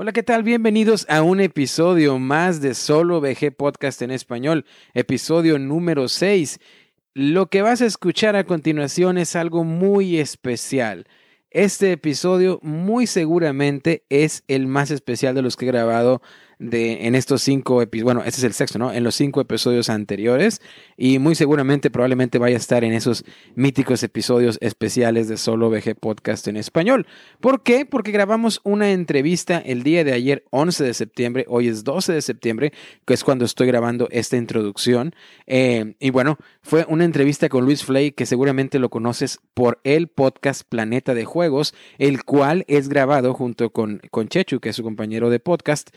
Hola, ¿qué tal? Bienvenidos a un episodio más de Solo VG Podcast en español, episodio número 6. Lo que vas a escuchar a continuación es algo muy especial. Este episodio muy seguramente es el más especial de los que he grabado de, en estos cinco episodios, bueno, este es el sexto, ¿no? En los cinco episodios anteriores y muy seguramente probablemente vaya a estar en esos míticos episodios especiales de Solo VG Podcast en español. ¿Por qué? Porque grabamos una entrevista el día de ayer, 11 de septiembre, hoy es 12 de septiembre, que es cuando estoy grabando esta introducción. Eh, y bueno, fue una entrevista con Luis Flay, que seguramente lo conoces por el podcast Planeta de Juegos, el cual es grabado junto con, con Chechu, que es su compañero de podcast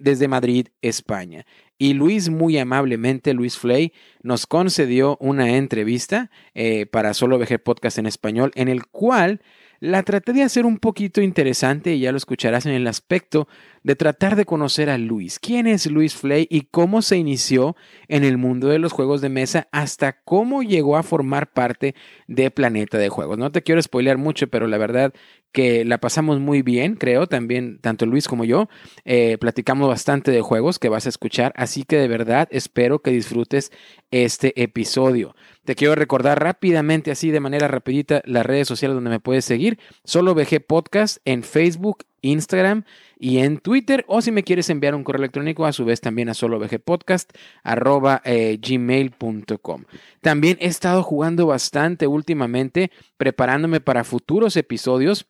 desde Madrid, España. Y Luis, muy amablemente, Luis Flay, nos concedió una entrevista eh, para Solo VG Podcast en español, en el cual la traté de hacer un poquito interesante, y ya lo escucharás en el aspecto de tratar de conocer a Luis. ¿Quién es Luis Flay y cómo se inició en el mundo de los juegos de mesa hasta cómo llegó a formar parte de Planeta de Juegos? No te quiero spoilear mucho, pero la verdad que la pasamos muy bien, creo, también tanto Luis como yo. Eh, platicamos bastante de juegos que vas a escuchar, así que de verdad espero que disfrutes este episodio. Te quiero recordar rápidamente, así de manera rapidita, las redes sociales donde me puedes seguir. Solo VG Podcast en Facebook, Instagram y en Twitter. O si me quieres enviar un correo electrónico, a su vez también a solovgpodcast.gmail.com. Eh, también he estado jugando bastante últimamente, preparándome para futuros episodios.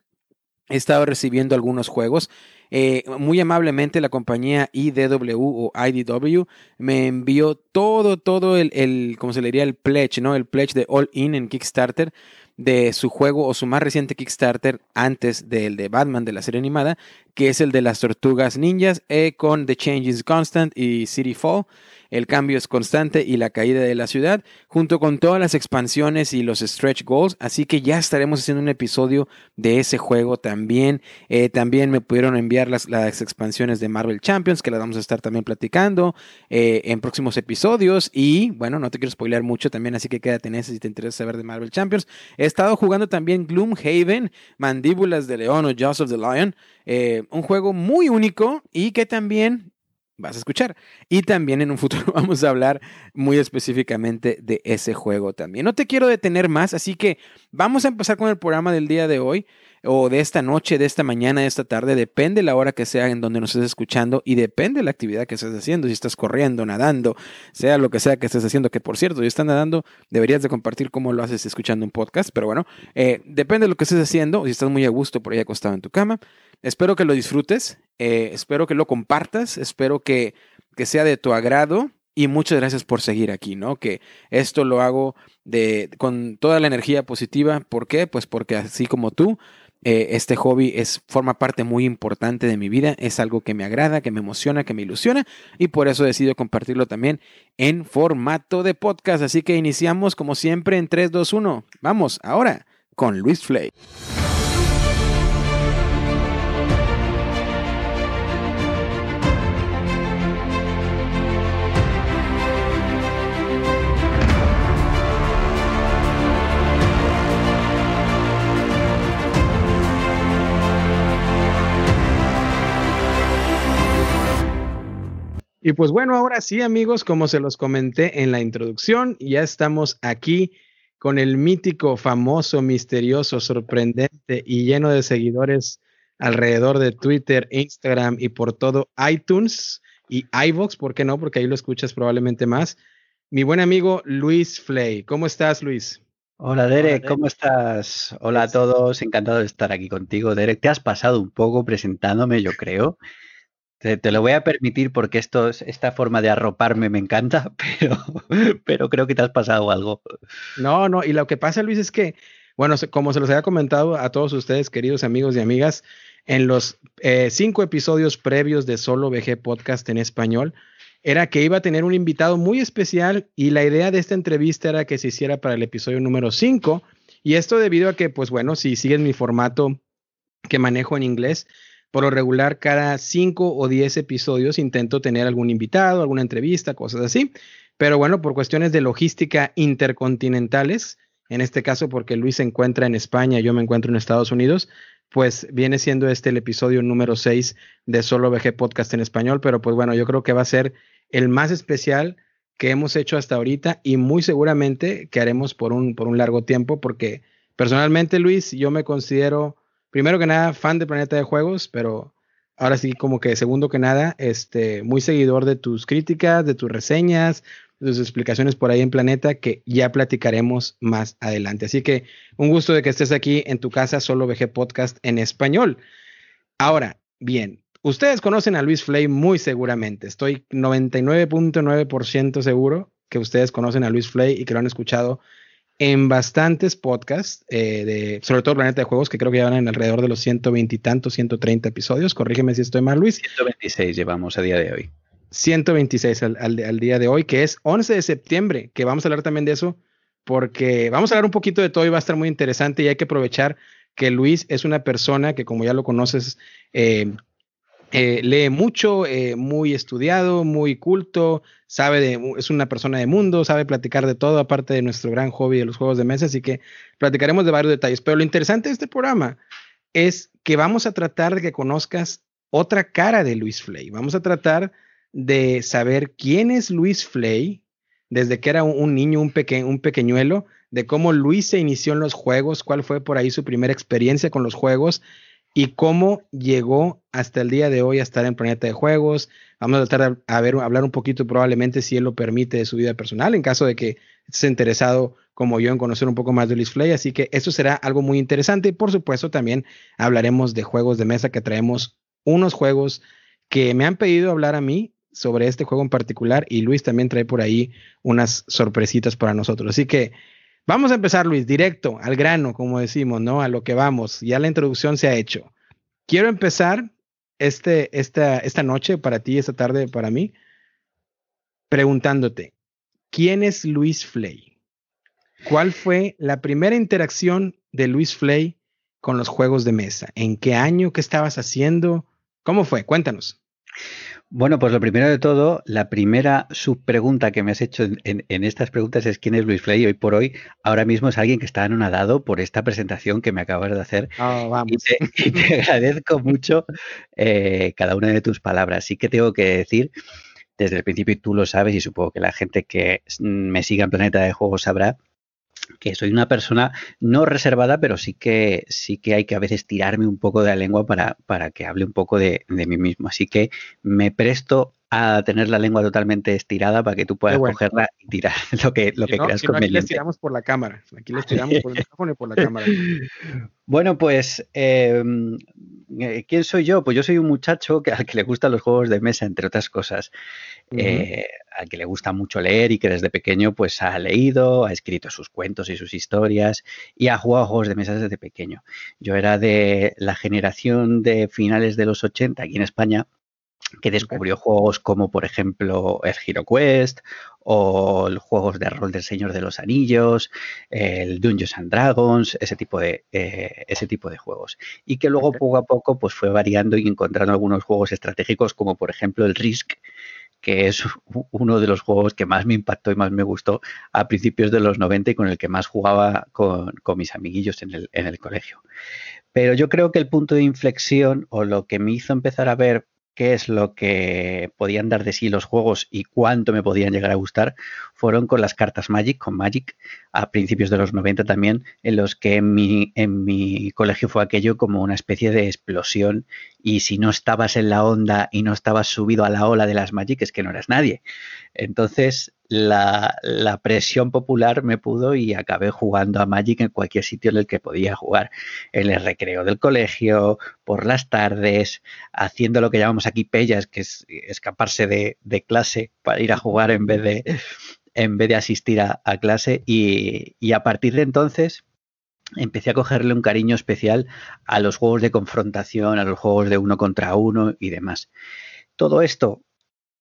He estado recibiendo algunos juegos. Eh, muy amablemente la compañía IDW o IDW me envió todo, todo el, el, como se le diría, el pledge, ¿no? El pledge de All In en Kickstarter de su juego o su más reciente Kickstarter antes del de Batman de la serie animada, que es el de las tortugas ninjas eh, con The Change is Constant y City Fall el cambio es constante y la caída de la ciudad, junto con todas las expansiones y los stretch goals. Así que ya estaremos haciendo un episodio de ese juego también. Eh, también me pudieron enviar las, las, expansiones de Marvel Champions, que las vamos a estar también platicando eh, en próximos episodios. Y bueno, no te quiero spoilear mucho también, así que quédate en ese si te interesa saber de Marvel Champions. He estado jugando también Gloomhaven, Mandíbulas de León o Jaws of the Lion. Eh, un juego muy único y que también vas a escuchar. Y también en un futuro vamos a hablar muy específicamente de ese juego también. No te quiero detener más, así que vamos a empezar con el programa del día de hoy o de esta noche, de esta mañana, de esta tarde, depende la hora que sea en donde nos estés escuchando y depende la actividad que estés haciendo, si estás corriendo, nadando, sea lo que sea que estés haciendo, que por cierto, si estás nadando, deberías de compartir cómo lo haces escuchando un podcast, pero bueno, eh, depende de lo que estés haciendo, si estás muy a gusto por ahí acostado en tu cama, espero que lo disfrutes eh, espero que lo compartas, espero que, que sea de tu agrado y muchas gracias por seguir aquí, ¿no? Que esto lo hago de, con toda la energía positiva. ¿Por qué? Pues porque así como tú, eh, este hobby es, forma parte muy importante de mi vida, es algo que me agrada, que me emociona, que me ilusiona y por eso decido compartirlo también en formato de podcast. Así que iniciamos como siempre en 3, 2, 1. Vamos ahora con Luis Flay. Y pues bueno, ahora sí amigos, como se los comenté en la introducción, ya estamos aquí con el mítico, famoso, misterioso, sorprendente y lleno de seguidores alrededor de Twitter, Instagram y por todo iTunes y iVoox, ¿por qué no? Porque ahí lo escuchas probablemente más. Mi buen amigo Luis Flay. ¿Cómo estás, Luis? Hola Derek, ¿cómo estás? Hola a todos, encantado de estar aquí contigo. Derek, te has pasado un poco presentándome, yo creo. Te, lo voy a permitir porque esto, esta forma de arroparme me encanta, pero, pero creo que te has pasado algo. No, no, y lo que pasa, Luis, es que, bueno, como se los había comentado a todos ustedes, queridos amigos y amigas, en los eh, cinco episodios previos de Solo VG Podcast en español, era que iba a tener un invitado muy especial y la idea de esta entrevista era que se hiciera para el episodio número cinco. Y esto debido a que, pues bueno, si siguen mi formato que manejo en inglés, por lo regular, cada cinco o diez episodios intento tener algún invitado, alguna entrevista, cosas así. Pero bueno, por cuestiones de logística intercontinentales, en este caso porque Luis se encuentra en España, yo me encuentro en Estados Unidos, pues viene siendo este el episodio número 6 de Solo VG Podcast en español, pero pues bueno, yo creo que va a ser el más especial que hemos hecho hasta ahorita y muy seguramente que haremos por un, por un largo tiempo, porque personalmente, Luis, yo me considero, primero que nada, fan de Planeta de Juegos, pero ahora sí, como que segundo que nada, este, muy seguidor de tus críticas, de tus reseñas, de tus explicaciones por ahí en Planeta, que ya platicaremos más adelante. Así que un gusto de que estés aquí en tu casa, solo VG Podcast en español. Ahora, bien, ustedes conocen a Luis Flay muy seguramente. Estoy 99.9% seguro que ustedes conocen a Luis Flay y que lo han escuchado en bastantes podcasts, eh, de, sobre todo Planeta de Juegos, que creo que llevan en alrededor de los 120 y tantos, 130 episodios. Corrígeme si estoy mal, Luis. 126 llevamos a día de hoy. 126 al, al, día de hoy, que es 11 de septiembre, que vamos a hablar también de eso, porque vamos a hablar un poquito de todo y va a estar muy interesante y hay que aprovechar que Luis es una persona que, como ya lo conoces, eh, eh, lee mucho, eh, muy estudiado, muy culto, sabe de, es una persona de mundo, sabe platicar de todo, aparte de nuestro gran hobby de los juegos de mesa, así que platicaremos de varios detalles. Pero lo interesante de este programa es que vamos a tratar de que conozcas otra cara de Luis Flay. Vamos a tratar de saber quién es Luis Flay, desde que era un, niño, un, un pequeñuelo, de cómo Luis se inició en los juegos, cuál fue por ahí su primera experiencia con los juegos y cómo llegó hasta el día de hoy a estar en Planeta de Juegos. Vamos a tratar de ver, hablar un poquito probablemente si él lo permite de su vida personal, en caso de que estés interesado como yo en conocer un poco más de Luis Flay. Así que eso será algo muy interesante por supuesto también hablaremos de juegos de mesa que traemos unos juegos que me han pedido hablar a mí sobre este juego en particular y Luis también trae por ahí unas sorpresitas para nosotros. Así que Vamos a empezar, Luis, directo, al grano, como decimos, ¿no? A lo que vamos. Ya la introducción se ha hecho. Quiero empezar este, esta, esta noche para ti, esta tarde para mí, preguntándote, ¿quién es Luis Flay? ¿Cuál fue la primera interacción de Luis Flay con los juegos de mesa? ¿En qué año? ¿Qué estabas haciendo? ¿Cómo fue? Cuéntanos. Bueno, pues lo primero de todo, la primera subpregunta que me has hecho en, estas preguntas es quién es Luis Flay. Hoy por hoy, ahora mismo es alguien que está anonadado por esta presentación que me acabas de hacer. Oh, y, te, agradezco mucho eh, cada una de tus palabras. Sí que tengo que decir, desde el principio, y tú lo sabes, y supongo que la gente que me siga en Planeta de Juegos sabrá, que soy una persona no reservada, pero sí que sí que hay que a veces tirarme un poco de la lengua para, para que hable un poco de, de mí mismo. Así que me presto a tener la lengua totalmente estirada para que tú puedas cogerla y tirar lo que, lo que creas Aquí les tiramos por la cámara. Aquí les tiramos por el micrófono y por la cámara. Bueno, pues, em, eh, ¿quién soy yo? Pues yo soy un muchacho que, al que le gustan los juegos de mesa, entre otras cosas. Eh, al que le gusta mucho leer y que desde pequeño pues ha leído, ha escrito sus cuentos y sus historias y ha jugado juegos de mesa desde pequeño. Yo era de la generación de finales de los 80 aquí en España que descubrió juegos como por ejemplo el Hero Quest o los juegos de rol del Señor de los Anillos, el Dungeons and Dragons, ese tipo de, eh, ese tipo de juegos. Y que luego poco a poco pues fue variando y encontrando algunos juegos estratégicos como por ejemplo el Risk, que es uno de los juegos que más me impactó y más me gustó a principios de los 90 y con el que más jugaba con, con mis amiguillos en el, en el colegio. Pero yo creo que el punto de inflexión o lo que me hizo empezar a ver qué es lo que podían dar de sí los juegos y cuánto me podían llegar a gustar, fueron con las cartas Magic, con Magic, a principios de los 90 también, en los que en mi, en mi colegio fue aquello como una especie de explosión y si no estabas en la onda y no estabas subido a la ola de las Magic es que no eras nadie. Entonces la, presión popular me pudo y acabé jugando a Magic en cualquier sitio en el que podía jugar. En el recreo del colegio, por las tardes, haciendo lo que llamamos aquí pellas, que es escaparse de, clase para ir a jugar en vez de, en vez de asistir a, clase. Y a partir de entonces empecé a cogerle un cariño especial a los juegos de confrontación, a los juegos de uno contra uno y demás. Todo esto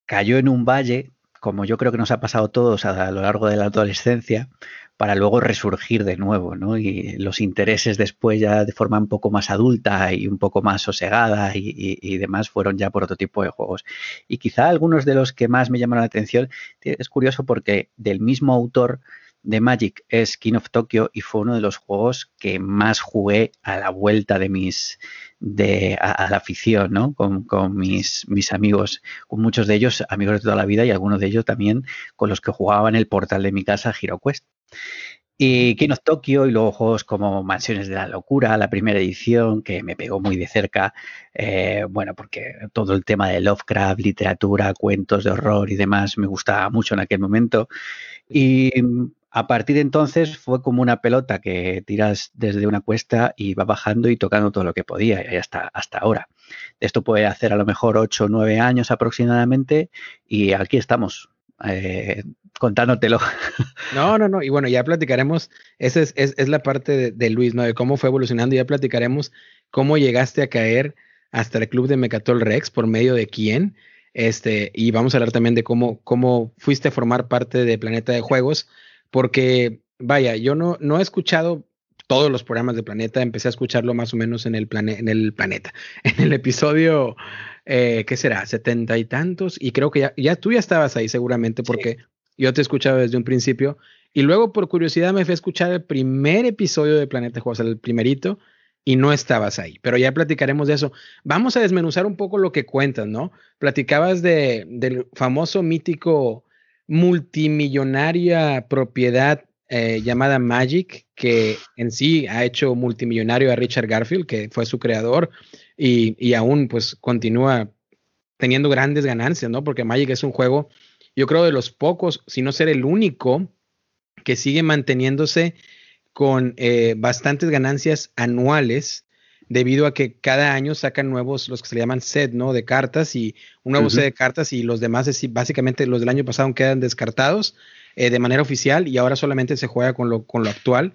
cayó en un valle como yo creo que nos ha pasado a todos a, lo largo de la adolescencia, para luego resurgir de nuevo, ¿no? Y los intereses después ya de forma un poco más adulta y un poco más sosegada y, demás fueron ya por otro tipo de juegos. Y quizá algunos de los que más me llamaron la atención, es curioso porque del mismo autor de Magic es King of Tokyo y fue uno de los juegos que más jugué a la vuelta de mis de a, la afición, ¿no? Con, mis, mis amigos, con muchos de ellos amigos de toda la vida y algunos de ellos también con los que jugaba en el portal de mi casa HeroQuest. Y King of Tokyo y luego juegos como Mansiones de la Locura, la primera edición, que me pegó muy de cerca, eh, bueno, porque todo el tema de Lovecraft, literatura, cuentos de horror y demás me gustaba mucho en aquel momento. Y a partir de entonces fue como una pelota que tiras desde una cuesta y va bajando y tocando todo lo que podía, y hasta, ahora. Esto puede hacer a lo mejor 8 o 9 años aproximadamente, y aquí estamos, eh, contándotelo. No, no, no. Y bueno, ya platicaremos. Esa es, es, la parte de, Luis, ¿no? De cómo fue evolucionando. Ya platicaremos cómo llegaste a caer hasta el club de Mecatol Rex, por medio de quién. Este, y vamos a hablar también de cómo, cómo fuiste a formar parte de Planeta de Juegos, porque, vaya, yo no, no he escuchado todos los programas de Planeta, empecé a escucharlo más o menos en el, en el planeta, en el episodio eh, ¿qué será? Setenta y tantos. Y creo que ya, ya tú ya estabas ahí seguramente porque yo te he escuchado desde un principio. Y luego por curiosidad me fui a escuchar el primer episodio de Planeta Juegos, el primerito, y no estabas ahí. Pero ya platicaremos de eso. Vamos a desmenuzar un poco lo que cuentas, ¿no? Platicabas de, del famoso mítico multimillonaria propiedad eh, llamada Magic, que en sí ha hecho multimillonario a Richard Garfield, que fue su creador y, aún pues continúa teniendo grandes ganancias, ¿no? Porque Magic es un juego, yo creo, de los pocos, si no ser el único, que sigue manteniéndose con eh, bastantes ganancias anuales debido a que cada año sacan nuevos, los que se le llaman set, ¿no? De cartas y un nuevo set de cartas y los demás, es, básicamente los del año pasado quedan descartados eh, de manera oficial y ahora solamente se juega con lo, con lo actual.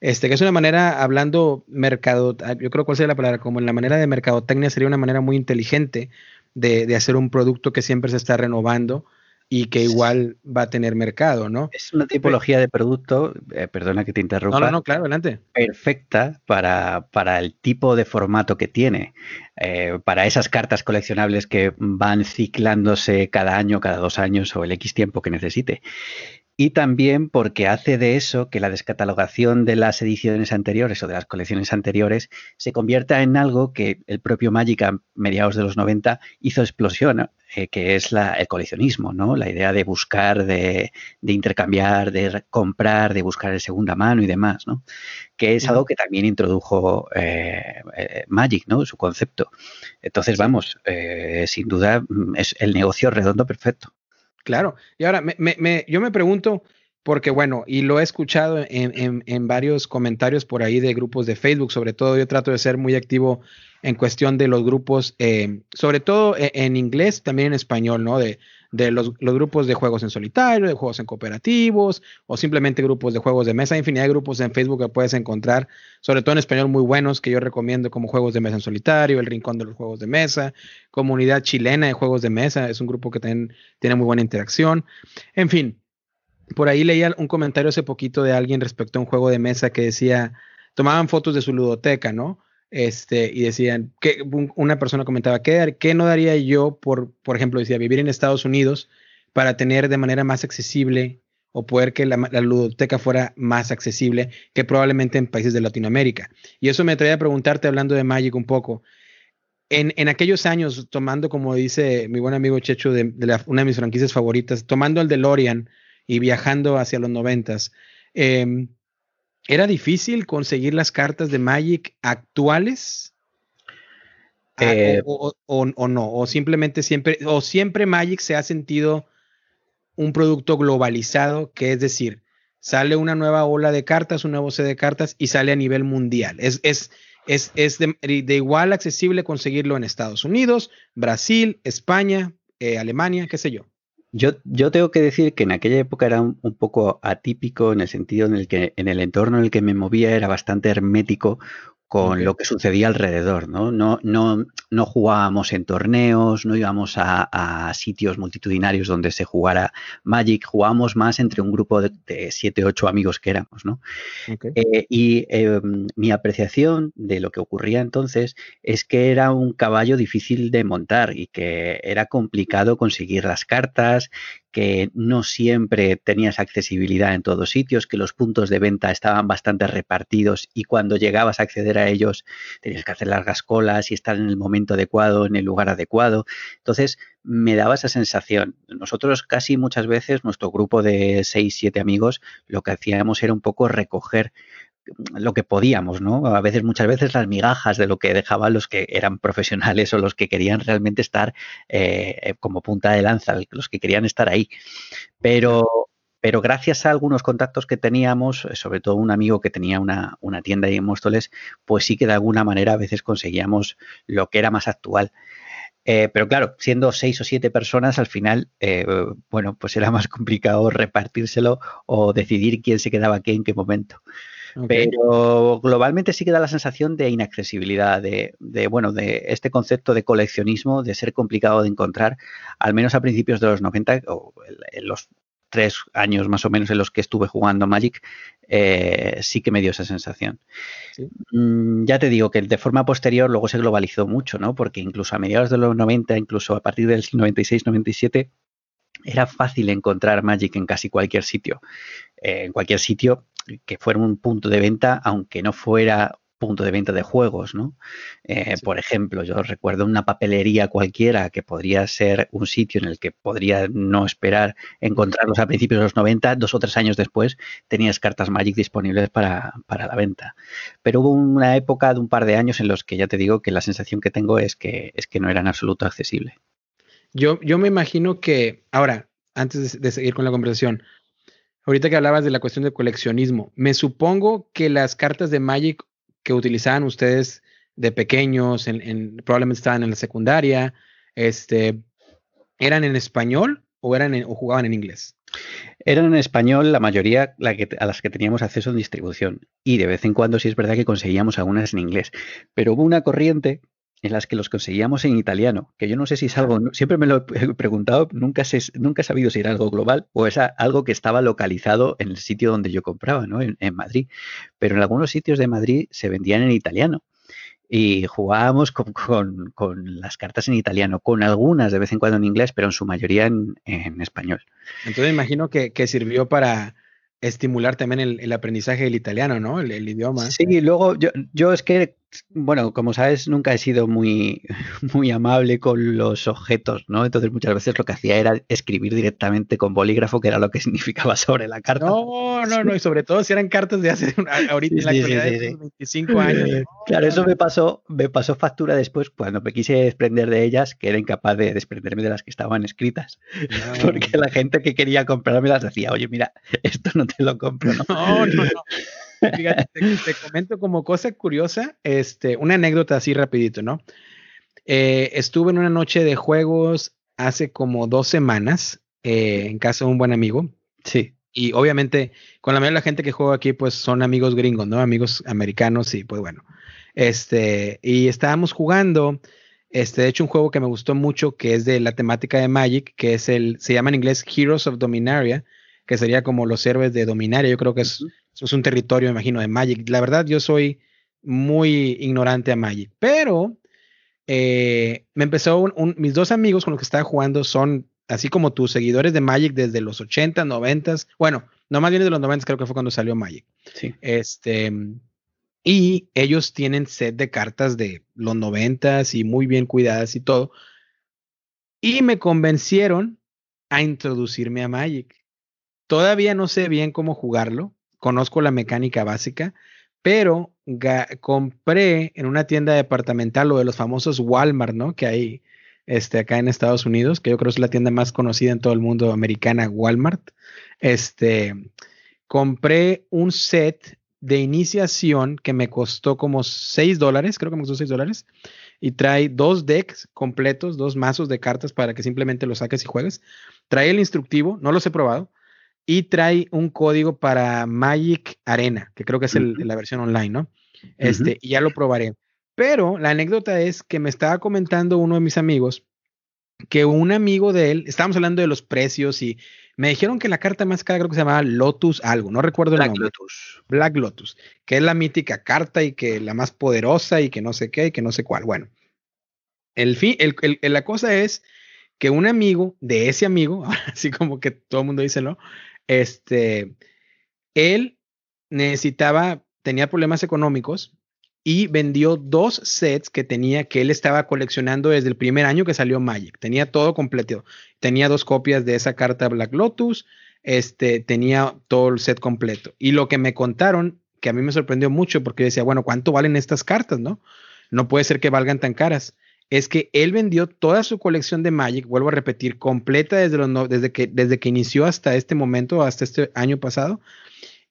Este, que es una manera, hablando mercado, ah, yo creo cuál sería la palabra, como en la manera de mercadotecnia sería una manera muy inteligente de, hacer un producto que siempre se está renovando y que igual va a tener mercado, ¿no? Es una tipología de producto, eh, perdona que te interrumpa. No, no, claro, adelante. Perfecta para, para el tipo de formato que tiene. Eh, para esas cartas coleccionables que van ciclándose cada año, cada dos años o el X tiempo que necesite y también porque hace de eso que la descatalogación de las ediciones anteriores o de las colecciones anteriores se convierta en algo que el propio Magic a mediados de los 90 hizo explosión, eh, que es la, el coleccionismo, ¿no? La idea de buscar, de, intercambiar, de comprar, de buscar de segunda mano y demás, ¿no? Que es algo que también introdujo eh, eh, Magic, ¿no? Su concepto. Entonces, vamos, sin duda mm, es el negocio redondo perfecto. Claro. Y ahora, me, yo me pregunto, porque bueno, y lo he escuchado en, varios comentarios por ahí de grupos de Facebook, sobre todo yo trato de ser muy activo en cuestión de los grupos, eh, sobre todo e, en, inglés, también en español, ¿no? De, de los, los, grupos de juegos en solitario, de juegos en cooperativos, o simplemente grupos de juegos de mesa. Hay infinidad de grupos en Facebook que puedes encontrar, sobre todo en español, muy buenos, que yo recomiendo como Juegos de Mesa en Solitario, El Rincón de los Juegos de Mesa, Comunidad Chilena de Juegos de Mesa, es un grupo que tiene muy buena interacción. En fin, por ahí leía un comentario hace poquito de alguien respecto a un juego de mesa que decía, tomaban fotos de su ludoteca, ¿no? Este, y decían, que una persona comentaba, ¿qué, ¿qué, no daría yo por, por ejemplo, decía, vivir en Estados Unidos para tener de manera más accesible o poder que la, ludoteca fuera más accesible que probablemente en países de Latinoamérica? Y eso me trae a preguntarte, hablando de Magic un poco, en, en aquellos años, tomando, como dice mi buen amigo Checho, de, una de mis franquicias favoritas, tomando el DeLorean y viajando hacia los noventas, eh, ¿Era difícil conseguir las cartas de Magic actuales? Ah, eh, o, no, o simplemente siempre, o siempre Magic se ha sentido un producto globalizado, que es decir, sale una nueva ola de cartas, un nuevo set de cartas y sale a nivel mundial. Es, es, es, es de, igual accesible conseguirlo en Estados Unidos, Brasil, España, eh, Alemania, qué sé yo. Yo, yo tengo que decir que en aquella época era un, poco atípico en el sentido en el que en el entorno en el que me movía era bastante hermético con lo que sucedía alrededor, ¿no? No, no, no jugábamos en torneos, no íbamos a, sitios multitudinarios donde se jugara Magic, jugábamos más entre un grupo de, siete, ocho amigos que éramos, ¿no? Eh, y em, mi apreciación de lo que ocurría entonces es que era un caballo difícil de montar y que era complicado conseguir las cartas, que no siempre tenías accesibilidad en todos sitios, que los puntos de venta estaban bastante repartidos y cuando llegabas a acceder a ellos tenías que hacer largas colas y estar en el momento adecuado, en el lugar adecuado. Entonces, me daba esa sensación. Nosotros casi muchas veces, nuestro grupo de seis, siete amigos, lo que hacíamos era un poco recoger lo que podíamos, ¿no? A veces, muchas veces las migajas de lo que dejaban los que eran profesionales o los que querían realmente estar eh, como punta de lanza, los que querían estar ahí. Pero, pero gracias a algunos contactos que teníamos, sobre todo un amigo que tenía una, una tienda ahí en Móstoles, pues sí que de alguna manera a veces conseguíamos lo que era más actual. Eh, pero claro, siendo seis o siete personas, al final, eh, bueno, pues era más complicado repartírselo o decidir quién se quedaba aquí en qué momento. Pero globalmente sí que da la sensación de inaccesibilidad, de, bueno, de este concepto de coleccionismo, de ser complicado de encontrar, al menos a principios de los 90 o en los tres años más o menos en los que estuve jugando Magic, eh, sí que me dio esa sensación. Mm, ya te digo que de forma posterior luego se globalizó mucho, ¿no? Porque incluso a mediados de los 90, incluso a partir del 96-97, era fácil encontrar Magic en casi cualquier sitio. Eh, en cualquier sitio que fuera un punto de venta, aunque no fuera punto de venta de juegos, ¿no? Eh, por ejemplo, yo recuerdo una papelería cualquiera que podría ser un sitio en el que podría no esperar encontrarlos a principios de los 90, dos o tres años después tenías cartas Magic disponibles para, para la venta. Pero hubo una época de un par de años en los que ya te digo que la sensación que tengo es que, es que no eran absoluto accesible. Yo, yo me imagino que, ahora, antes de seguir con la conversación, Ahorita que hablabas de la cuestión de coleccionismo, me supongo que las cartas de Magic que utilizaban ustedes de pequeños, en, probablemente estaban en la secundaria, este, ¿eran en español o, eran o jugaban en inglés? Eran en español la mayoría a las que teníamos acceso en distribución y de vez en cuando sí es verdad que conseguíamos algunas en inglés, pero hubo una corriente en las que los conseguíamos en italiano, que yo no sé si es algo, siempre me lo he preguntado, nunca, sé, nunca he sabido si era algo global o es algo que estaba localizado en el sitio donde yo compraba, ¿no? En, Madrid. Pero en algunos sitios de Madrid se vendían en italiano y jugábamos con, las cartas en italiano, con algunas de vez en cuando en inglés, pero en su mayoría en, español. Entonces imagino que, sirvió para estimular también el, aprendizaje del italiano, ¿no? El, el idioma. Sí, luego yo, yo es que bueno, como sabes, nunca he sido muy, muy amable con los objetos, ¿no? Entonces muchas veces lo que hacía era escribir directamente con bolígrafo, que era lo que significaba sobre la carta. No, no, no, y sobre todo si eran cartas de hace ahorita en la actualidad de 25 años. claro, eso me pasó, me pasó factura después cuando me quise desprender de ellas, que era incapaz de desprenderme de las que estaban escritas. Porque la gente que quería comprarme las decía, oye, mira, esto no te lo compro, ¿no? No, no, no. Fíjate, te, comento como cosa curiosa, este, una anécdota así rapidito, ¿no? Eh, estuve en una noche de juegos hace como dos semanas eh, en casa de un buen amigo. Sí. Y obviamente, con la mayoría de la gente que juega aquí, pues son amigos gringos, ¿no? Amigos americanos y pues bueno. Este, y estábamos jugando, este, de hecho, un juego que me gustó mucho, que es de la temática de Magic, que es el, se llama en inglés Heroes of Dominaria, que sería como los héroes de Dominaria. Yo creo que es es un territorio, me imagino, de Magic. La verdad, yo soy muy ignorante a Magic, pero eh, me empezó mis dos amigos con los que estaba jugando son así como tus seguidores de Magic desde los 80, 90, bueno, no más bien de los 90 creo que fue cuando salió Magic. Sí. Este, y ellos tienen set de cartas de los 90 y muy bien cuidadas y todo. Y me convencieron a introducirme a Magic. Todavía no sé bien cómo jugarlo conozco la mecánica básica, pero compré en una tienda departamental o de los famosos Walmart, ¿no? Que hay este, acá en Estados Unidos, que yo creo es la tienda más conocida en todo el mundo americana, Walmart. Este, compré un set de iniciación que me costó como 6 dólares, creo que me costó 6 dólares, y trae dos decks completos, dos mazos de cartas para que simplemente los saques y juegues. Trae el instructivo, no los he probado, y trae un código para Magic Arena, que creo que es la versión online, ¿no? Este, y ya lo probaré. Pero la anécdota es que me estaba comentando uno de mis amigos que un amigo de él, estábamos hablando de los precios y me dijeron que la carta más cara creo que se llamaba Lotus algo, no recuerdo el nombre. Lotus. Black Lotus, que es la mítica carta y que la más poderosa y que no sé qué y que no sé cuál. Bueno, el fin, el, la cosa es que un amigo de ese amigo, así como que todo el mundo dice, ¿no? Este, él necesitaba, tenía problemas económicos y vendió dos sets que tenía, que él estaba coleccionando desde el primer año que salió Magic. Tenía todo completo. Tenía dos copias de esa carta Black Lotus, este, tenía todo el set completo. Y lo que me contaron, que a mí me sorprendió mucho, porque decía, bueno, ¿cuánto valen estas cartas, no? No puede ser que valgan tan caras. Es que él vendió toda su colección de Magic, vuelvo a repetir, completa desde, los, desde, que, desde que inició hasta este momento, hasta este año pasado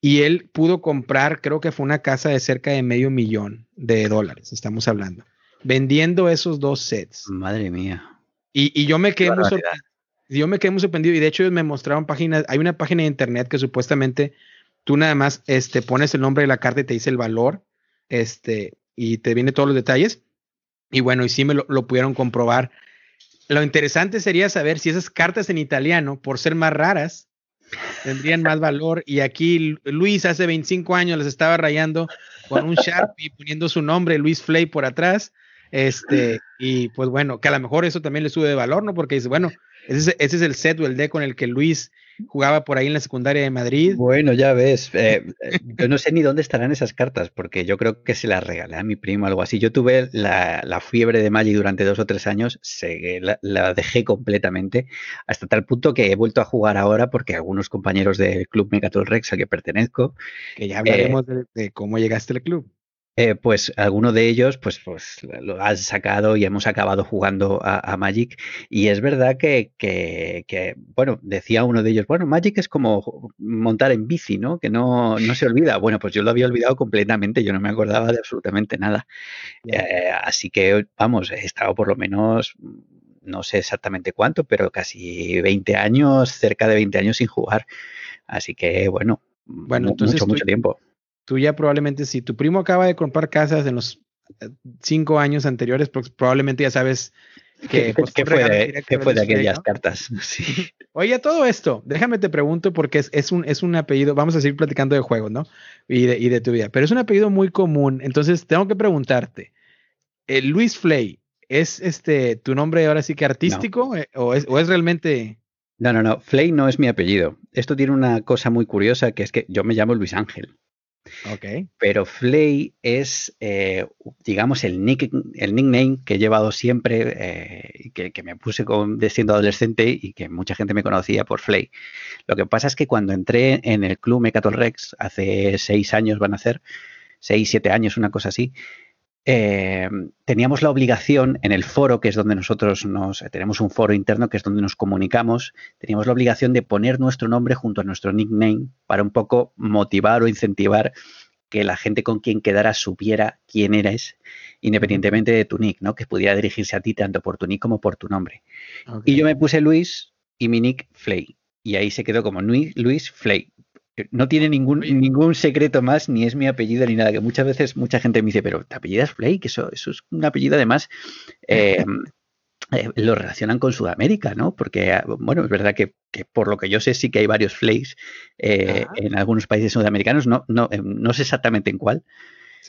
y él pudo comprar, creo que fue una casa de cerca de medio millón de dólares, estamos hablando, vendiendo esos dos sets. Madre mía. Y, yo me quedé muy sorprendido. Yo me quedé muy sorprendido y de hecho ellos me mostraron páginas, hay una página de internet que supuestamente tú nada más este, pones el nombre de la carta y te dice el valor, este, y te viene todos los detalles. Y bueno, y sí me lo, lo pudieron comprobar. Lo interesante sería saber si esas cartas en italiano, por ser más raras, tendrían más valor. Y aquí Luis hace 25 años les estaba rayando con un Sharpie poniendo su nombre, Luis Flay, por atrás. Este, y pues bueno, que a lo mejor eso también le sube de valor, ¿no? Porque dice, bueno, ese, ese es el set o el D con el que Luis jugaba por ahí en la secundaria de Madrid. Bueno, ya ves, eh, eh, yo no sé ni dónde estarán esas cartas, porque yo creo que se las regalé a mi primo o algo así. Yo tuve la, fiebre de Magic durante dos o tres años, se, la, dejé completamente, hasta tal punto que he vuelto a jugar ahora porque algunos compañeros del Club Megatol Rex al que pertenezco. Que ya hablaremos de, de, cómo llegaste al club. Eh, pues alguno de ellos pues, pues lo han sacado y hemos acabado jugando a, Magic. Y es verdad que, que, bueno, decía uno de ellos, bueno, Magic es como montar en bici, ¿no? Que no, no se olvida. Bueno, pues yo lo había olvidado completamente, yo no me acordaba de absolutamente nada. Eh, así que, vamos, he estado por lo menos, no sé exactamente cuánto, pero casi 20 años, cerca de 20 años sin jugar. Así que, bueno, bueno entonces mucho, mucho tiempo tú ya probablemente, si tu primo acaba de comprar casas en los eh, cinco años anteriores, pues probablemente ya sabes que, pues, ¿Qué, fue, de, aquellas cartas? Oye, todo esto, déjame te pregunto porque es, es, un, es un apellido, vamos a seguir platicando de juegos, ¿no? Y de, y de tu vida, pero es un apellido muy común, entonces tengo que preguntarte, eh, Luis Flay, ¿es este tu nombre ahora sí que artístico eh, o, es, o es realmente... No, no, no, Flay no es mi apellido. Esto tiene una cosa muy curiosa que es que yo me llamo Luis Ángel. Okay. Pero Flay es, eh, digamos, el, nick, el nickname que he llevado siempre, eh, que, me puse con, siendo adolescente y que mucha gente me conocía por Flay. Lo que pasa es que cuando entré en el club Mecatol Rex, hace seis años van a ser, seis, siete años, una cosa así, eh, teníamos la obligación en el foro, que es donde nosotros nos tenemos un foro interno, que es donde nos comunicamos, teníamos la obligación de poner nuestro nombre junto a nuestro nickname para un poco motivar o incentivar que la gente con quien quedara supiera quién eres, independientemente de tu nick, ¿no? Que pudiera dirigirse a ti tanto por tu nick como por tu nombre. Y yo me puse Luis y mi nick Flay. Y ahí se quedó como Luis Flay. No tiene ningún, ningún secreto más, ni es mi apellido ni nada. Que muchas veces mucha gente me dice, pero ¿te apellidas? Que eso, eso es un apellido además. Eh, eh, lo relacionan con Sudamérica, ¿no? Porque, ah, bueno, es verdad que, por lo que yo sé sí que hay varios Flays eh, en algunos países sudamericanos, no, no, no sé exactamente en cuál,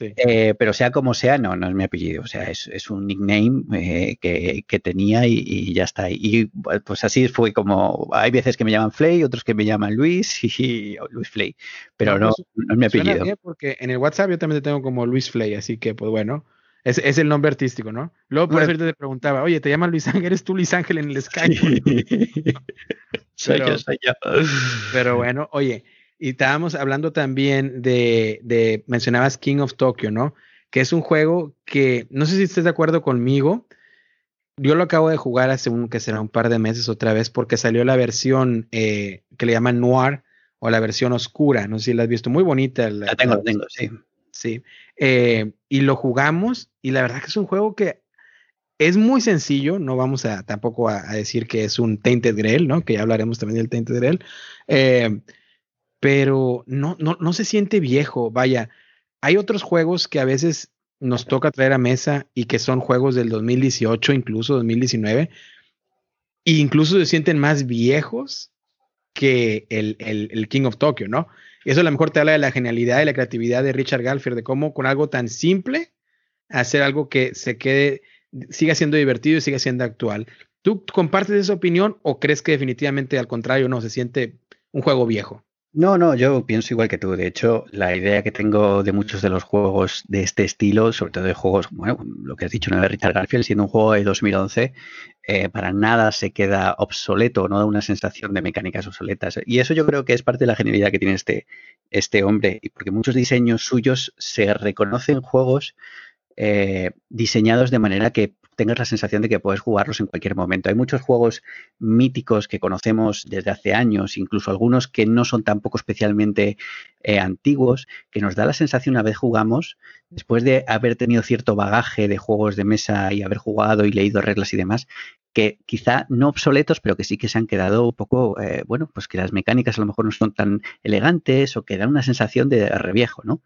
eh, pero sea como sea, no, no es mi apellido. O sea, es, un nickname eh, que, tenía y, ya está. Y pues así fue como. Hay veces que me llaman Flay, otros que me llaman Luis y, Luis Flay. Pero no, pues, no, es mi apellido. porque en el WhatsApp yo también te tengo como Luis Flay, así que pues bueno. Es, es el nombre artístico, ¿no? Luego por eso te preguntaba, oye, ¿te llaman Luis Ángel? ¿Eres tú Luis Ángel en el Skype? soy yo, soy yo. Pero bueno, oye, y estábamos hablando también de, de, mencionabas King of Tokyo, ¿no? Que es un juego que, no sé si estés de acuerdo conmigo, yo lo acabo de jugar hace un, que será un par de meses otra vez, porque salió la versión eh, que le llaman Noir o la versión oscura, no sé si la has visto, muy bonita. La, tengo, la tengo, sí. Sí. Eh, y lo jugamos y la verdad que es un juego que es muy sencillo, no vamos a tampoco a, decir que es un Tainted Grail, ¿no? Que ya hablaremos también del Tainted Grail. Eh, pero no, no, no se siente viejo. Vaya, hay otros juegos que a veces nos toca traer a mesa y que son juegos del 2018, incluso 2019, e incluso se sienten más viejos que el, el, King of Tokyo, ¿no? Y eso a lo mejor te habla de la genialidad y la creatividad de Richard Galfield, de cómo con algo tan simple hacer algo que se quede, siga siendo divertido y siga siendo actual. ¿Tú compartes esa opinión o crees que definitivamente al contrario no se siente un juego viejo? No, no, yo pienso igual que tú. De hecho, la idea que tengo de muchos de los juegos de este estilo, sobre todo de juegos, bueno, lo que has dicho, ¿no? de Richard Garfield, siendo un juego de 2011, eh, para nada se queda obsoleto, no da una sensación de mecánicas obsoletas. Y eso yo creo que es parte de la genialidad que tiene este, este hombre, porque muchos diseños suyos se reconocen juegos eh, diseñados de manera que tengas la sensación de que puedes jugarlos en cualquier momento. Hay muchos juegos míticos que conocemos desde hace años, incluso algunos que no son tampoco especialmente eh, antiguos, que nos da la sensación una vez jugamos, después de haber tenido cierto bagaje de juegos de mesa y haber jugado y leído reglas y demás, que quizá no obsoletos, pero que sí que se han quedado un poco, eh, bueno, pues que las mecánicas a lo mejor no son tan elegantes o que dan una sensación de reviejo, ¿no?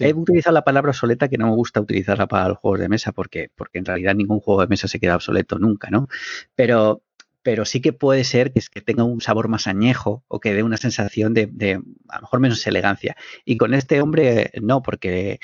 He utilizado la palabra obsoleta que no me gusta utilizarla para los juegos de mesa porque, porque en realidad ningún juego de mesa se queda obsoleto nunca, ¿no? Pero, pero sí que puede ser que, es que tenga un sabor más añejo o que dé una sensación de, de, a lo mejor menos elegancia. Y con este hombre no, porque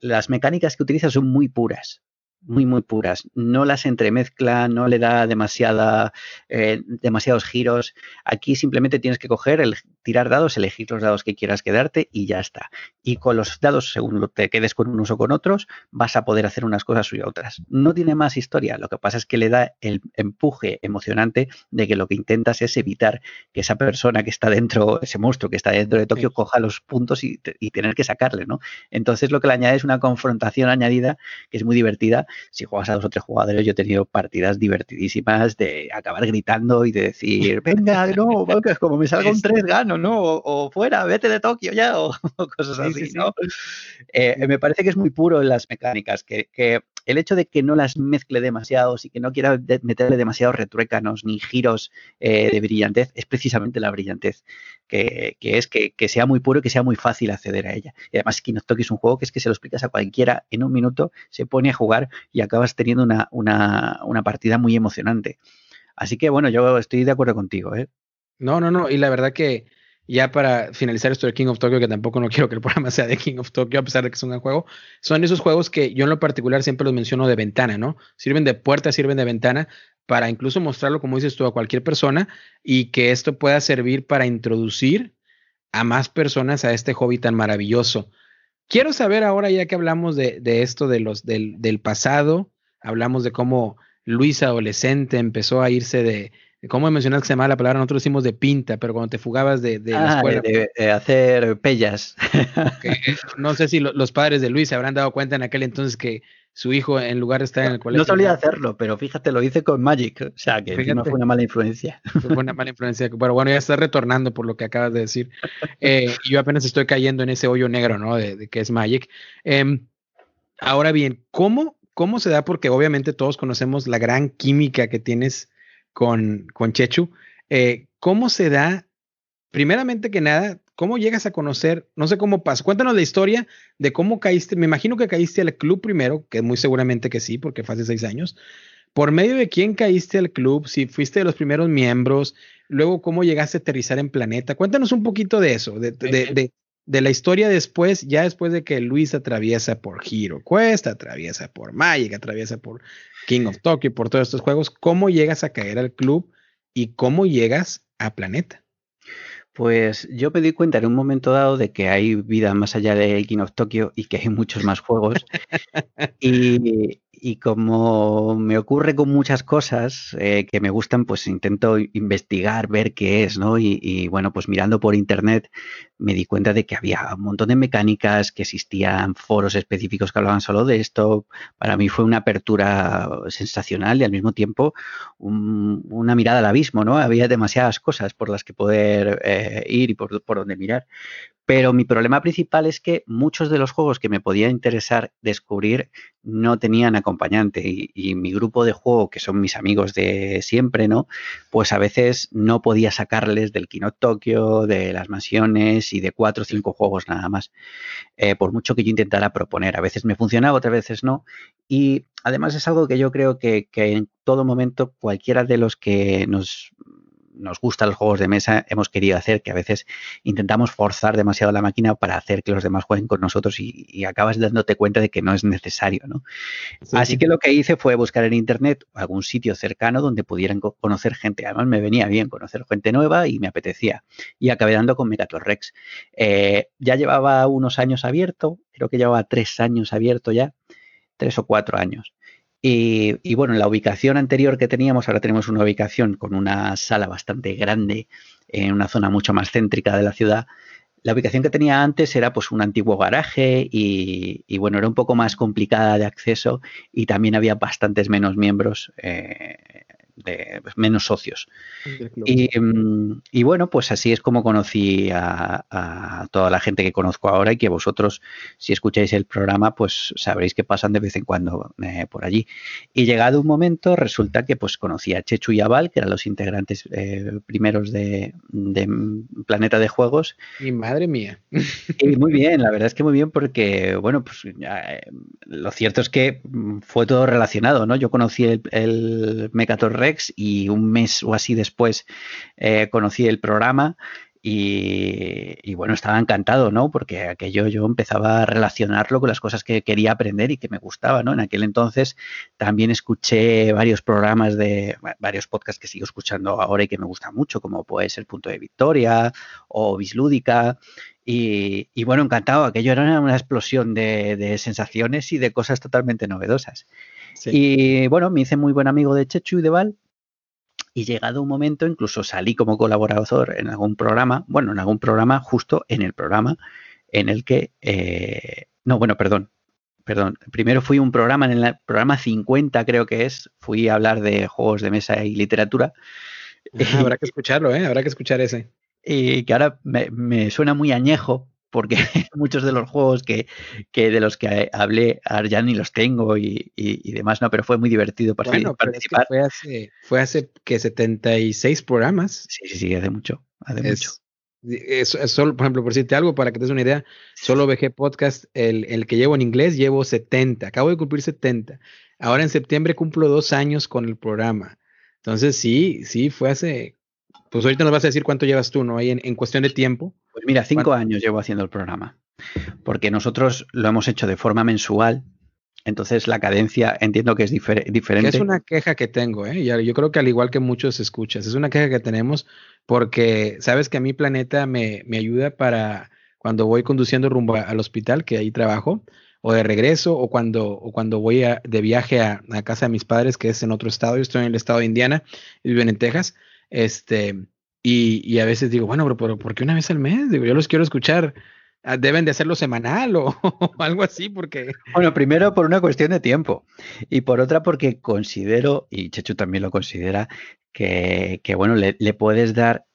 las mecánicas que utiliza son muy puras muy, muy puras. No las entremezcla, no le da demasiada, eh, demasiados giros. Aquí simplemente tienes que coger, el, tirar dados, elegir los dados que quieras quedarte y ya está. Y con los dados, según te quedes con unos o con otros, vas a poder hacer unas cosas y otras. No tiene más historia. Lo que pasa es que le da el empuje emocionante de que lo que intentas es evitar que esa persona que está dentro, ese monstruo que está dentro de Tokio, coja los puntos y, y tener que sacarle, ¿no? Entonces lo que le añade es una confrontación añadida que es muy divertida si juegas a dos o tres jugadores, yo he tenido partidas divertidísimas de acabar gritando y de decir, venga, no, como me salga un tres gano, ¿no? O, fuera, vete de Tokio ya, o, cosas así, ¿no? Eh, me parece que es muy puro en las mecánicas, que, que el hecho de que no las mezcle demasiados y que no quiera meterle demasiados retruécanos ni giros eh, de brillantez es precisamente la brillantez, que, es que, sea muy puro y que sea muy fácil acceder a ella. Y además, Kino Toki es un juego que es que se lo explicas a cualquiera en un minuto, se pone a jugar y acabas teniendo una, una, una partida muy emocionante. Así que bueno, yo estoy de acuerdo contigo. ¿eh? No, no, no. Y la verdad que ya para finalizar esto de King of Tokyo, que tampoco no quiero que el programa sea de King of Tokyo, a pesar de que es un gran juego, son esos juegos que yo en lo particular siempre los menciono de ventana, ¿no? Sirven de puerta, sirven de ventana para incluso mostrarlo, como dices tú, a cualquier persona y que esto pueda servir para introducir a más personas a este hobby tan maravilloso. Quiero saber ahora, ya que hablamos de, esto de los, del, del pasado, hablamos de cómo Luis adolescente empezó a irse de, ¿Cómo mencionas que se llama la palabra? Nosotros decimos de pinta, pero cuando te fugabas de, la ah, escuela. De, hacer pellas. no sé si los padres de Luis se habrán dado cuenta en aquel entonces que su hijo, en lugar de estar en el colegio. No solía hacerlo, pero fíjate, lo hice con Magic. O sea, que no fue una mala influencia. Fue una mala influencia. Pero bueno, ya está retornando por lo que acabas de decir. Eh, yo apenas estoy cayendo en ese hoyo negro, ¿no? De, que es Magic. Em, ahora bien, ¿cómo, ¿cómo se da? Porque obviamente todos conocemos la gran química que tienes con, con Chechu. Eh, ¿Cómo se da, primeramente que nada, cómo llegas a conocer, no sé cómo pasa, cuéntanos la historia de cómo caíste, me imagino que caíste al club primero, que muy seguramente que sí, porque fue hace seis años. ¿Por medio de quién caíste al club? Si fuiste de los primeros miembros, luego cómo llegaste a aterrizar en Planeta. Cuéntanos un poquito de eso, de, de, de, la historia después, ya después de que Luis atraviesa por Hero Quest, atraviesa por Magic, atraviesa por King of Tokyo, por todos estos juegos, ¿cómo llegas a caer al club y cómo llegas a Planeta? Pues yo me di cuenta en un momento dado de que hay vida más allá de King of Tokyo y que hay muchos más juegos. y, y como me ocurre con muchas cosas eh, que me gustan, pues intento investigar, ver qué es, ¿no? Y, bueno, pues mirando por internet me di cuenta de que había un montón de mecánicas, que existían foros específicos que hablaban solo de esto. Para mí fue una apertura sensacional y al mismo tiempo una mirada al abismo, ¿no? Había demasiadas cosas por las que poder eh, ir y por, por donde mirar. Pero mi problema principal es que muchos de los juegos que me podía interesar descubrir no tenían acompañante y, mi grupo de juego, que son mis amigos de siempre, ¿no? Pues a veces no podía sacarles del Kino Tokyo, de las mansiones y de cuatro o cinco juegos nada más. Eh, por mucho que yo intentara proponer, a veces me funcionaba, otras veces no. Y además es algo que yo creo que, que en todo momento cualquiera de los que nos nos gustan los juegos de mesa, hemos querido hacer, que a veces intentamos forzar demasiado la máquina para hacer que los demás jueguen con nosotros y, acabas dándote cuenta de que no es necesario, ¿no? Así que lo que hice fue buscar en internet algún sitio cercano donde pudieran conocer gente. Además me venía bien conocer gente nueva y me apetecía. Y acabé dando con Megator Rex. Eh, ya llevaba unos años abierto, creo que llevaba tres años abierto ya, tres o cuatro años. Y, bueno, en la ubicación anterior que teníamos, ahora tenemos una ubicación con una sala bastante grande en una zona mucho más céntrica de la ciudad. La ubicación que tenía antes era pues un antiguo garaje y, bueno, era un poco más complicada de acceso y también había bastantes menos miembros eh, de menos socios. Mm, y, bueno, pues así es como conocí a, toda la gente que conozco ahora y que vosotros, si escucháis el programa, pues sabréis que pasan de vez en cuando eh, por allí. Y llegado un momento, resulta que pues conocí a Chechu y a Val, que eran los integrantes eh, primeros de, Planeta de Juegos. Y madre mía. Y muy bien, la verdad es que muy bien porque, bueno, pues eh, lo cierto es que fue todo relacionado, ¿no? Yo conocí el, el Y un mes o así después eh, conocí el programa y, bueno, estaba encantado, ¿no? Porque aquello yo empezaba a relacionarlo con las cosas que quería aprender y que me gustaba, ¿no? En aquel entonces también escuché varios programas de, varios podcasts que sigo escuchando ahora y que me gustan mucho, como puede ser Punto de Victoria o Bislúdica. Y, bueno, encantado, aquello era una explosión de sensaciones y de cosas totalmente novedosas. Y bueno, me hice muy buen amigo de Chechu y de Val. Y llegado un momento, incluso salí como colaborador en algún programa, bueno, en algún programa, justo en el programa en el que, eh, no, bueno, perdón, perdón, primero fui un programa, en el programa 50 creo que es, fui a hablar de juegos de mesa y literatura. Ah, habrá que escucharlo, ¿eh? Habrá que escuchar ese. Y que ahora me, me suena muy añejo, porque muchos de los juegos que, de los que hablé ya ni los tengo y, demás, no, pero fue muy divertido bueno, participar. fue hace, fue hace que 76 programas. Sí, sí, sí, hace mucho, hace mucho. Es, solo, por ejemplo, por decirte algo, para que te des una idea, solo VG Podcast, el, el, que llevo en inglés, llevo 70. Acabo de cumplir 70. Ahora en septiembre cumplo dos años con el programa. Entonces, sí, sí, fue hace. Pues ahorita nos vas a decir cuánto llevas tú, ¿no? Ahí en cuestión de tiempo. Pues mira, cinco años llevo haciendo el programa, porque nosotros lo hemos hecho de forma mensual, entonces la cadencia entiendo que es diferente. es una queja que tengo, ¿eh? yo creo que al igual que muchos escuchas, es una queja que tenemos porque sabes que a mi planeta me, ayuda para cuando voy conduciendo rumbo al hospital, que ahí trabajo, o de regreso, o cuando, o cuando voy de viaje a, a, casa de mis padres, que es en otro estado, yo estoy en el estado de Indiana y viven en Texas, este, y, a veces digo, bueno, pero, ¿por qué una vez al mes? Digo, yo los quiero escuchar. Ah, deben de hacerlo semanal o, algo así, porque. Bueno, primero por una cuestión de tiempo y por otra porque considero, y Chechu también lo considera, que, bueno, le, le puedes dar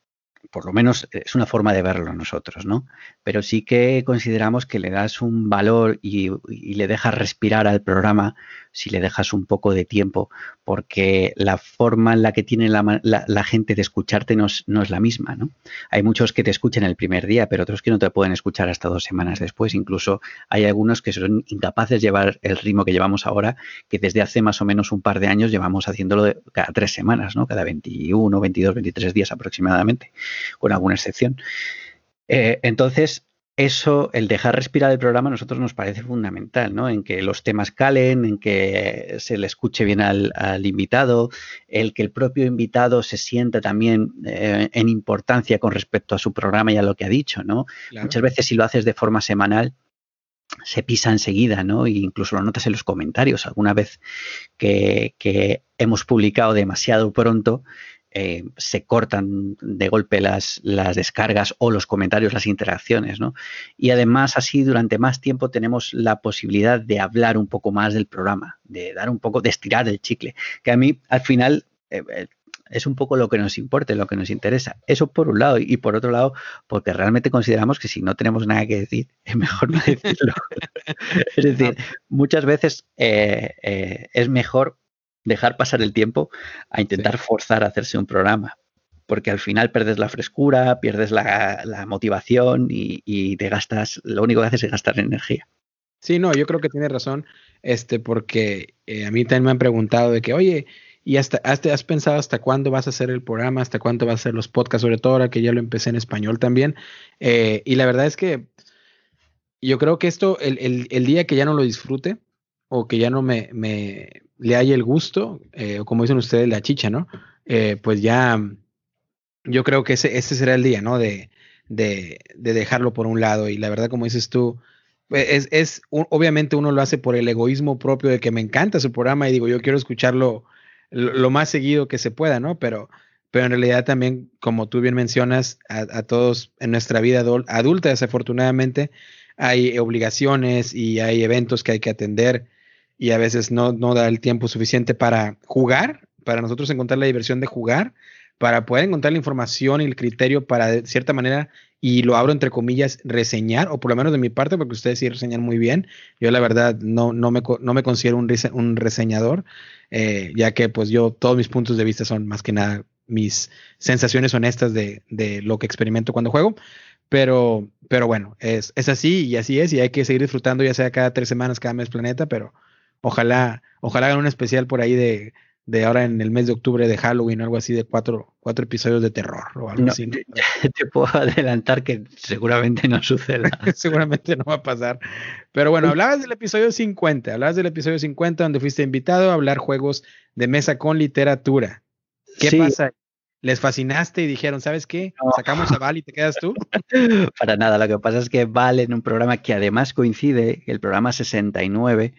por lo menos es una forma de verlo nosotros, ¿no? Pero sí que consideramos que le das un valor y, le dejas respirar al programa si le dejas un poco de tiempo, porque la forma en la que tiene la, gente de escucharte no es, la misma, ¿no? Hay muchos que te escuchan el primer día, pero otros que no te pueden escuchar hasta dos semanas después. Incluso hay algunos que son incapaces de llevar el ritmo que llevamos ahora, que desde hace más o menos un par de años llevamos haciéndolo cada tres semanas, ¿no? Cada 21, 22, 23 días aproximadamente con alguna excepción. Eh, entonces, eso, el dejar respirar el programa, a nosotros nos parece fundamental, ¿no? En que los temas calen, en que se le escuche bien al, invitado, el que el propio invitado se sienta también eh, en importancia con respecto a su programa y a lo que ha dicho, ¿no? Muchas veces si lo haces de forma semanal, se pisa enseguida, ¿no? E incluso lo notas en los comentarios. Alguna vez que, que hemos publicado demasiado pronto, eh, se cortan de golpe las, las, descargas o los comentarios, las interacciones, ¿no? Y además así durante más tiempo tenemos la posibilidad de hablar un poco más del programa, de dar un poco, de estirar el chicle, que a mí al final eh, eh, es un poco lo que nos importa, lo que nos interesa. Eso por un lado y por otro lado, porque realmente consideramos que si no tenemos nada que decir, es mejor no decirlo. es decir, muchas veces es mejor dejar pasar el tiempo a intentar forzar a hacerse un programa. Porque al final pierdes la frescura, pierdes la, motivación y, te gastas, lo único que haces es gastar energía. Sí, no, yo creo que tiene razón, este, porque eh, a mí también me han preguntado de que, oye, y hasta, hasta has pensado hasta cuándo vas a hacer el programa, hasta cuándo vas a hacer los podcasts, sobre todo ahora que ya lo empecé en español también. Eh, y la verdad es que yo creo que esto, el, el, día que ya no lo disfrute o que ya no me, me le haya el gusto, eh, o como dicen ustedes, la chicha, ¿no? Eh, pues ya yo creo que ese, ese será el día, ¿no? De, de, de, dejarlo por un lado. Y la verdad, como dices tú, pues, es, es obviamente uno lo hace por el egoísmo propio de que me encanta su programa y digo, yo quiero escucharlo lo, más seguido que se pueda, ¿no? Pero, pero en realidad también, como tú bien mencionas, a, a todos en nuestra vida adulta, desafortunadamente, hay obligaciones y hay eventos que hay que atender y a veces no, no da el tiempo suficiente para jugar, para nosotros encontrar la diversión de jugar, para poder encontrar la información y el criterio para de cierta manera, y lo abro entre comillas, reseñar, o por lo menos de mi parte, porque ustedes sí reseñan muy bien. Yo la verdad no, no, me, no me considero un, un reseñador, eh, ya que pues yo todos mis puntos de vista son más que nada mis sensaciones honestas de, de lo que experimento cuando juego. Pero, pero bueno, es, es así y así es, y hay que seguir disfrutando, ya sea cada tres semanas, cada mes planeta, pero ojalá, ojalá hagan un especial por ahí de, de ahora en el mes de octubre de Halloween, algo así de cuatro, cuatro episodios de terror o algo así. Te, te, puedo adelantar que seguramente no suceda. seguramente no va a pasar. Pero bueno, hablabas del episodio 50, hablabas del episodio 50 donde fuiste invitado a hablar juegos de mesa con literatura. ¿Qué sí. pasa? Les fascinaste y dijeron, ¿sabes qué? Sacamos a Val y te quedas tú. Para nada, lo que pasa es que Val en un programa que además coincide, el programa 69,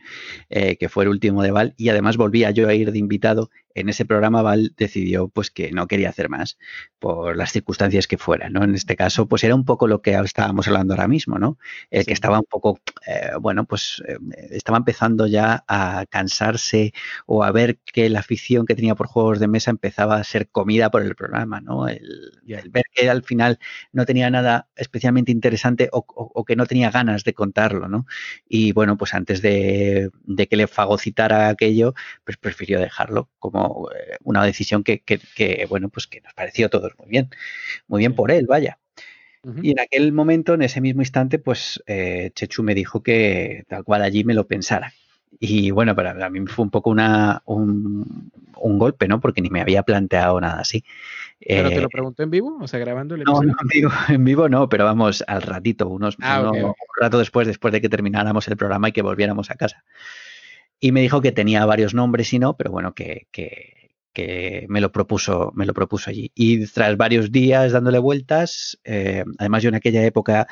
eh, que fue el último de Val, y además volvía yo a ir de invitado, en ese programa Val decidió pues que no quería hacer más por las circunstancias que fueran, ¿no? En este caso, pues era un poco lo que estábamos hablando ahora mismo, ¿no? El sí. que estaba un poco, eh, bueno, pues eh, estaba empezando ya a cansarse o a ver que la afición que tenía por juegos de mesa empezaba a ser comida por el programa, ¿no? El, el ver que al final no tenía nada especialmente interesante o, o, o, que no tenía ganas de contarlo, ¿no? Y bueno, pues antes de, de que le fagocitara aquello, pues prefirió dejarlo como eh, una decisión que, que, que, bueno, pues que nos pareció a todos muy bien, muy bien por él, vaya. Uh -huh. Y en aquel momento, en ese mismo instante, pues eh, Chechu me dijo que tal cual allí me lo pensara. Y bueno, para mí fue un poco una, un, un, golpe, ¿no? Porque ni me había planteado nada así. ¿Pero eh, te lo preguntó en vivo? O sea, grabando el episodio. No, no en, vivo, en vivo no, pero vamos al ratito, unos, ah, uno, okay, okay. un rato después, después de que termináramos el programa y que volviéramos a casa. Y me dijo que tenía varios nombres y no, pero bueno, que, que, me lo propuso, me lo propuso allí. Y tras varios días dándole vueltas, eh, además yo en aquella época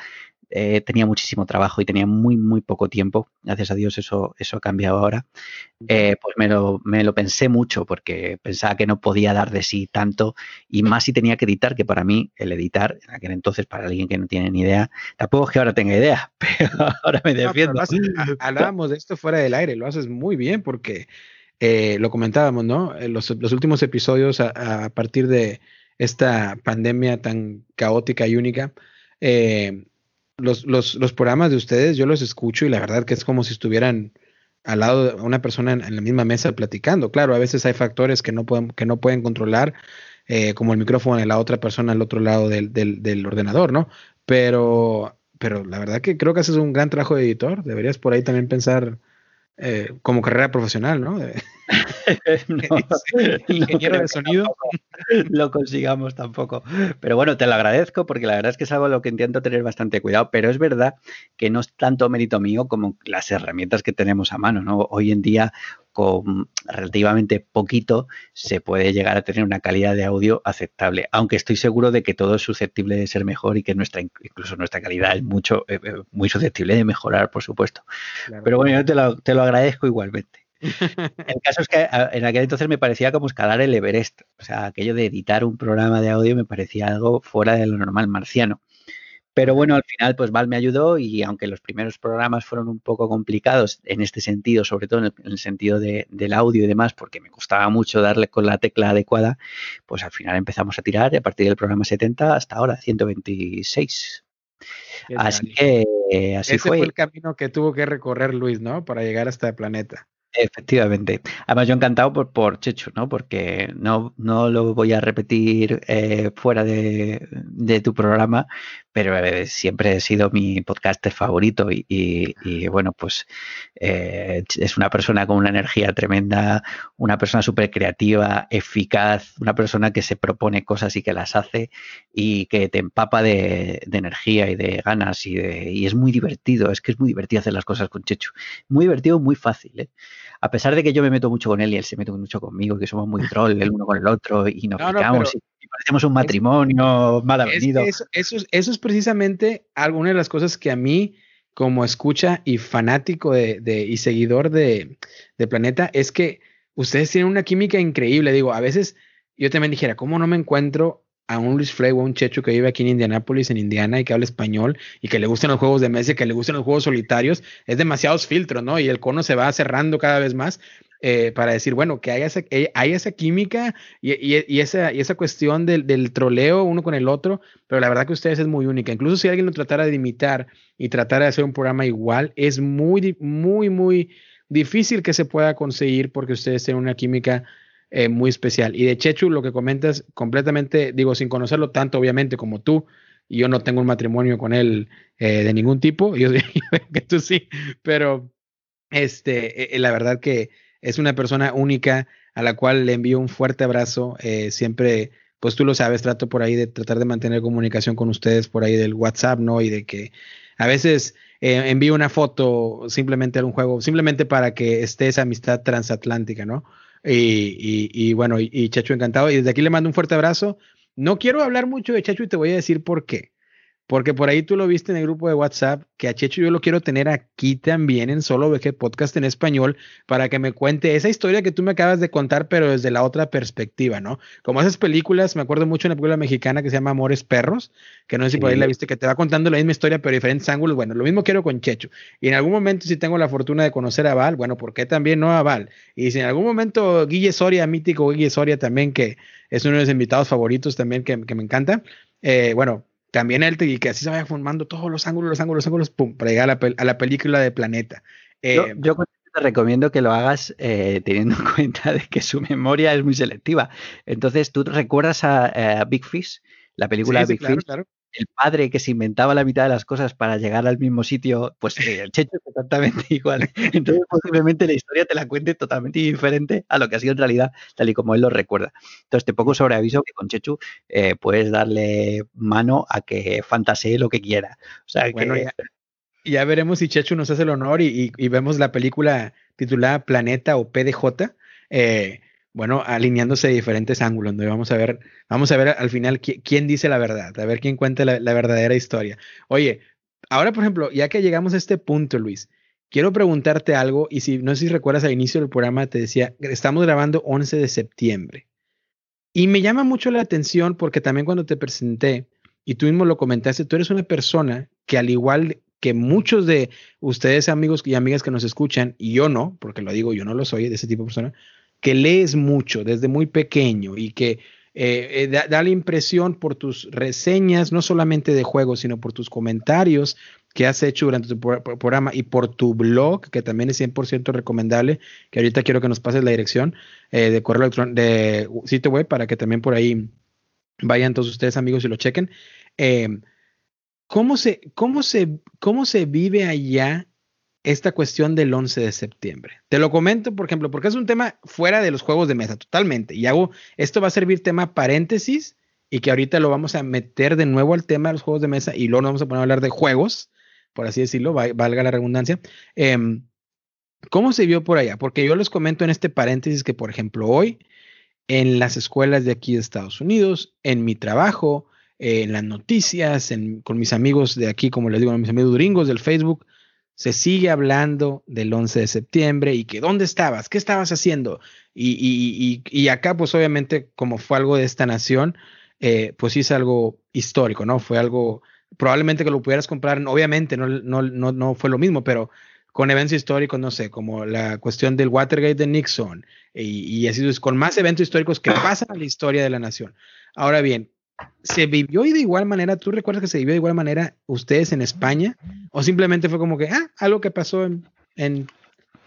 eh, tenía muchísimo trabajo y tenía muy, muy poco tiempo. Gracias a Dios eso, eso ha cambiado ahora. Eh, pues me lo, me lo pensé mucho porque pensaba que no podía dar de sí tanto y más si tenía que editar, que para mí el editar, en aquel entonces, para alguien que no tiene ni idea, tampoco es que ahora tenga idea, pero ahora me defiendo. No, haces, hablábamos de esto fuera del aire, lo haces muy bien porque eh, lo comentábamos, ¿no? Eh, los, los últimos episodios a, a, partir de esta pandemia tan caótica y única, eh, los, los, los, programas de ustedes yo los escucho y la verdad que es como si estuvieran al lado de una persona en, la misma mesa platicando. Claro, a veces hay factores que no pueden, que no pueden controlar, eh, como el micrófono de la otra persona al otro lado del, del, del, ordenador, ¿no? Pero, pero la verdad que creo que haces un gran trabajo de editor. Deberías por ahí también pensar eh, como carrera profesional, ¿no? no ingeniero no de sonido. Lo consigamos tampoco. Pero bueno, te lo agradezco porque la verdad es que es algo a lo que intento tener bastante cuidado. Pero es verdad que no es tanto mérito mío como las herramientas que tenemos a mano, ¿no? Hoy en día, con relativamente poquito, se puede llegar a tener una calidad de audio aceptable. Aunque estoy seguro de que todo es susceptible de ser mejor y que nuestra, incluso nuestra calidad es mucho, eh, eh muy susceptible de mejorar, por supuesto. Claro. Pero bueno, yo te lo, te lo agradezco igualmente. El caso es que en aquel entonces me parecía como escalar el Everest. O sea, aquello de editar un programa de audio me parecía algo fuera de lo normal marciano. Pero bueno, al final, pues Val me ayudó y aunque los primeros programas fueron un poco complicados en este sentido, sobre todo en el, en el sentido de, del audio y demás, porque me costaba mucho darle con la tecla adecuada, pues al final empezamos a tirar y a partir del programa 70 hasta ahora, 126. Así que así Ese fue. fue el camino que tuvo que recorrer Luis, ¿no? Para llegar hasta el planeta. Efectivamente. Además, yo encantado por, por Chechu, ¿no? Porque no, no lo voy a repetir eh, fuera de, de, tu programa, pero eh, siempre he sido mi podcaster favorito y, bueno, pues eh, es una persona con una energía tremenda, una persona súper creativa, eficaz, una persona que se propone cosas y que las hace y que te empapa de, energía y de ganas y, y, es muy divertido, es que es muy divertido hacer las cosas con Chechu, muy divertido, muy fácil. ¿eh? A pesar de que yo me meto mucho con él y él se mete mucho conmigo, que somos muy troll el uno con el otro y nos picamos y, parecemos un matrimonio mal avenido. eso, eso, es precisamente alguna de las cosas que a mí como escucha y fanático de, de y seguidor de, de, Planeta es que ustedes tienen una química increíble. Digo, a veces yo también dijera, ¿cómo no me encuentro a un Luis Frey o un Checho que vive aquí en Indianápolis, en Indiana, y que habla español y que le gustan los juegos de mesa, que le gustan los juegos solitarios, es demasiados filtros, ¿no? Y el cono se va cerrando cada vez más eh, para decir, bueno, que hay esa, eh, hay esa química y, y, esa, y esa cuestión del, del, troleo uno con el otro, pero la verdad que ustedes es muy única. Incluso si alguien lo tratara de imitar y tratara de hacer un programa igual, es muy, muy, muy difícil que se pueda conseguir porque ustedes tienen una química eh, muy especial. Y de Chechu, lo que comentas, completamente, digo, sin conocerlo tanto, obviamente, como tú, yo no tengo un matrimonio con él de ningún tipo, yo que tú sí, pero este, la verdad que es una persona única a la cual le envío un fuerte abrazo. siempre, pues tú lo sabes, trato por ahí de tratar de mantener comunicación con ustedes por ahí del WhatsApp, ¿no? Y de que a veces envío una foto simplemente a un juego, simplemente para que esté esa amistad transatlántica, ¿no? Y, bueno, y, y, Chacho encantado. Y desde aquí le mando un fuerte abrazo. No quiero hablar mucho de Chacho y te voy a decir por qué. Porque por ahí tú lo viste en el grupo de WhatsApp, que a Checho yo lo quiero tener aquí también en Solo VG Podcast en español, para que me cuente esa historia que tú me acabas de contar, pero desde la otra perspectiva, ¿no? Como esas películas, me acuerdo mucho de una película mexicana que se llama Amores Perros, que no sé si por ahí la viste, que te va contando la misma historia, pero diferentes ángulos. Bueno, lo mismo quiero con Checho. Y en algún momento, si tengo la fortuna de conocer a Val, bueno, ¿por qué también no a Val? Y si en algún momento Guille Soria, mítico Guille Soria también, que es uno de los invitados favoritos también, que, que me encanta, eh, bueno, también él y que así se vaya formando todos los ángulos, los ángulos, los ángulos, pum, para llegar a la, película de Planeta. yo, eh, te recomiendo que lo hagas eh, teniendo en cuenta de que su memoria es muy selectiva. Entonces, ¿tú recuerdas a, Big Fish? La película de Big Fish el padre que se inventaba la mitad de las cosas para llegar al mismo sitio, pues eh, el Checho es totalmente igual. Entonces, posiblemente la historia te la cuente totalmente diferente a lo que ha sido en realidad, tal y como él lo recuerda. Entonces, te pongo sobre aviso que con Chechu eh, puedes darle mano a que fantasee lo que quiera. O sea, bueno, ya, veremos si Chechu nos hace el honor y, y, vemos la película titulada Planeta o PDJ. Eh, bueno, alineándose de diferentes ángulos, donde vamos a ver, vamos a ver al final quién, dice la verdad, a ver quién cuenta la, verdadera historia. Oye, ahora, por ejemplo, ya que llegamos a este punto, Luis, quiero preguntarte algo, y si no sé si recuerdas al inicio del programa, te decía, estamos grabando 11 de septiembre. Y me llama mucho la atención porque también cuando te presenté, y tú mismo lo comentaste, tú eres una persona que al igual que muchos de ustedes, amigos y amigas que nos escuchan, y yo no, porque lo digo, yo no lo soy de ese tipo de persona, que lees mucho desde muy pequeño y que eh, eh, da, la impresión por tus reseñas, no solamente de juegos, sino por tus comentarios que has hecho durante tu programa y por tu blog, que también es 100% recomendable, que ahorita quiero que nos pases la dirección eh, de correo electrónico, de sitio web, para que también por ahí vayan todos ustedes amigos y lo chequen. ¿cómo, se, cómo, se, ¿Cómo se vive allá esta cuestión del 11 de septiembre. Te lo comento, por ejemplo, porque es un tema fuera de los juegos de mesa, totalmente. Y hago, esto va a servir tema paréntesis y que ahorita lo vamos a meter de nuevo al tema de los juegos de mesa y luego nos vamos a poner a hablar de juegos, por así decirlo, valga la redundancia. Em, ¿Cómo se vio por allá? Porque yo les comento en este paréntesis que, por ejemplo, hoy en las escuelas de aquí de Estados Unidos, en mi trabajo, en las noticias, con mis amigos de aquí, como les digo, mis amigos gringos del Facebook, se sigue hablando del 11 de septiembre y que dónde estabas, qué estabas haciendo. Y, acá, pues obviamente, como fue algo de esta nación, eh, pues sí es algo histórico, ¿no? Fue algo, probablemente que lo pudieras comprar, obviamente no, no, no, no fue lo mismo, pero con eventos históricos, no sé, como la cuestión del Watergate de Nixon y, y así, con más eventos históricos que pasan a la historia de la nación. Ahora bien, ¿Se vivió de igual manera? ¿Tú recuerdas que se vivió de igual manera ustedes en España? ¿O simplemente fue como que, ah, algo que pasó en,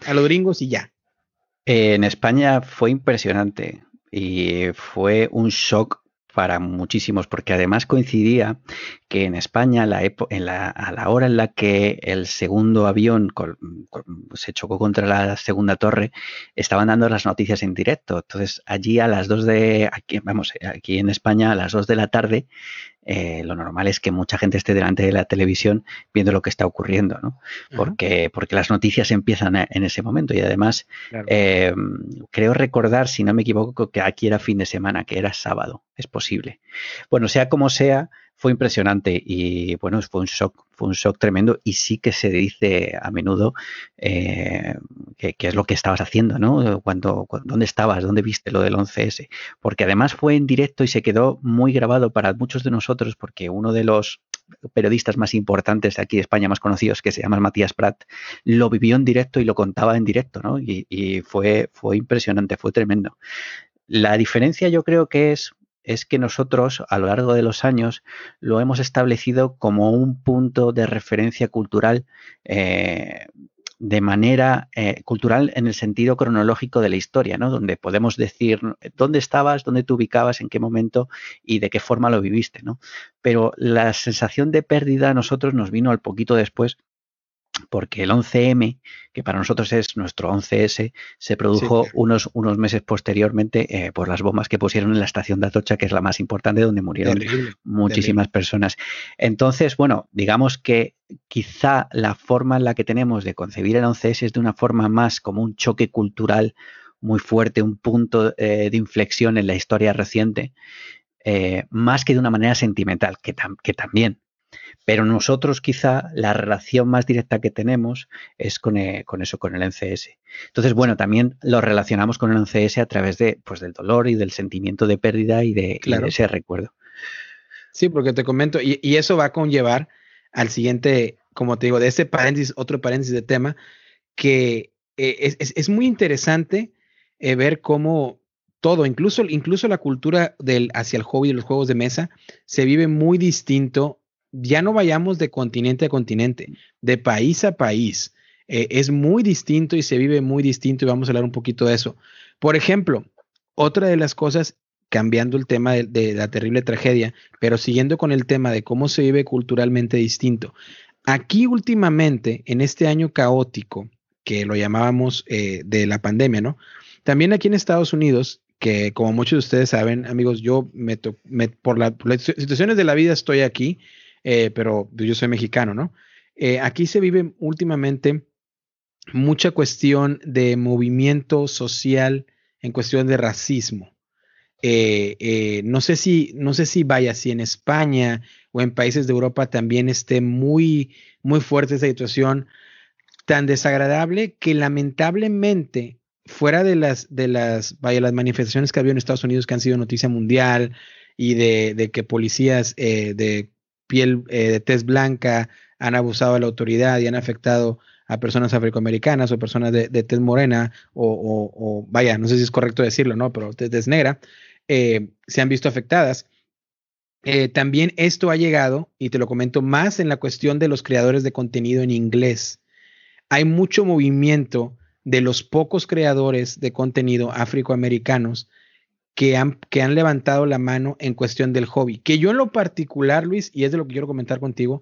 a los gringos y ya? en España fue impresionante y fue un shock para muchísimos, porque además coincidía que en España, la en la, a la hora en la que el segundo avión se chocó contra la segunda torre, estaban dando las noticias en directo. Entonces, allí a las dos de, aquí, vamos, aquí en España, a las dos de la tarde, eh, lo normal es que mucha gente esté delante de la televisión viendo lo que está ocurriendo, ¿no? Porque, porque las noticias empiezan en ese momento y además eh, creo recordar, si no me equivoco, que aquí era fin de semana, que era sábado, es posible. Bueno, sea como sea, fue impresionante y bueno, fue un shock, fue un shock tremendo y sí que se dice a menudo eh, que, es lo que estabas haciendo, ¿no? Cuando, ¿Dónde estabas? ¿Dónde viste lo del 11S? Porque además fue en directo y se quedó muy grabado para muchos de nosotros porque uno de los periodistas más importantes de aquí de España, más conocidos, que se llama Matías Prat, lo vivió en directo y lo contaba en directo, ¿no? Y, y fue, fue impresionante, fue tremendo. La diferencia yo creo que es es que nosotros a lo largo de los años lo hemos establecido como un punto de referencia cultural eh, de manera eh, cultural en el sentido cronológico de la historia, ¿no? Donde podemos decir dónde estabas, dónde te ubicabas, en qué momento y de qué forma lo viviste, ¿no? Pero la sensación de pérdida a nosotros nos vino al poquito después porque el 11M, que para nosotros es nuestro 11S, se produjo unos, unos meses posteriormente eh, por las bombas que pusieron en la estación de Atocha, que es la más importante, donde murieron muchísimas personas. Entonces, bueno, digamos que quizá la forma en la que tenemos de concebir el 11S es de una forma más como un choque cultural muy fuerte, un punto eh, de inflexión en la historia reciente, eh, más que de una manera sentimental, que, que también, pero nosotros quizá la relación más directa que tenemos es con, eh, eso, con el NCS. Entonces, bueno, también lo relacionamos con el NCS a través de, pues, del dolor y del sentimiento de pérdida y de, ese recuerdo. Sí, porque te comento, y, eso va a conllevar al siguiente, como te digo, de ese paréntesis, otro paréntesis de tema, que eh, es, muy interesante eh, ver cómo todo, incluso, incluso la cultura del, hacia el hobby de los juegos de mesa, se vive muy distinto ya no vayamos de continente a continente, de país a país. Eh, es muy distinto y se vive muy distinto y vamos a hablar un poquito de eso. Por ejemplo, otra de las cosas, cambiando el tema de, la terrible tragedia, pero siguiendo con el tema de cómo se vive culturalmente distinto. Aquí últimamente, en este año caótico, que lo llamábamos eh, de la pandemia, ¿no? También aquí en Estados Unidos, que como muchos de ustedes saben, amigos, yo me, por, las situaciones de la vida estoy aquí, eh, pero yo soy mexicano, ¿no? Eh, aquí se vive últimamente mucha cuestión de movimiento social en cuestión de racismo. Eh, no sé si, no sé si vaya, si en España o en países de Europa también esté muy, muy fuerte esa situación tan desagradable que lamentablemente fuera de las, de las, vaya, las manifestaciones que había en Estados Unidos que han sido noticia mundial y de que policías de piel eh, de tez blanca han abusado de la autoridad y han afectado a personas afroamericanas o personas de, tez morena o, vaya, no sé si es correcto decirlo, ¿no? Pero tez negra, eh, se han visto afectadas. Eh, también esto ha llegado, y te lo comento más en la cuestión de los creadores de contenido en inglés. Hay mucho movimiento de los pocos creadores de contenido afroamericanos que han, que han levantado la mano en cuestión del hobby. Que yo en lo particular, Luis, y es de lo que quiero comentar contigo,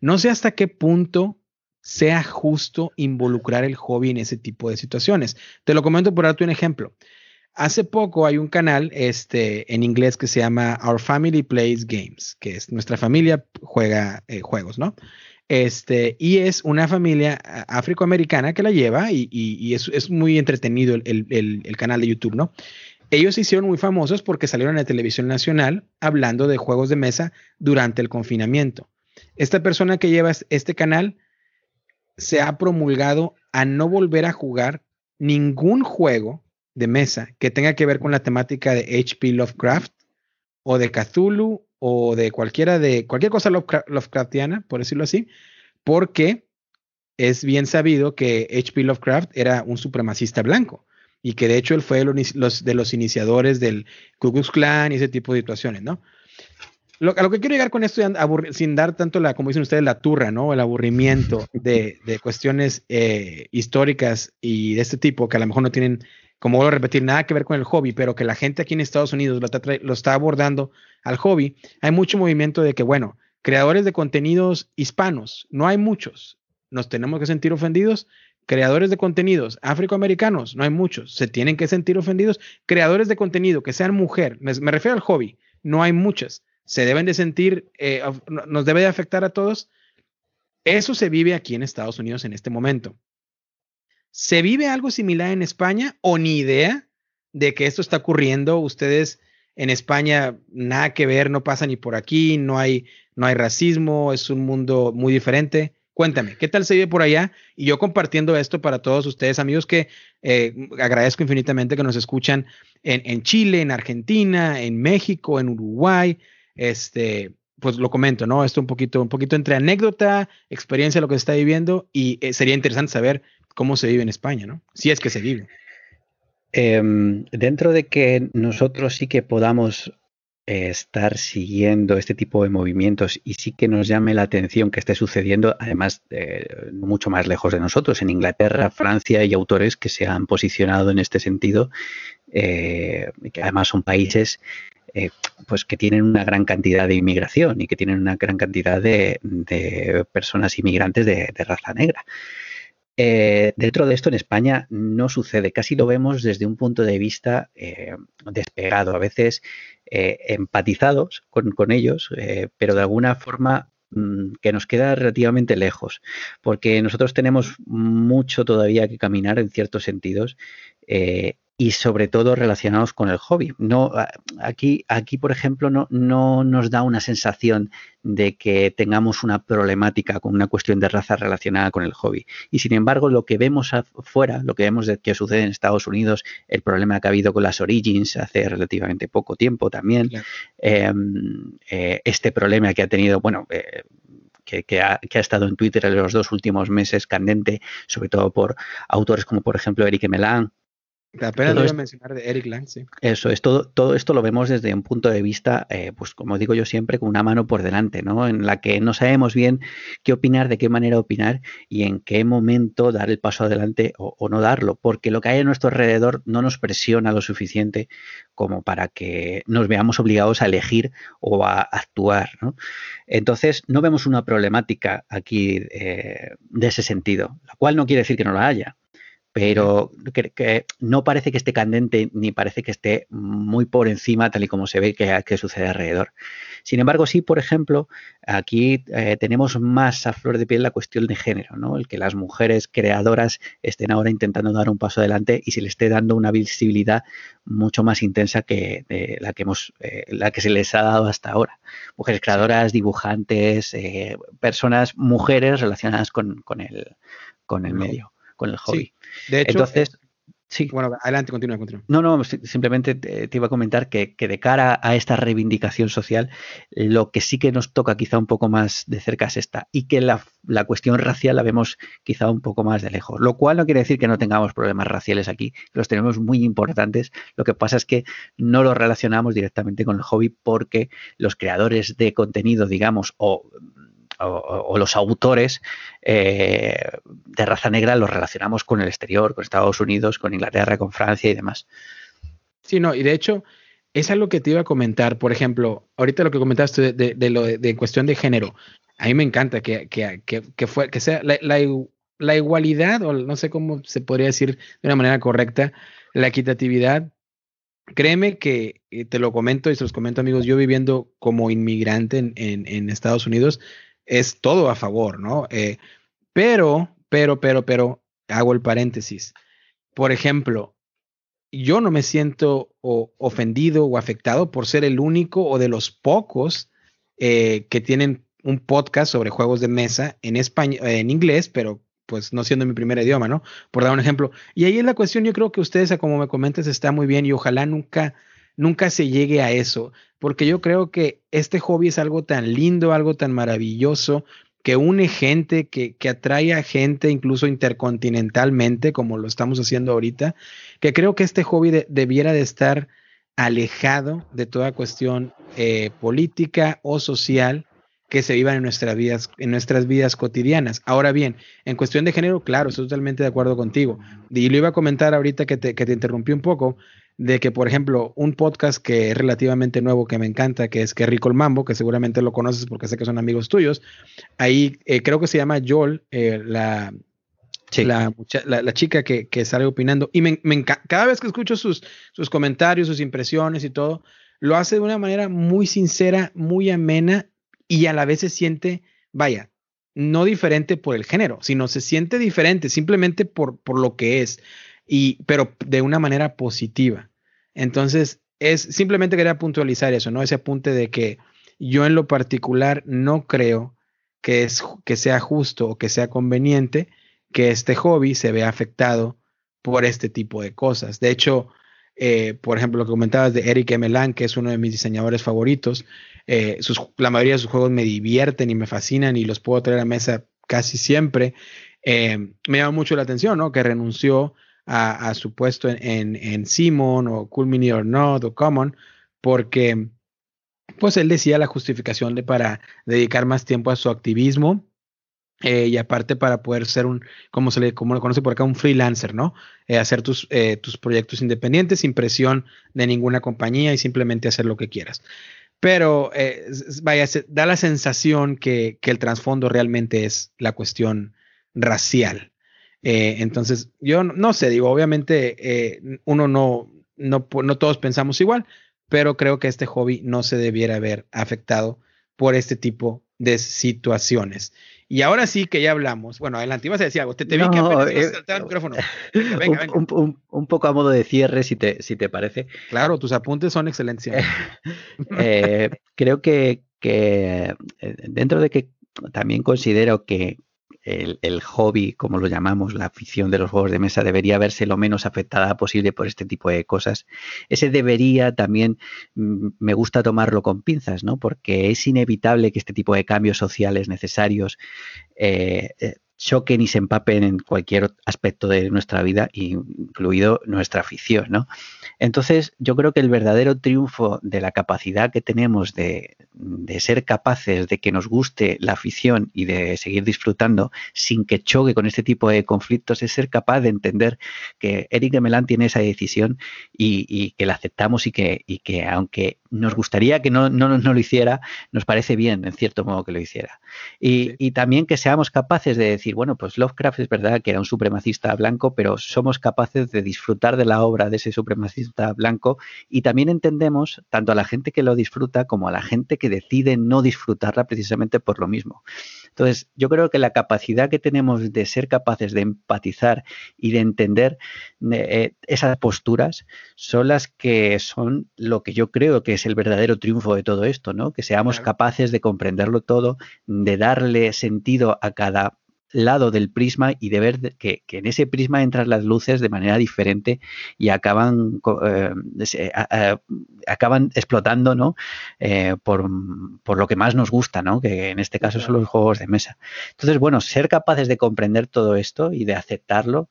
no sé hasta qué punto sea justo involucrar el hobby en ese tipo de situaciones. Te lo comento por darte un ejemplo. Hace poco hay un canal este, en inglés que se llama Our Family Plays Games, que es nuestra familia juega eh, juegos, ¿no? Este, y es una familia afroamericana que la lleva y, y, es, muy entretenido el, el, canal de YouTube, ¿no? Ellos se hicieron muy famosos porque salieron en la televisión nacional hablando de juegos de mesa durante el confinamiento. Esta persona que lleva este canal se ha promulgado a no volver a jugar ningún juego de mesa que tenga que ver con la temática de HP Lovecraft o de Cthulhu o de cualquiera de cualquier cosa Lovecraftiana, por decirlo así, porque es bien sabido que HP Lovecraft era un supremacista blanco y que de hecho él fue los, de los iniciadores del Ku Klux Klan y ese tipo de situaciones, ¿no? Lo, a lo que quiero llegar con esto, sin dar tanto la, como dicen ustedes, la turra, ¿no? El aburrimiento de, cuestiones eh, históricas y de este tipo que a lo mejor no tienen como vuelvo a repetir, nada que ver con el hobby, pero que la gente aquí en Estados Unidos lo está abordando al hobby, hay mucho movimiento de que, bueno, creadores de contenidos hispanos, no hay muchos, nos tenemos que sentir ofendidos. Creadores de contenidos afroamericanos, no hay muchos, se tienen que sentir ofendidos. Creadores de contenido que sean mujer, me, refiero al hobby, no hay muchas, se deben de sentir, eh, nos debe de afectar a todos. Eso se vive aquí en Estados Unidos en este momento. ¿Se vive algo similar en España o ni idea de que esto está ocurriendo? Ustedes en España nada que ver, no pasa ni por aquí, no hay, no hay racismo, es un mundo muy diferente. Cuéntame, ¿qué tal se vive por allá? Y yo compartiendo esto para todos ustedes, amigos, que eh, agradezco infinitamente que nos escuchan en, en, Chile, en Argentina, en México, en Uruguay. Este, pues lo comento, ¿no? Esto un poquito, un poquito entre anécdota, experiencia, lo que se está viviendo, y eh, sería interesante saber cómo se vive en España, ¿no? Si es que se vive. Em, dentro de que nosotros sí que podamos estar siguiendo este tipo de movimientos y sí que nos llame la atención que esté sucediendo, además eh, mucho más lejos de nosotros, en Inglaterra, Francia hay autores que se han posicionado en este sentido, eh, que además son países pues que tienen una gran cantidad de inmigración y que tienen una gran cantidad de, personas inmigrantes de raza negra. Eh, dentro de esto en España no sucede, casi lo vemos desde un punto de vista eh, despegado, a veces eh, empatizados con, ellos, pero de alguna forma mm, que nos queda relativamente lejos, porque nosotros tenemos mucho todavía que caminar en ciertos sentidos y sobre todo relacionados con el hobby. No, aquí, aquí, por ejemplo, no, no nos da una sensación de que tengamos una problemática con una cuestión de raza relacionada con el hobby. Y sin embargo, lo que vemos afuera, lo que vemos de que sucede en Estados Unidos, el problema que ha habido con las Origins hace relativamente poco tiempo también, em, eh, este problema que ha tenido, bueno, eh, que, ha, estado en Twitter en los dos últimos meses candente, sobre todo por autores como por ejemplo Eric Melan, Apenas lo iba a mencionar de Eric Lang, sí. Eso, es todo, todo esto lo vemos desde un punto de vista, eh, pues como digo yo siempre, con una mano por delante, ¿no? En la que no sabemos bien qué opinar, de qué manera opinar y en qué momento dar el paso adelante o, no darlo, porque lo que hay a nuestro alrededor no nos presiona lo suficiente como para que nos veamos obligados a elegir o a actuar, ¿no? Entonces, no vemos una problemática aquí eh, de ese sentido, lo cual no quiere decir que no la haya pero que, no parece que esté candente ni parece que esté muy por encima tal y como se ve que, sucede alrededor. Sin embargo, sí, por ejemplo, aquí eh, tenemos más a flor de piel la cuestión de género, ¿no? El que las mujeres creadoras estén ahora intentando dar un paso adelante y se les esté dando una visibilidad mucho más intensa que la que hemos, eh, la que se les ha dado hasta ahora. Mujeres creadoras, dibujantes, eh, personas, mujeres relacionadas con, el, con el medio con el hobby. de hecho, entonces, sí. Bueno, adelante, continúa, continúa. No, no, simplemente te, iba a comentar que, de cara a esta reivindicación social, lo que sí que nos toca quizá un poco más de cerca es esta, y que la, cuestión racial la vemos quizá un poco más de lejos, lo cual no quiere decir que no tengamos problemas raciales aquí, los tenemos muy importantes, lo que pasa es que no los relacionamos directamente con el hobby porque los creadores de contenido, digamos, o o, los autores eh, de raza negra los relacionamos con el exterior, con Estados Unidos, con Inglaterra, con Francia y demás. Sí, no, y de hecho es algo que te iba a comentar, por ejemplo, ahorita lo que comentaste de, cuestión de género, a mí me encanta que, fue, que sea la, igualdad, o no sé cómo se podría decir de una manera correcta, la equitatividad créeme que te lo comento y se los comento amigos, yo viviendo como inmigrante en, Estados Unidos, es todo a favor, ¿no? Eh, pero, pero, pero, pero, hago el paréntesis. Por ejemplo, yo no me siento ofendido o afectado por ser el único o de los pocos eh, que tienen un podcast sobre juegos de mesa en español, en inglés, pero pues no siendo mi primer idioma, ¿no? Por dar un ejemplo. Y ahí es la cuestión, yo creo que ustedes, como me comentas, está muy bien y ojalá nunca nunca se llegue a eso, porque yo creo que este hobby es algo tan lindo, algo tan maravilloso, que une gente, que, que atrae a gente incluso intercontinentalmente, como lo estamos haciendo ahorita, que creo que este hobby debiera de estar alejado de toda cuestión eh, política o social, que se vivan en nuestras vidas, en nuestras vidas cotidianas. Ahora bien, en cuestión de género, claro, estoy totalmente de acuerdo contigo. Y lo iba a comentar ahorita que te, que te interrumpí un poco, de que, por ejemplo, un podcast que es relativamente nuevo, que me encanta, que es Que Rico el Mambo, que seguramente lo conoces porque sé que son amigos tuyos, ahí eh, creo que se llama Joel, eh, la, la, chica que, que, sale opinando, y me, me cada vez que escucho sus, sus comentarios, sus impresiones y todo, lo hace de una manera muy sincera, muy amena y a la vez se siente, vaya, no diferente por el género, sino se siente diferente simplemente por, por lo que es y, pero de una manera positiva. Entonces, es simplemente quería puntualizar eso, ¿no? Ese apunte de que yo en lo particular no creo que, es, que sea justo o que sea conveniente que este hobby se vea afectado por este tipo de cosas. De hecho, eh, por ejemplo, lo que comentabas de Eric Emelan, que es uno de mis diseñadores favoritos, eh, la mayoría de sus juegos me divierten y me fascinan y los puedo traer a mesa casi siempre. Eh, me llama mucho la atención, ¿no? Que renunció a, su puesto en, en, Simon o Cool Mini or Not o Common, porque pues él decía la justificación de para dedicar más tiempo a su activismo eh, y aparte para poder ser un, como se le, como lo conoce por acá, un freelancer, ¿no? Eh, hacer tus, eh, tus proyectos independientes sin presión de ninguna compañía y simplemente hacer lo que quieras. Pero, vaya, da la sensación que, que el trasfondo realmente es la cuestión racial. Eh, entonces, yo no, sé, digo, obviamente eh, uno no, no, no todos pensamos igual, pero creo que este hobby no se debiera haber afectado por este tipo de situaciones. Y ahora sí que ya hablamos. Bueno, adelante, ibas a decir algo. Te, vi que apenas eh, el micrófono. Venga, un, Un, un, poco a modo de cierre, si te, si te parece. Claro, tus apuntes son excelentes. creo que, que dentro de que también considero que, el, hobby, como lo llamamos, la afición de los juegos de mesa, debería verse lo menos afectada posible por este tipo de cosas. Ese debería también mm, me gusta tomarlo con pinzas, ¿no? Porque es inevitable que este tipo de cambios sociales necesarios eh, eh, choquen y se empapen en cualquier aspecto de nuestra vida, incluido nuestra afición, ¿no? Entonces, yo creo que el verdadero triunfo de la capacidad que tenemos de, de, ser capaces de que nos guste la afición y de seguir disfrutando sin que choque con este tipo de conflictos es ser capaz de entender que Eric Melán tiene esa decisión y, que la aceptamos y que, y que aunque nos gustaría que no, no, no, lo hiciera, nos parece bien, en cierto modo, que lo hiciera. Y, y también que seamos capaces de decir, bueno, pues Lovecraft es verdad que era un supremacista blanco, pero somos capaces de disfrutar de la obra de ese supremacista blanco y también entendemos tanto a la gente que lo disfruta como a la gente que decide no disfrutarla precisamente por lo mismo. Entonces, yo creo que la capacidad que tenemos de ser capaces de empatizar y de entender eh, esas posturas son las que son lo que yo creo que es el verdadero triunfo de todo esto, ¿no? Que seamos capaces de comprenderlo todo, de darle sentido a cada lado del prisma y de ver que, en ese prisma entran las luces de manera diferente y acaban, eh, acaban explotando ¿no? Eh, por, por, lo que más nos gusta, ¿no? que en este caso son los juegos de mesa. Entonces, bueno, ser capaces de comprender todo esto y de aceptarlo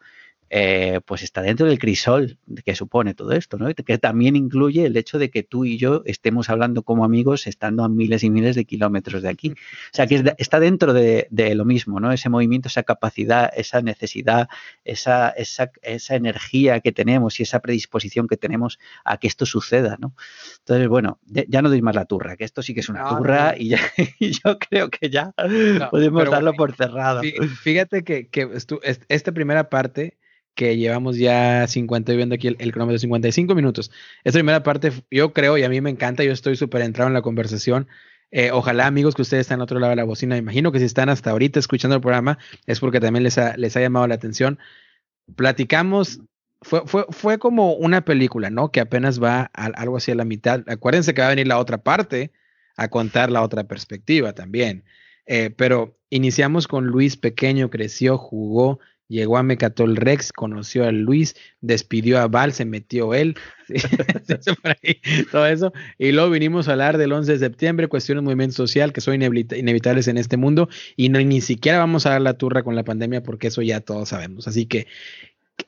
eh, pues está dentro del crisol que supone todo esto, ¿no? Que también incluye el hecho de que tú y yo estemos hablando como amigos estando a miles y miles de kilómetros de aquí. O sea, que está dentro de, lo mismo, ¿no? Ese movimiento, esa capacidad, esa necesidad, esa, esa, esa, energía que tenemos y esa predisposición que tenemos a que esto suceda, ¿no? Entonces, bueno, ya no doy más la turra, que esto sí que es una turra Y, yo creo que ya podemos darlo por cerrado. Fíjate que, que esta primera parte que llevamos ya 50, viendo aquí el, el, cronómetro 55 minutos. Esta primera parte, yo creo, y a mí me encanta, yo estoy súper entrado en la conversación. Eh, ojalá, amigos, que ustedes están al otro lado de la bocina. Imagino que si están hasta ahorita escuchando el programa, es porque también les ha, les ha llamado la atención. Platicamos, fue, fue, fue como una película, ¿no? Que apenas va a, algo hacia la mitad. Acuérdense que va a venir la otra parte a contar la otra perspectiva también. Eh, pero iniciamos con Luis pequeño, creció, jugó, llegó a Mecatol Rex, conoció a Luis, despidió a Val, se metió él, todo eso. Y luego vinimos a hablar del 11 de septiembre, cuestiones de movimiento social que son inevitables en este mundo y ni siquiera vamos a dar la turra con la pandemia porque eso ya todos sabemos. Así que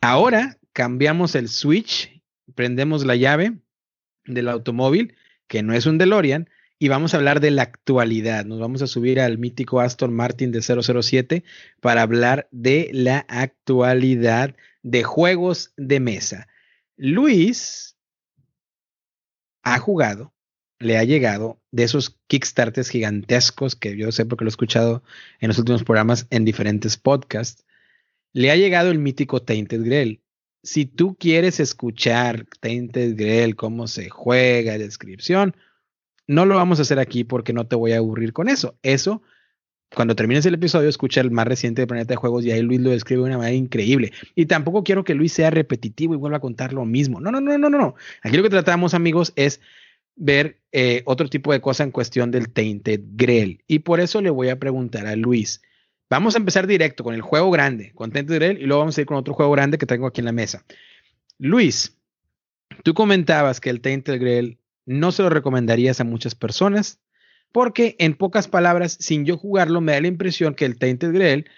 ahora cambiamos el switch, prendemos la llave del automóvil, que no es un DeLorean, y vamos a hablar de la actualidad. Nos vamos a subir al mítico Aston Martin de 007 para hablar de la actualidad de juegos de mesa. Luis ha jugado, le ha llegado de esos Kickstarters gigantescos que yo sé porque lo he escuchado en los últimos programas en diferentes podcasts. Le ha llegado el mítico Tainted Grail. Si tú quieres escuchar Tainted Grail, cómo se juega, descripción, no lo vamos a hacer aquí porque no te voy a aburrir con eso. Eso, cuando termines el episodio, escucha el más reciente de Planeta de Juegos y ahí Luis lo describe de una manera increíble. Y tampoco quiero que Luis sea repetitivo y vuelva a contar lo mismo. No, no, no, no, no. Aquí lo que tratamos, amigos, es ver eh, otro tipo de cosa en cuestión del Tainted Grail. Y por eso le voy a preguntar a Luis. Vamos a empezar directo con el juego grande, con Tainted Grail, y luego vamos a ir con otro juego grande que tengo aquí en la mesa. Luis, tú comentabas que el Tainted Grail no se lo recomendarías a muchas personas, porque en pocas palabras, sin yo jugarlo, me da la impresión que el Tainted Grail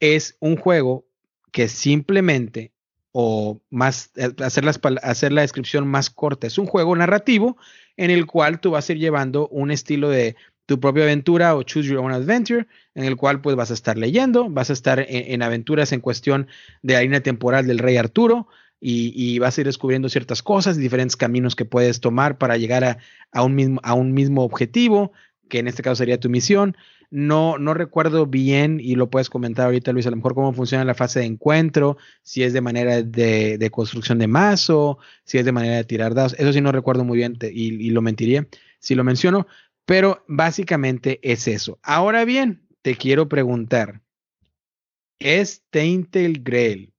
es un juego que simplemente, o más, eh, hacer, hacer la descripción más corta, es un juego narrativo en el cual tú vas a ir llevando un estilo de tu propia aventura o choose your own adventure, en el cual pues vas a estar leyendo, vas a estar en, aventuras en cuestión de la línea temporal del rey Arturo, y, vas a ir descubriendo ciertas cosas, diferentes caminos que puedes tomar para llegar a, un mismo, a un mismo objetivo, que en este caso sería tu misión. No, no recuerdo bien, y lo puedes comentar ahorita, Luis, a lo mejor cómo funciona la fase de encuentro, si es de manera de, construcción de mazo, si es de manera de tirar dados. Eso sí no recuerdo muy bien y, lo mentiría si lo menciono, pero básicamente es eso. Ahora bien, te quiero preguntar, ¿es Tainted Grail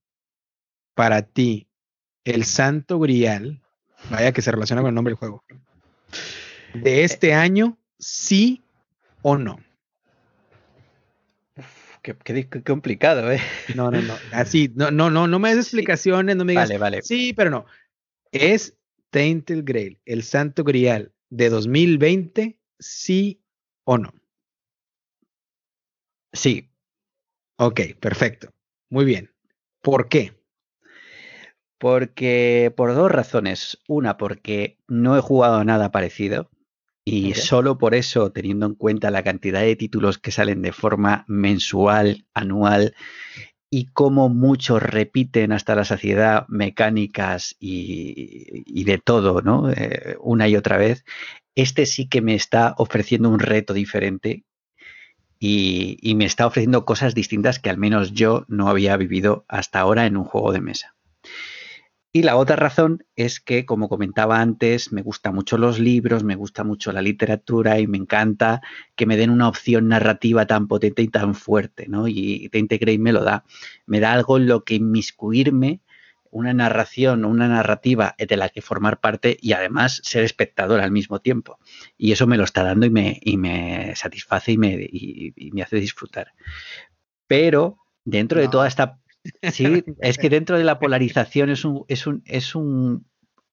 para ti el Santo Grial, vaya que se relaciona con el nombre del juego, de este año, sí o no. Qué, complicado, ¿eh? No, no, no. Así, no, no, no, no me des explicaciones, no me digas. Vale, vale. Sí, pero no. Es Tainted Grail, el Santo Grial de 2020, sí o no. Sí. Ok, perfecto. Muy bien. ¿Por qué? Porque por dos razones. Una, porque no he jugado nada parecido. Y solo por eso, teniendo en cuenta la cantidad de títulos que salen de forma mensual, anual, y cómo muchos repiten hasta la saciedad mecánicas y, de todo, ¿no? Eh, una y otra vez, este sí que me está ofreciendo un reto diferente y, y me está ofreciendo cosas distintas que al menos yo no había vivido hasta ahora en un juego de mesa. Y la otra razón es que, como comentaba antes, me gustan mucho los libros, me gusta mucho la literatura y me encanta que me den una opción narrativa tan potente y tan fuerte, ¿no? Y Te Integrate me lo da. Me da algo en lo que inmiscuirme, una narración, una narrativa de la que formar parte y además ser espectador al mismo tiempo. Y eso me lo está dando y me, y me satisface y me, y, me hace disfrutar. Pero dentro de toda esta Sí, es que dentro de la polarización es un, es un, es un,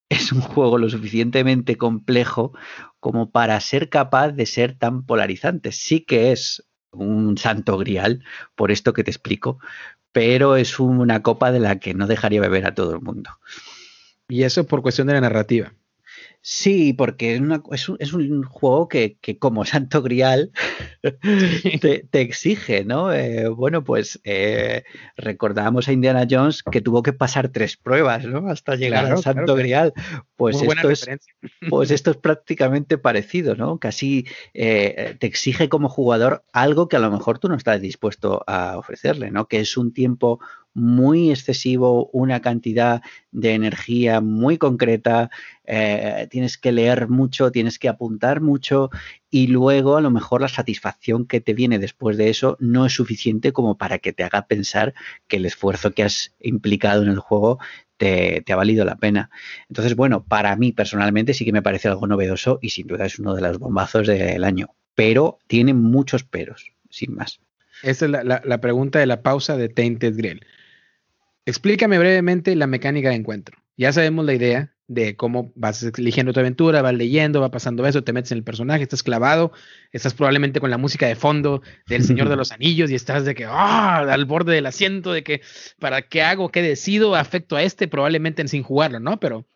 es un juego lo suficientemente complejo como para ser capaz de ser tan polarizante. Sí que es un santo grial, por esto que te explico, pero es una copa de la que no dejaría beber a todo el mundo. Y eso por cuestión de la narrativa. Sí, porque es, un, juego que, como Santo Grial te, exige, ¿no? Eh, bueno, pues eh, recordamos a Indiana Jones que tuvo que pasar tres pruebas, ¿no? Hasta llegar al Santo Grial. Pues esto, es, pues esto es prácticamente parecido, ¿no? Casi eh, te exige como jugador algo que a lo mejor tú no estás dispuesto a ofrecerle, ¿no? Que es un tiempo muy excesivo, una cantidad de energía muy concreta, eh, tienes que leer mucho, tienes que apuntar mucho y luego a lo mejor la satisfacción que te viene después de eso no es suficiente como para que te haga pensar que el esfuerzo que has implicado en el juego te, ha valido la pena. Entonces, bueno, para mí personalmente sí que me parece algo novedoso y sin duda es uno de los bombazos del año, pero tiene muchos peros, sin más. Esa es la, la pregunta de la pausa de Tainted Grail. Explícame brevemente la mecánica de encuentro. Ya sabemos la idea de cómo vas eligiendo tu aventura, vas leyendo, va pasando eso, te metes en el personaje, estás clavado, estás probablemente con la música de fondo del Señor de los Anillos y estás de que, ah, al borde del asiento, de que, ¿para qué hago? ¿Qué decido? Afecto a este, probablemente sin jugarlo, ¿no? Pero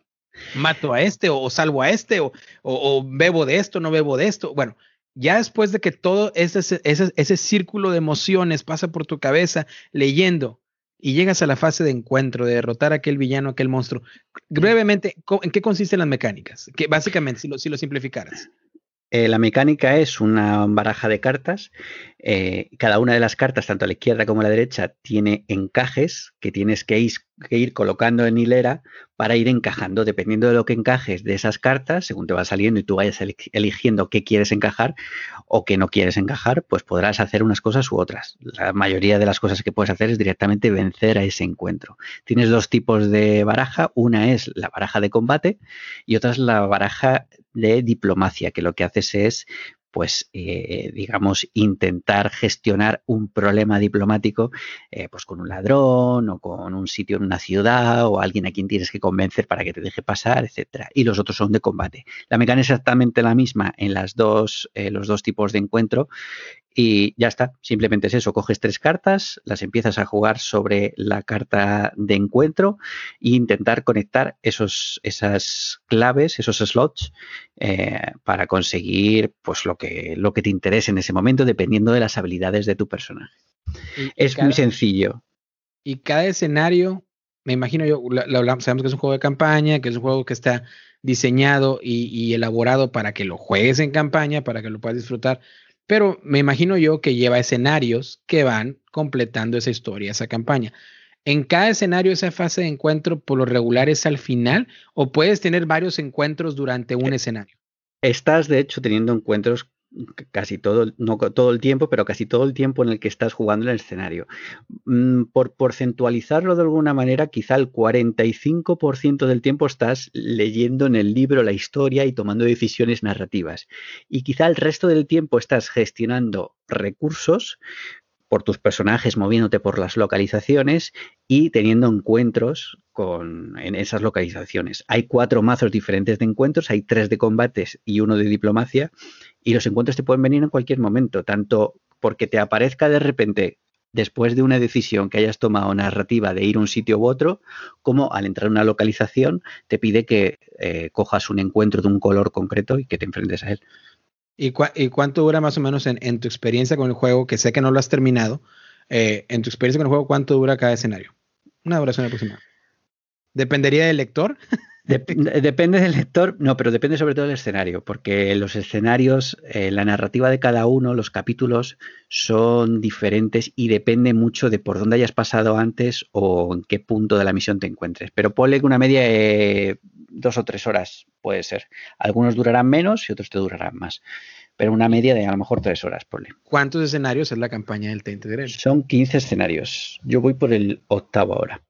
mato a este o, salvo a este o, o, bebo de esto, no bebo de esto. Bueno, ya después de que todo ese, ese, ese círculo de emociones pasa por tu cabeza leyendo y llegas a la fase de encuentro, de derrotar a aquel villano, aquel monstruo, brevemente, ¿en qué consisten las mecánicas? Que básicamente, si lo, si lo simplificaras. Eh, la mecánica es una baraja de cartas. Eh, cada una de las cartas, tanto a la izquierda como a la derecha, tiene encajes que tienes que ir, colocando en hilera para ir encajando. Dependiendo de lo que encajes de esas cartas, según te va saliendo y tú vayas eligiendo qué quieres encajar o qué no quieres encajar, pues podrás hacer unas cosas u otras. La mayoría de las cosas que puedes hacer es directamente vencer a ese encuentro. Tienes dos tipos de baraja. Una es la baraja de combate y otra es la baraja de diplomacia, que lo que haces es pues eh, digamos, intentar gestionar un problema diplomático eh, pues con un ladrón o con un sitio en una ciudad o alguien a quien tienes que convencer para que te deje pasar, etcétera. Y los otros son de combate. La mecánica es exactamente la misma en las dos, eh, los dos tipos de encuentro y ya está, simplemente es eso, coges tres cartas, las empiezas a jugar sobre la carta de encuentro e intentar conectar esos, esas claves, esos slots, eh, para conseguir pues, lo, que, lo que te interese en ese momento, dependiendo de las habilidades de tu personaje. es muy sencillo. Y cada escenario, me imagino yo, lo, sabemos que es un juego de campaña, que es un juego que está diseñado y, y elaborado para que lo juegues en campaña, para que lo puedas disfrutar pero me imagino yo que lleva escenarios que van completando esa historia, esa campaña. En cada escenario, esa fase de encuentro por lo regular es al final o puedes tener varios encuentros durante un eh, escenario. Estás, de hecho, teniendo encuentros casi todo, no todo el tiempo, pero casi todo el tiempo en el que estás jugando en el escenario. Mm, por porcentualizarlo de alguna manera, quizá el 45% del tiempo estás leyendo en el libro la historia y tomando decisiones narrativas. Y quizá el resto del tiempo estás gestionando recursos por tus personajes moviéndote por las localizaciones y teniendo encuentros con, en esas localizaciones. Hay cuatro mazos diferentes de encuentros, hay tres de combates y uno de diplomacia, y los encuentros te pueden venir en cualquier momento, tanto porque te aparezca de repente después de una decisión que hayas tomado narrativa de ir a un sitio u otro, como al entrar a una localización te pide que eh, cojas un encuentro de un color concreto y que te enfrentes a él. ¿Y, cuánto dura más o menos en, tu experiencia con el juego? Que sé que no lo has terminado. Eh, en tu experiencia con el juego, ¿cuánto dura cada escenario? Una duración aproximada. ¿Dependería del lector? depende del lector, no, pero depende sobre todo del escenario, porque los escenarios, eh, la narrativa de cada uno, los capítulos son diferentes y depende mucho de por dónde hayas pasado antes o en qué punto de la misión te encuentres. Pero ponle una media dos o tres horas puede ser. Algunos durarán menos y otros te durarán más. Pero una media de a lo mejor tres horas, ponle. ¿Cuántos escenarios es la campaña del Tainted Grail? Son 15 escenarios. Yo voy por el octavo ahora.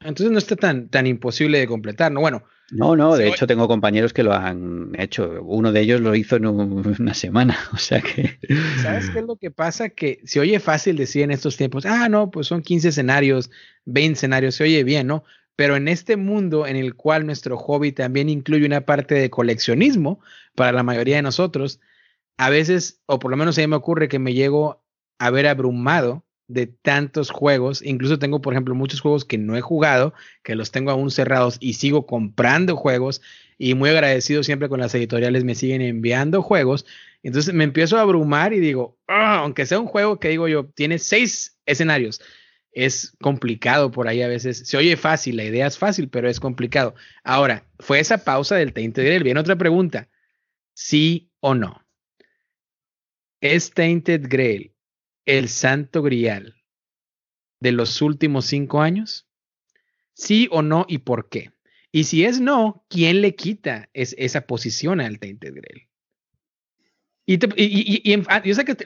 Entonces no está tan, tan imposible de completar, ¿no? Bueno, no, no, de hecho tengo compañeros que lo han hecho. Uno de ellos lo hizo en una semana, o sea que... ¿Sabes qué es lo que pasa? Que se oye fácil decir en estos tiempos, ah, no, pues son 15 escenarios, 20 escenarios, se oye bien, ¿no? Pero en este mundo en el cual nuestro hobby también incluye una parte de coleccionismo para la mayoría de nosotros, a veces, o por lo menos a mí me ocurre que me llego a ver abrumado de tantos juegos. Incluso tengo, por ejemplo, muchos juegos que no he jugado, que los tengo aún cerrados y sigo comprando juegos y muy agradecido siempre con las editoriales me siguen enviando juegos. Entonces me empiezo a abrumar y digo, ah, aunque sea un juego que digo yo, tiene seis escenarios. Es complicado por ahí a veces. Se oye fácil, la idea es fácil, pero es complicado. Ahora, fue esa pausa del Tainted Grail. Viene otra pregunta. ¿Sí o no? ¿Es Tainted Grail el santo grial de los últimos cinco años? ¿Sí o no y por qué? Y si es no, ¿quién le quita esa posición al Tainted Grail? Y, ah, yo sé que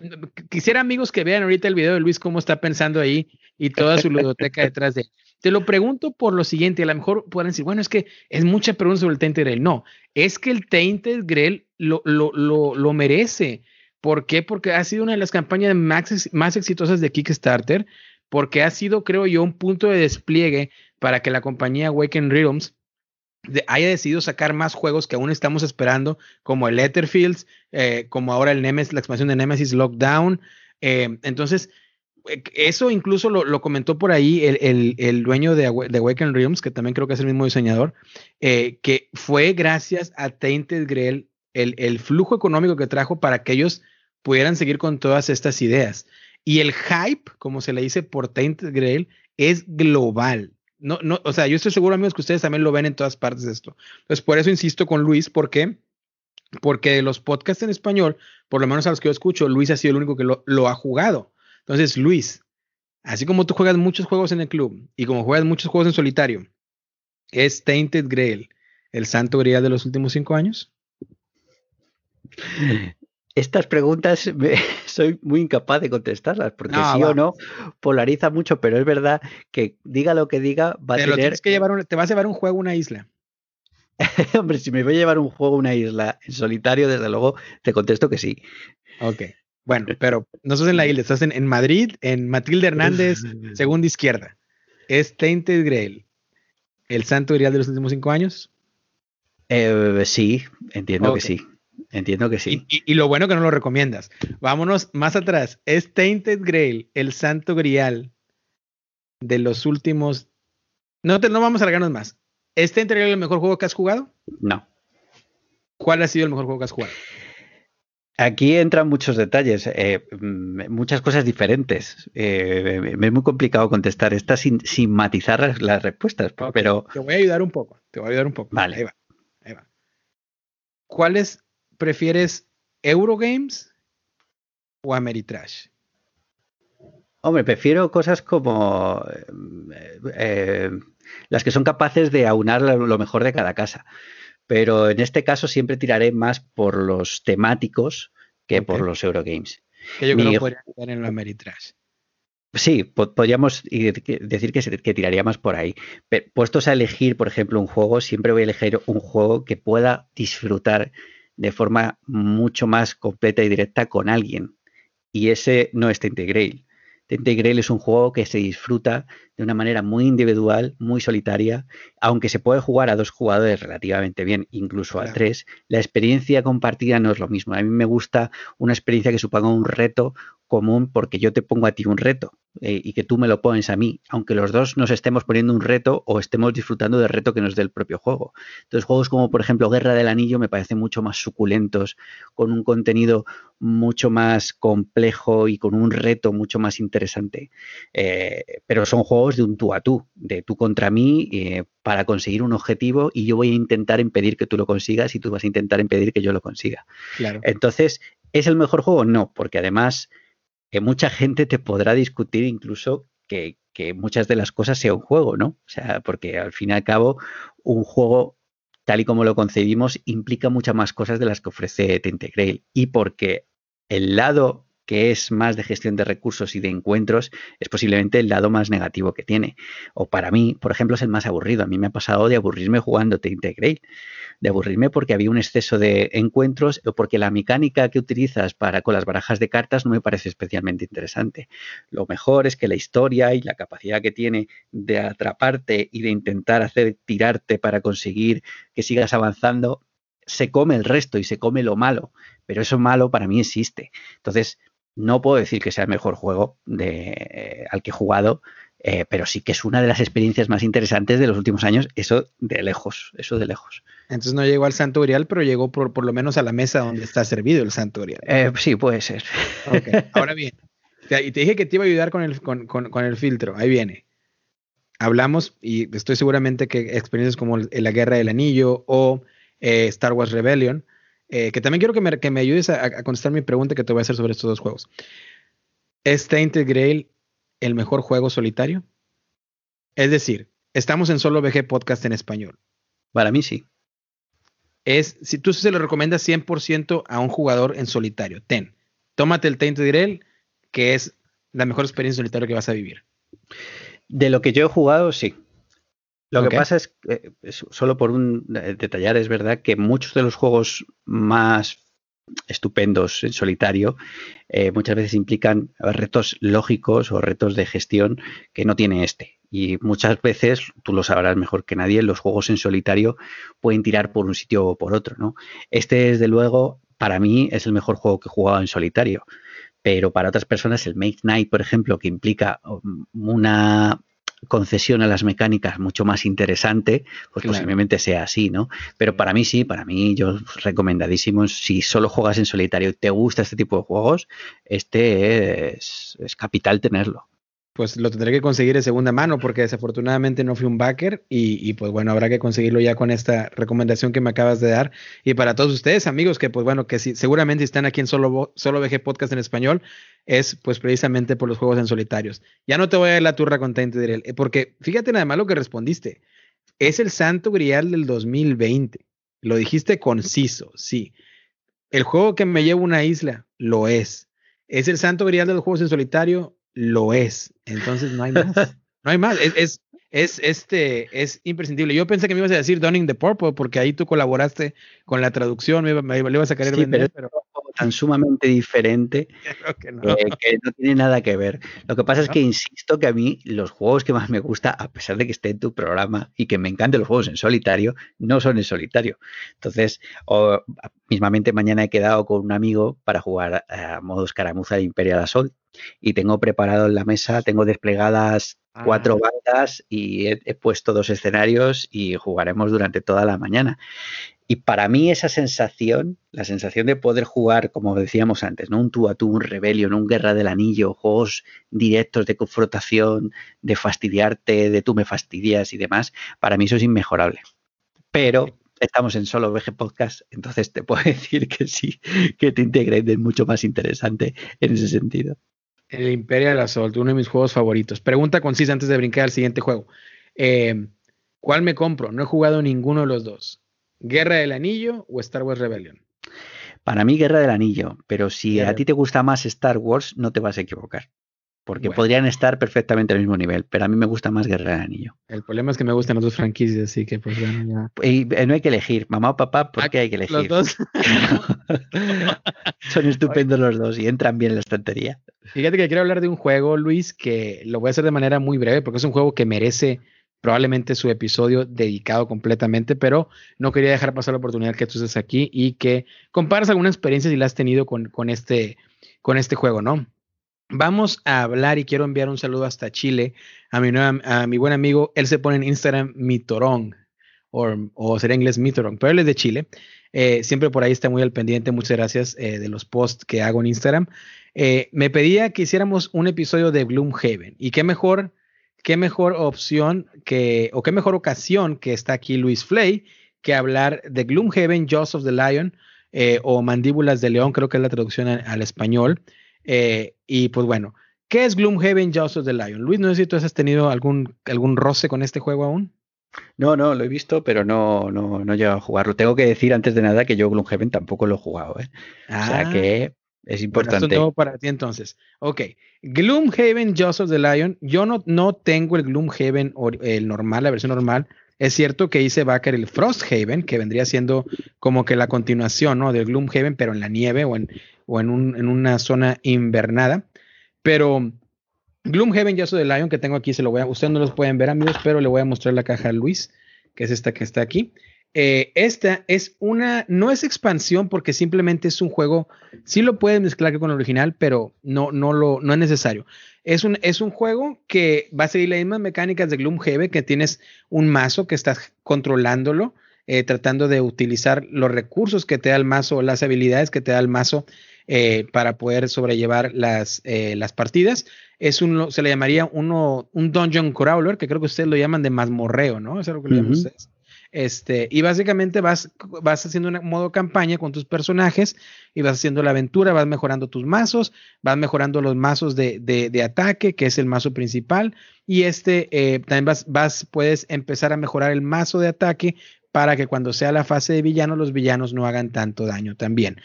quisiera amigos que vean ahorita el video de Luis cómo está pensando ahí y toda su ludoteca detrás de él. Te lo pregunto por lo siguiente, a lo mejor pueden decir, bueno, es que es mucha pregunta sobre el Tainted Grail. No, es que el Tainted Grail lo, lo, lo, lo merece. ¿Por qué? Porque ha sido una de las campañas más, más exitosas de Kickstarter, porque ha sido, creo yo, un punto de despliegue para que la compañía Awaken Realms haya decidido sacar más juegos que aún estamos esperando, como el Letterfields, eh, como ahora el Nemesis, la expansión de Nemesis Lockdown. Eh, entonces, eh, eso incluso lo, comentó por ahí el, dueño de, de, Awaken Realms, que también creo que es el mismo diseñador, que fue gracias a Tainted Grail el, flujo económico que trajo para que ellos pudieran seguir con todas estas ideas. Y el hype, como se le dice por Tainted Grail, es global. No, no, o sea, yo estoy seguro, amigos, que ustedes también lo ven en todas partes esto. Entonces, por eso insisto con Luis, ¿por qué? Porque los podcasts en español, por lo menos a los que yo escucho, Luis ha sido el único que lo, ha jugado. Entonces, Luis, así como tú juegas muchos juegos en el club y como juegas muchos juegos en solitario, ¿es Tainted Grail el santo grial de los últimos cinco años? Estas preguntas soy muy incapaz de contestarlas porque sí o no polariza mucho, pero es verdad que diga lo que diga va a tener. que llevar te vas a llevar un juego a una isla. Hombre, si me voy a llevar un juego a una isla en solitario, desde luego te contesto que sí. Ok. Bueno, pero no estás en la isla, estás en, Madrid, en Matilde Hernández, segunda izquierda. ¿Es Tainted Grail el santo grial de los últimos cinco años? Eh, sí, entiendo que sí. Entiendo que sí. Y, lo bueno que no lo recomiendas. Vámonos más atrás. ¿Es Tainted Grail el santo grial de los últimos... No, te, no vamos a alargarnos más. ¿Es Tainted Grail el mejor juego que has jugado? No. ¿Cuál ha sido el mejor juego que has jugado? Aquí entran muchos detalles, eh, mm, muchas cosas diferentes. Eh, es muy complicado contestar esta sin, matizar las, respuestas, pero... Te voy a ayudar un poco, te voy a ayudar un poco. Vale. Ahí va, ahí va. ¿Cuáles prefieres Eurogames o Ameritrash? Hombre, prefiero cosas como eh, las que son capaces de aunar lo mejor de cada casa. Pero en este caso siempre tiraré más por los temáticos que por los Eurogames. Que yo creo que podría estar en la Ameritrash. Sí, podríamos decir que, tiraría más por ahí. puestos a elegir, por ejemplo, un juego, siempre voy a elegir un juego que pueda disfrutar de forma mucho más completa y directa con alguien. Y ese no es Grail. Grail es un juego que se disfruta de una manera muy individual, muy solitaria, aunque se puede jugar a dos jugadores relativamente bien, incluso a tres, la experiencia compartida no es lo mismo. A mí me gusta una experiencia que suponga un reto común porque yo te pongo a ti un reto eh, y que tú me lo pones a mí, aunque los dos nos estemos poniendo un reto o estemos disfrutando del reto que nos dé el propio juego. Entonces, juegos como por ejemplo Guerra del Anillo me parecen mucho más suculentos, con un contenido mucho más complejo y con un reto mucho más interesante. Eh, pero son juegos de un tú a tú, de tú contra mí, eh, para conseguir un objetivo y yo voy a intentar impedir que tú lo consigas y tú vas a intentar impedir que yo lo consiga. Entonces, ¿es el mejor juego? No, porque además que mucha gente te podrá discutir incluso que, muchas de las cosas sea un juego, ¿no? O sea, porque al fin y al cabo, un juego, tal y como lo concebimos, implica muchas más cosas de las que ofrece Tentegrail. Y porque el lado que es más de gestión de recursos y de encuentros, es posiblemente el lado más negativo que tiene. O para mí, por ejemplo, es el más aburrido. A mí me ha pasado de aburrirme jugando Grail, de aburrirme porque había un exceso de encuentros o porque la mecánica que utilizas para con las barajas de cartas no me parece especialmente interesante. Lo mejor es que la historia y la capacidad que tiene de atraparte y de intentar hacer tirarte para conseguir que sigas avanzando se come el resto y se come lo malo, pero eso malo para mí existe. Entonces, no puedo decir que sea el mejor juego de, eh, al que he jugado, eh, pero sí que es una de las experiencias más interesantes de los últimos años, eso de lejos, eso de lejos. Entonces no llegó al Santo Grial, pero llegó por, por lo menos a la mesa donde está servido el Santo Grial. Eh, sí, puede ser. Ahora bien, y te dije que te iba a ayudar con el, con, el filtro, ahí viene. Hablamos, y estoy seguramente que experiencias como La Guerra del Anillo o Star Wars Rebellion, eh, que también quiero que me, que me ayudes a, contestar mi pregunta que te voy a hacer sobre estos dos juegos. ¿Es Tainted Grail el mejor juego solitario? Es decir, estamos en solo VG Podcast en español. Para mí sí. Es, si tú se lo recomiendas 100% a un jugador en solitario, ten, tómate el Tainted Grail, que es la mejor experiencia solitaria que vas a vivir. De lo que yo he jugado, sí. Lo que pasa es que, eh, solo por un eh, detallar, es verdad que muchos de los juegos más estupendos en solitario eh, muchas veces implican retos lógicos o retos de gestión que no tiene este. Y muchas veces, tú lo sabrás mejor que nadie, los juegos en solitario pueden tirar por un sitio o por otro. ¿no? Este, desde luego, para mí es el mejor juego que he jugado en solitario pero para otras personas el Make Night, por ejemplo, que implica um, una concesión a las mecánicas mucho más interesante, pues posiblemente sea así, ¿no? Pero para mí sí, para mí yo recomendadísimo, si solo juegas en solitario y te gusta este tipo de juegos, este es capital tenerlo pues lo tendré que conseguir de segunda mano porque desafortunadamente no fui un backer y, pues bueno, habrá que conseguirlo ya con esta recomendación que me acabas de dar. Y para todos ustedes, amigos, que pues bueno, que si, seguramente están aquí en Solo, Solo VG Podcast en español, es pues precisamente por los juegos en solitarios. Ya no te voy a dar la turra con Tainted eh, porque fíjate nada más lo que respondiste. Es el santo grial del 2020. Lo dijiste conciso, sí. El juego que me lleva una isla, lo es. ¿Es el santo grial de los juegos en solitario? Lo es. Entonces no hay más. No hay más. Es, es, este, es imprescindible. Yo pensé que me ibas a decir Donning the Purple porque ahí tú colaboraste con la traducción, me, me, ibas a querer vender, pero, tan sumamente diferente que no. que no. tiene nada que ver. Lo que pasa es que insisto que a mí los juegos que más me gusta, a pesar de que esté en tu programa y que me encanten los juegos en solitario, no son en solitario. Entonces, o, mismamente mañana he quedado con un amigo para jugar a modo escaramuza de Imperial Assault y tengo preparado en la mesa, tengo desplegadas cuatro ah. bandas y he, puesto dos escenarios y jugaremos durante toda la mañana. Y para mí esa sensación, la sensación de poder jugar, como decíamos antes, ¿no? Un tú a tú, un Rebellion, un Guerra del Anillo, juegos directos de confrontación, de fastidiarte, de tú me fastidias y demás, para mí eso es inmejorable. Pero estamos en solo VG Podcast, entonces te puedo decir que sí, que te Integrate es mucho más interesante en ese sentido. El Imperial Assault, uno de mis juegos favoritos. Pregunta concisa antes de brincar al siguiente juego. Eh, ¿Cuál me compro? No he jugado ninguno de los dos. ¿Guerra del Anillo o Star Wars Rebellion? Para mí, Guerra del Anillo, pero si a ti te gusta más Star Wars, no te vas a equivocar. Porque podrían estar perfectamente al mismo nivel, pero a mí me gusta más Guerra del Anillo. El problema es que me gustan las dos franquicias, así que pues bueno, ya. Y eh, no hay que elegir, mamá o papá, ¿por ah, qué hay que elegir? Los dos. Son estupendos los dos y entran bien en la estantería. Fíjate que quiero hablar de un juego, Luis, que lo voy a hacer de manera muy breve porque es un juego que merece probablemente su episodio dedicado completamente, pero no quería dejar pasar la oportunidad que tú estés aquí y que compares alguna experiencia si la has tenido con, con, este, con este juego, ¿no? Vamos a hablar y quiero enviar un saludo hasta Chile a mi, a mi buen amigo, él se pone en Instagram Mitorón, o, sería inglés Mitorón, pero él es de Chile. Eh, siempre por ahí está muy al pendiente, muchas gracias eh, de los posts que hago en Instagram. Eh, me pedía que hiciéramos un episodio de Gloomhaven. Y qué mejor, qué mejor opción que, o qué mejor ocasión que está aquí Luis Flay, que hablar de Gloomhaven, Jaws of the Lion, eh, o Mandíbulas de León, creo que es la traducción al, español. Eh, y pues bueno, ¿qué es Gloomhaven, Jaws of the Lion? Luis, no sé si tú has tenido algún, algún roce con este juego aún. No, no, lo he visto, pero no, no, no he llegado a jugarlo. Tengo que decir antes de nada que yo Gloomhaven tampoco lo he jugado. ¿eh? O sea ah. que es importante. todo para ti entonces. Ok. Gloomhaven, of the Lion. Yo no, no tengo el Gloomhaven, el normal, la versión normal. Es cierto que hice backer el Frosthaven, que vendría siendo como que la continuación ¿no? del Gloomhaven, pero en la nieve o en, o en, un, en una zona invernada. Pero Gloomhaven, of the Lion, que tengo aquí, se lo voy a. Ustedes no los pueden ver, amigos, pero le voy a mostrar la caja a Luis, que es esta que está aquí. Eh, esta es una, no es expansión porque simplemente es un juego, sí lo puedes mezclar con el original, pero no, no, lo, no es necesario. Es un, es un juego que va a seguir las mismas mecánicas de Gloomhaven, que tienes un mazo que estás controlándolo, eh, tratando de utilizar los recursos que te da el mazo, las habilidades que te da el mazo eh, para poder sobrellevar las, las partidas. Es un, se le llamaría uno, un dungeon crawler, que creo que ustedes lo llaman de mazmorreo, ¿no? Es lo que le llaman ustedes. Este, y básicamente vas, vas haciendo un modo campaña con tus personajes y vas haciendo la aventura, vas mejorando tus mazos, vas mejorando los mazos de, de, ataque, que es el mazo principal, y este eh, también vas, vas, puedes empezar a mejorar el mazo de ataque para que cuando sea la fase de villano, los villanos no hagan tanto daño también.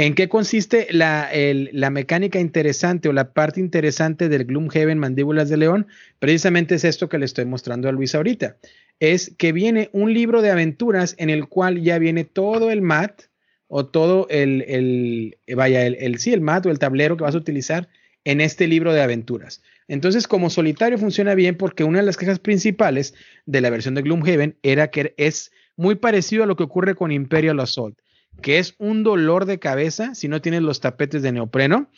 ¿En qué consiste la, la, mecánica interesante o la parte interesante del Gloomhaven Mandíbulas de León? Precisamente es esto que le estoy mostrando a Luis ahorita es que viene un libro de aventuras en el cual ya viene todo el mat o todo el, el vaya, el, el, sí, el mat o el tablero que vas a utilizar en este libro de aventuras. Entonces, como solitario funciona bien porque una de las quejas principales de la versión de Gloomhaven era que es muy parecido a lo que ocurre con Imperial Assault, que es un dolor de cabeza si no tienes los tapetes de neopreno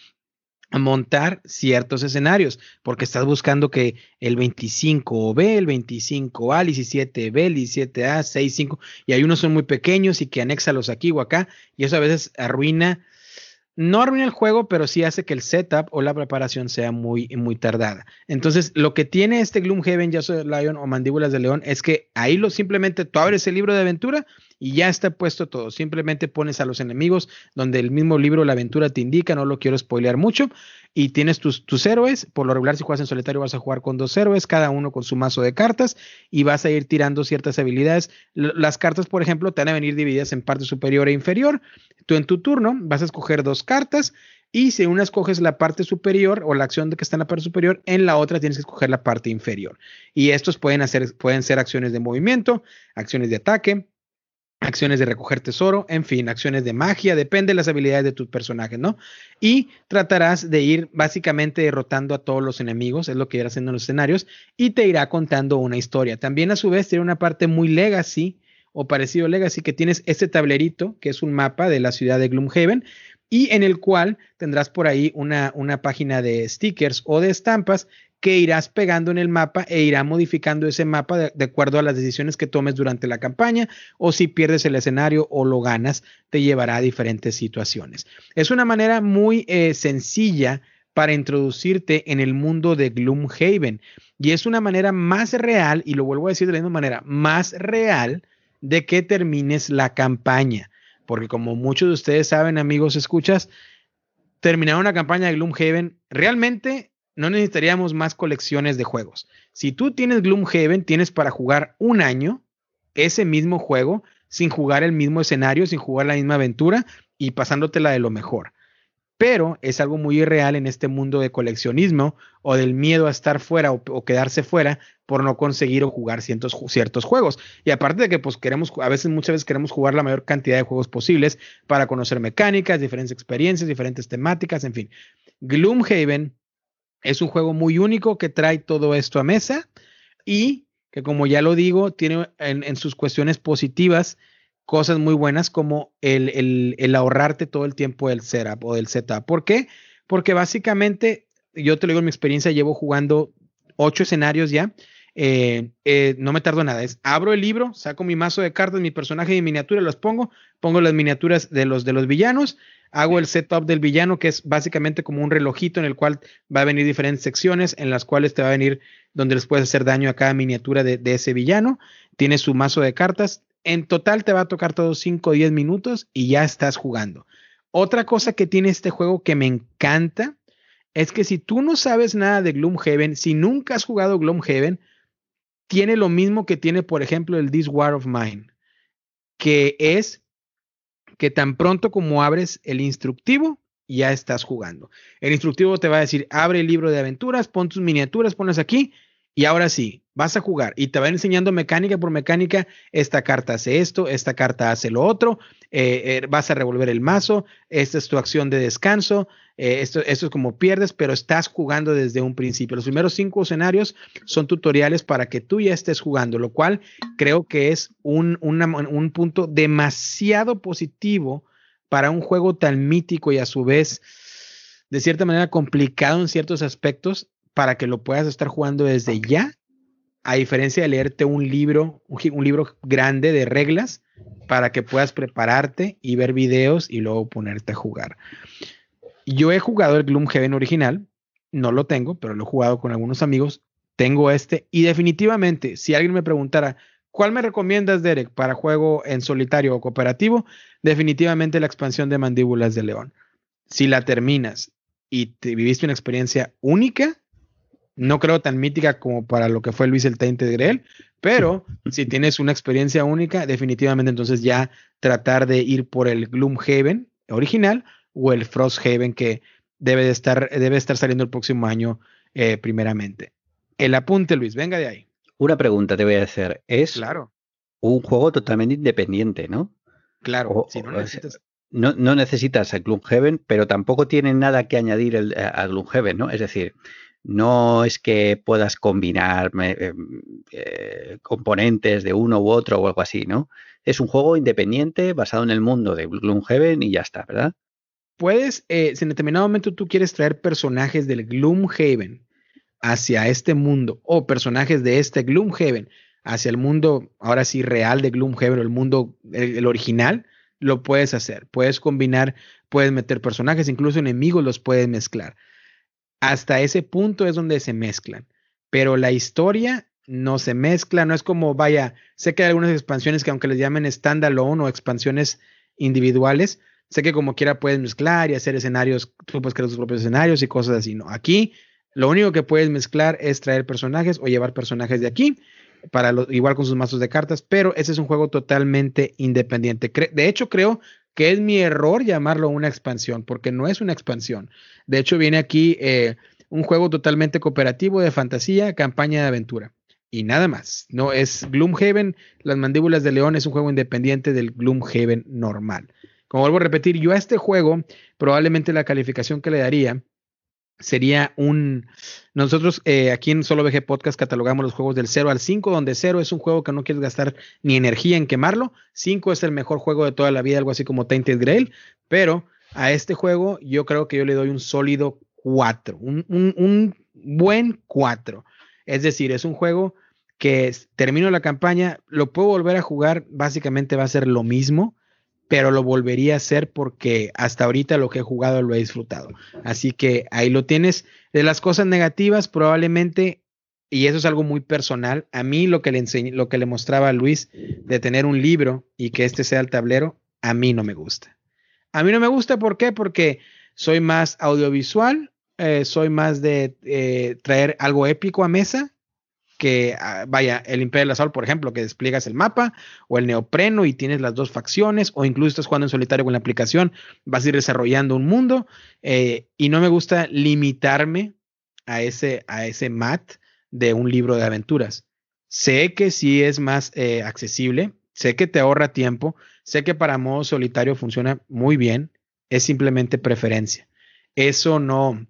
montar ciertos escenarios, porque estás buscando que el 25B, el 25A, el 17B, el 17A, 65, y hay unos son muy pequeños y que anéxalos aquí o acá, y eso a veces arruina no arruina el juego, pero sí hace que el setup o la preparación sea muy, muy tardada. Entonces, lo que tiene este Gloomhaven, ya soy Lion o Mandíbulas de León, es que ahí lo simplemente tú abres el libro de aventura y ya está puesto todo. Simplemente pones a los enemigos donde el mismo libro, la aventura te indica, no lo quiero spoilear mucho, y tienes tus, tus héroes. Por lo regular, si juegas en solitario, vas a jugar con dos héroes, cada uno con su mazo de cartas, y vas a ir tirando ciertas habilidades. las cartas, por ejemplo, te van a venir divididas en parte superior e inferior. Tú en tu turno vas a escoger dos cartas. Y si una escoges la parte superior o la acción de que está en la parte superior, en la otra tienes que escoger la parte inferior. Y estos pueden, hacer, pueden ser acciones de movimiento, acciones de ataque, acciones de recoger tesoro, en fin, acciones de magia, depende de las habilidades de tus personajes, ¿no? Y tratarás de ir básicamente derrotando a todos los enemigos, es lo que irás haciendo en los escenarios, y te irá contando una historia. También a su vez tiene una parte muy legacy o parecido a legacy que tienes este tablerito, que es un mapa de la ciudad de Gloomhaven, y en el cual tendrás por ahí una, una página de stickers o de estampas que irás pegando en el mapa e irá modificando ese mapa de, acuerdo a las decisiones que tomes durante la campaña o si pierdes el escenario o lo ganas, te llevará a diferentes situaciones. Es una manera muy eh, sencilla para introducirte en el mundo de Gloomhaven y es una manera más real, y lo vuelvo a decir de la misma manera, más real de que termines la campaña. Porque como muchos de ustedes saben, amigos, escuchas, terminar una campaña de Gloomhaven realmente no necesitaríamos más colecciones de juegos. Si tú tienes Gloomhaven, tienes para jugar un año ese mismo juego sin jugar el mismo escenario, sin jugar la misma aventura y pasándotela de lo mejor. Pero es algo muy irreal en este mundo de coleccionismo o del miedo a estar fuera o, quedarse fuera por no conseguir o jugar ciertos, ciertos juegos. Y aparte de que pues queremos, a veces, muchas veces queremos jugar la mayor cantidad de juegos posibles para conocer mecánicas, diferentes experiencias, diferentes temáticas, en fin. Gloomhaven es un juego muy único que trae todo esto a mesa y que como ya lo digo, tiene en, sus cuestiones positivas cosas muy buenas como el, ahorrarte todo el tiempo del setup o del setup. ¿Por qué? Porque básicamente, yo te lo digo en mi experiencia, llevo jugando ocho escenarios ya. Eh, eh, no me tardo nada. Es abro el libro, saco mi mazo de cartas, mi personaje y miniatura, los pongo, pongo las miniaturas de los de los villanos, hago el setup del villano, que es básicamente como un relojito en el cual va a venir diferentes secciones en las cuales te va a venir donde les puedes hacer daño a cada miniatura de, ese villano. Tienes su mazo de cartas. En total te va a tocar todos 5 o 10 minutos y ya estás jugando. Otra cosa que tiene este juego que me encanta es que si tú no sabes nada de Gloomhaven, si nunca has jugado Gloomhaven, tiene lo mismo que tiene, por ejemplo, el This War of Mine, que es que tan pronto como abres el instructivo, ya estás jugando. El instructivo te va a decir, abre el libro de aventuras, pon tus miniaturas, pones aquí y ahora sí, vas a jugar y te va enseñando mecánica por mecánica, esta carta hace esto, esta carta hace lo otro, eh, eh, vas a revolver el mazo, esta es tu acción de descanso, eh, esto, esto, es como pierdes, pero estás jugando desde un principio. Los primeros cinco escenarios son tutoriales para que tú ya estés jugando, lo cual creo que es un, un punto demasiado positivo para un juego tan mítico y a su vez, de cierta manera, complicado en ciertos aspectos, para que lo puedas estar jugando desde ya, a diferencia de leerte un libro, un libro grande de reglas, para que puedas prepararte y ver videos y luego ponerte a jugar. Yo he jugado el Gloomhaven original, no lo tengo, pero lo he jugado con algunos amigos. Tengo este y definitivamente, si alguien me preguntara, ¿cuál me recomiendas, Derek, para juego en solitario o cooperativo? Definitivamente la expansión de Mandíbulas de León. Si la terminas y te viviste una experiencia única, no creo tan mítica como para lo que fue Luis el Tainte de Greel, pero si tienes una experiencia única, definitivamente entonces ya tratar de ir por el Gloomhaven original o el Frosthaven que debe de estar, debe estar saliendo el próximo año eh, primeramente. El apunte, Luis, venga de ahí. Una pregunta te voy a hacer. Es claro. un juego totalmente independiente, ¿no? Claro, no, necesitas... a Gloomhaven, pero tampoco tiene nada que añadir el, a Gloomhaven, ¿no? Es decir, no es que puedas combinar eh, eh, componentes de uno u otro o algo así, ¿no? Es un juego independiente basado en el mundo de Gloomhaven y ya está, ¿verdad? Puedes, eh, si en determinado momento tú quieres traer personajes del Gloomhaven hacia este mundo o personajes de este Gloomhaven hacia el mundo, ahora sí, real de Gloomhaven o el mundo, el, original, lo puedes hacer. Puedes combinar, puedes meter personajes, incluso enemigos los puedes mezclar. Hasta ese punto es donde se mezclan. Pero la historia no se mezcla, no es como, vaya, sé que hay algunas expansiones que aunque les llamen standalone o expansiones individuales, sé que como quiera puedes mezclar y hacer escenarios, tú puedes crear tus propios escenarios y cosas así, ¿no? Aquí lo único que puedes mezclar es traer personajes o llevar personajes de aquí para igual con sus mazos de cartas, pero ese es un juego totalmente independiente. de hecho, creo que es mi error llamarlo una expansión, porque no es una expansión. De hecho, viene aquí eh, un juego totalmente cooperativo de fantasía, campaña de aventura. Y nada más. No es Gloomhaven, Las Mandíbulas de León es un juego independiente del Gloomhaven normal. Como vuelvo a repetir, yo a este juego, probablemente la calificación que le daría sería un... Nosotros eh, aquí en Solo VG Podcast catalogamos los juegos del 0 al 5, donde 0 es un juego que no quieres gastar ni energía en quemarlo, 5 es el mejor juego de toda la vida, algo así como Tainted Grail, pero a este juego yo creo que yo le doy un sólido 4, un, un buen 4. Es decir, es un juego que termino la campaña, lo puedo volver a jugar, básicamente va a ser lo mismo, pero lo volvería a hacer porque hasta ahorita lo que he jugado lo he disfrutado. Así que ahí lo tienes. De las cosas negativas, probablemente, y eso es algo muy personal, a mí lo que le enseñé, lo que le mostraba a Luis de tener un libro y que este sea el tablero, a mí no me gusta. A mí no me gusta, ¿por qué? Porque soy más audiovisual, eh, soy más de eh, traer algo épico a mesa que ah, vaya, el Imperio del Sol, por ejemplo, que despliegas el mapa, o el neopreno y tienes las dos facciones, o incluso estás jugando en solitario con la aplicación, vas a ir desarrollando un mundo, eh, y no me gusta limitarme a ese, a ese mat de un libro de aventuras. Sé que sí es más eh, accesible, sé que te ahorra tiempo, sé que para modo solitario funciona muy bien, es simplemente preferencia. Eso no,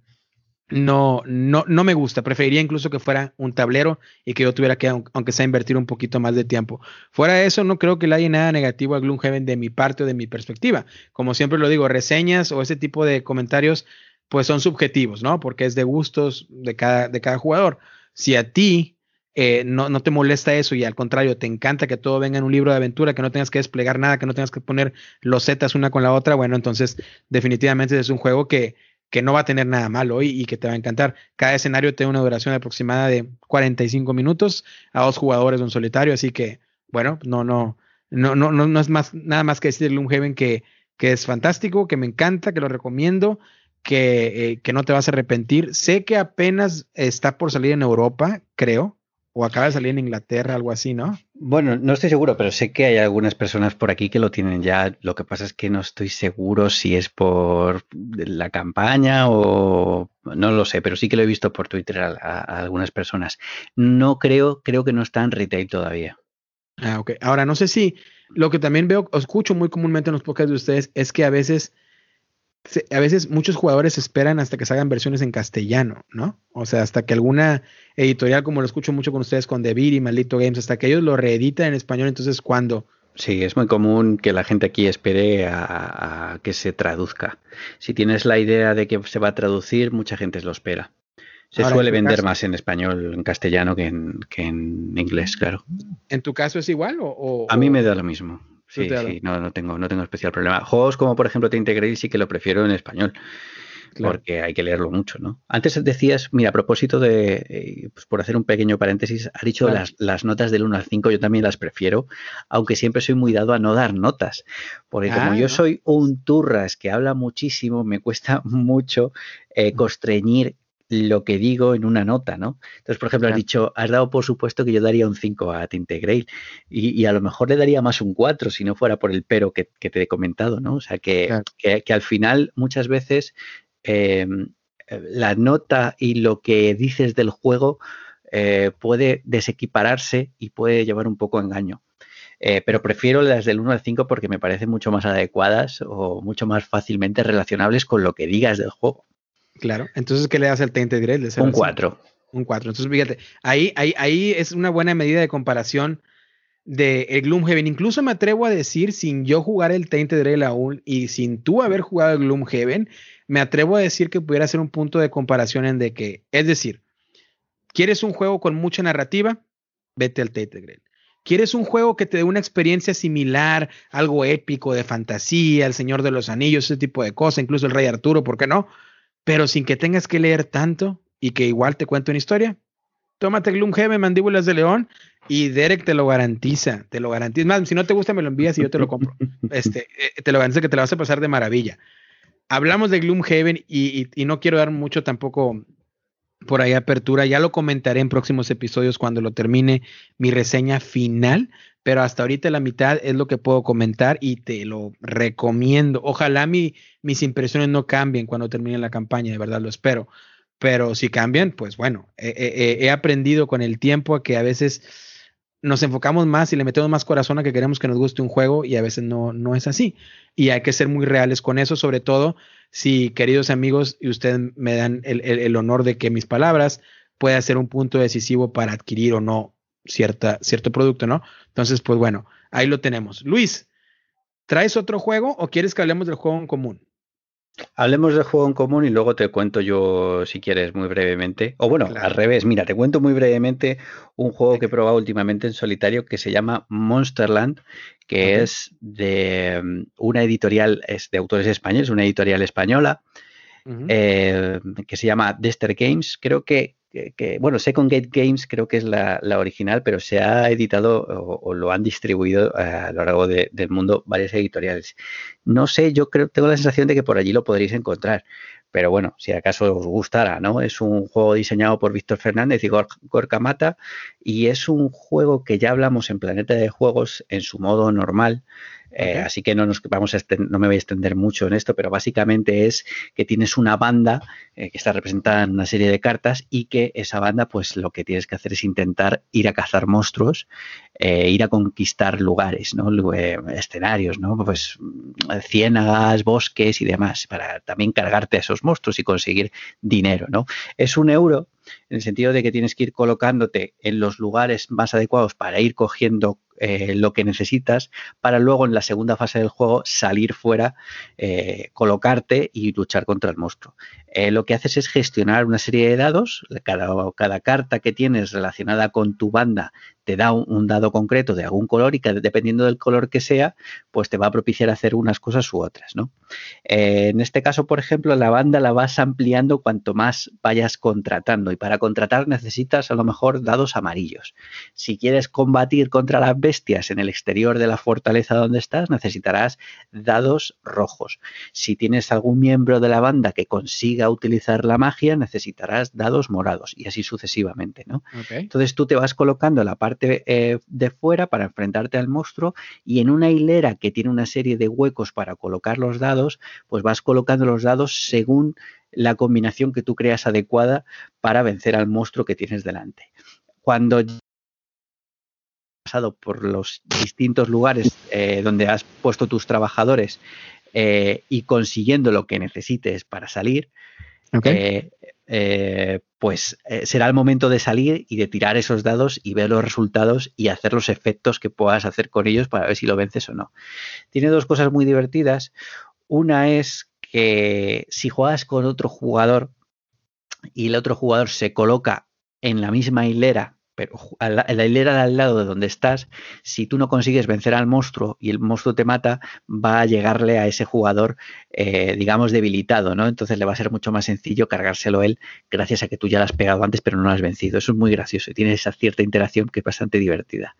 no, no, no me gusta. Preferiría incluso que fuera un tablero y que yo tuviera que, aunque sea, invertir un poquito más de tiempo. Fuera de eso, no creo que le haya nada negativo a Gloomhaven de mi parte o de mi perspectiva. Como siempre lo digo, reseñas o ese tipo de comentarios, pues son subjetivos, ¿no? Porque es de gustos de cada, de cada jugador. Si a ti eh, no, no, te molesta eso y al contrario, te encanta que todo venga en un libro de aventura, que no tengas que desplegar nada, que no tengas que poner los zetas una con la otra, bueno, entonces definitivamente es un juego que que no va a tener nada malo y, y que te va a encantar. Cada escenario tiene una duración aproximada de 45 minutos a dos jugadores en solitario, así que, bueno, no, no, no, no, no, es más, nada más que decirle un Heaven que, que es fantástico, que me encanta, que lo recomiendo, que, eh, que no te vas a arrepentir. Sé que apenas está por salir en Europa, creo o acaba de salir en Inglaterra, algo así, ¿no? Bueno, no estoy seguro, pero sé que hay algunas personas por aquí que lo tienen ya. Lo que pasa es que no estoy seguro si es por la campaña o no lo sé, pero sí que lo he visto por Twitter a, algunas personas. No creo, creo que no está en retail todavía. Ah, ok. Ahora, no sé si lo que también veo, escucho muy comúnmente en los podcasts de ustedes es que a veces a veces muchos jugadores esperan hasta que salgan versiones en castellano, ¿no? O sea, hasta que alguna editorial, como lo escucho mucho con ustedes con Devir y Maldito Games, hasta que ellos lo reeditan en español, entonces ¿cuándo? Sí, es muy común que la gente aquí espere a, que se traduzca. Si tienes la idea de que se va a traducir, mucha gente lo espera. Se suele vender más en español, en castellano que en, que en inglés, claro. ¿En tu caso es igual? O, a mí me da lo mismo. Sí, sí, no, no, tengo, no tengo especial problema. Juegos como por ejemplo Te Integrate sí que lo prefiero en español. Porque hay que leerlo mucho, ¿no? Antes decías, mira, a propósito de, eh, pues por hacer un pequeño paréntesis, ha dicho las, las, notas del 1 al 5, yo también las prefiero, aunque siempre soy muy dado a no dar notas. Porque como yo ah, soy un turras que habla muchísimo, me cuesta mucho eh, constreñir lo que digo en una nota, ¿no? Entonces, por ejemplo, has dicho, has dado por supuesto que yo daría un 5 a Tintegrail y, y a lo mejor le daría más un 4 si no fuera por el pero que, te he comentado, ¿no? O sea, que, que, al final muchas veces em, la nota y lo que dices del juego eh, puede desequipararse y puede llevar un poco a engaño. Eh, pero prefiero las del 1 al 5 porque me parecen mucho más adecuadas o mucho más fácilmente relacionables con lo que digas del juego. Claro. Entonces, ¿qué le das al Tainted Grail? Un 4. Un 4. Entonces, fíjate, ahí, ahí, ahí es una buena medida de comparación de el Gloomhaven. Incluso me atrevo a decir, sin yo jugar el Tainted Grail aún y sin tú haber jugado el Gloomhaven, me atrevo a decir que pudiera ser un punto de comparación en de que, es decir, ¿quieres un juego con mucha narrativa? Vete al Tainted Grail. ¿Quieres un juego que te dé una experiencia similar, algo épico, de fantasía, El Señor de los Anillos, ese tipo de cosas, incluso el Rey Arturo, ¿por qué no? Pero sin que tengas que leer tanto y que igual te cuente una historia. Tómate Gloomhaven, Mandíbulas de León, y Derek te lo garantiza, te lo garantiza. Más, si no te gusta, me lo envías y yo te lo compro. Este, eh, te lo garantiza que te lo vas a pasar de maravilla. Hablamos de Gloomhaven y, y, no quiero dar mucho tampoco por ahí apertura. Ya lo comentaré en próximos episodios cuando lo termine mi reseña final, pero hasta ahorita la mitad es lo que puedo comentar y te lo recomiendo. Ojalá mi, mis impresiones no cambien cuando termine la campaña, de verdad lo espero. Pero si cambian, pues bueno, he aprendido con el tiempo a que a veces nos enfocamos más y le metemos más corazón a que queremos que nos guste un juego y a veces no, no es así. Y hay que ser muy reales con eso, sobre todo si, queridos amigos, y ustedes me dan el, honor de que mis palabras puedan ser un punto decisivo para adquirir o no cierta, cierto producto, ¿no? Entonces, pues bueno, ahí lo tenemos. Luis, ¿traes otro juego o quieres que hablemos del juego en común? Hablemos del juego en común y luego te cuento yo, si quieres, muy brevemente. O bueno, al revés, mira, te cuento muy brevemente un juego que he probado últimamente en solitario que se llama Monsterland, que es de mm, una editorial, es de autores españoles, una editorial española, eh, que se llama Dexter Games. Creo que que, bueno, Second Gate Games creo que es la, original, pero se ha editado o, lo han distribuido eh, a lo largo del mundo varias editoriales. No sé, yo creo, tengo la sensación de que por allí lo podréis encontrar. Pero bueno, si acaso os gustara, ¿no? Es un juego diseñado por Víctor Fernández y Gorka Mata y es un juego que ya hablamos en Planeta de Juegos en su modo normal, eh, así que no, nos vamos a no me voy a extender mucho en esto, pero básicamente es que tienes una banda eh, que está representada en una serie de cartas y que esa banda, pues lo que tienes que hacer es intentar ir a cazar monstruos, eh, ir a conquistar lugares, ¿no? escenarios, ¿no? Pues ciénagas, bosques y demás, para también cargarte a esos monstruos y conseguir dinero, ¿no? Es un euro en el sentido de que tienes que ir colocándote en los lugares más adecuados para ir cogiendo eh, lo que necesitas para luego en la segunda fase del juego salir fuera, eh, colocarte y luchar contra el monstruo. Eh, lo que haces es gestionar una serie de dados, cada, cada, carta que tienes relacionada con tu banda te da un, dado concreto de algún color y que dependiendo del color que sea, pues te va a propiciar hacer unas cosas u otras. ¿no? en este caso, por ejemplo, la banda la vas ampliando cuanto más vayas contratando y para contratar necesitas a lo mejor dados amarillos. Si quieres combatir contra las bestias en el exterior de la fortaleza donde estás, necesitarás dados rojos. Si tienes algún miembro de la banda que consiga utilizar la magia, necesitarás dados morados y así sucesivamente, ¿no? Entonces tú te vas colocando la parte eh, de fuera para enfrentarte al monstruo y en una hilera que tiene una serie de huecos para colocar los dados, pues vas colocando los dados según la combinación que tú creas adecuada para vencer al monstruo que tienes delante. Cuando pasado por los distintos lugares eh, donde has puesto tus trabajadores eh, y consiguiendo lo que necesites para salir, eh, pues será el momento de salir y de tirar esos dados y ver los resultados y hacer los efectos que puedas hacer con ellos para ver si lo vences o no. Tiene dos cosas muy divertidas. Una es que si juegas con otro jugador y el otro jugador se coloca en la misma hilera pero en la hilera de al lado de donde estás, si tú no consigues vencer al monstruo y el monstruo te mata, va a llegarle a ese jugador, eh, digamos, debilitado, ¿no? Entonces le va a ser mucho más sencillo cargárselo él gracias a que tú ya lo has pegado antes, pero no lo has vencido. Eso es muy gracioso y tiene esa cierta interacción que es bastante divertida.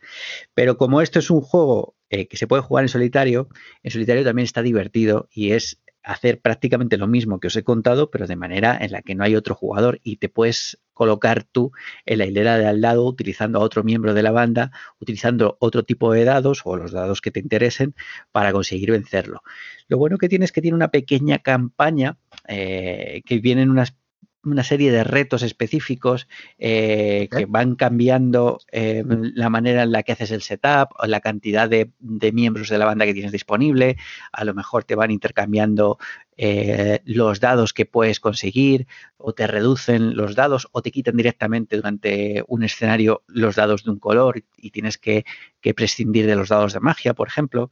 Pero como esto es un juego eh, que se puede jugar en solitario, en solitario también está divertido y es hacer prácticamente lo mismo que os he contado, pero de manera en la que no hay otro jugador y te puedes colocar tú en la hilera de al lado utilizando a otro miembro de la banda, utilizando otro tipo de dados o los dados que te interesen para conseguir vencerlo. Lo bueno que tiene es que tiene una pequeña campaña eh, que vienen unas una serie de retos específicos eh, que van cambiando eh, la manera en la que haces el setup o la cantidad de, miembros de la banda que tienes disponible. A lo mejor te van intercambiando eh, los dados que puedes conseguir o te reducen los dados o te quitan directamente durante un escenario los dados de un color y tienes que, que prescindir de los dados de magia, por ejemplo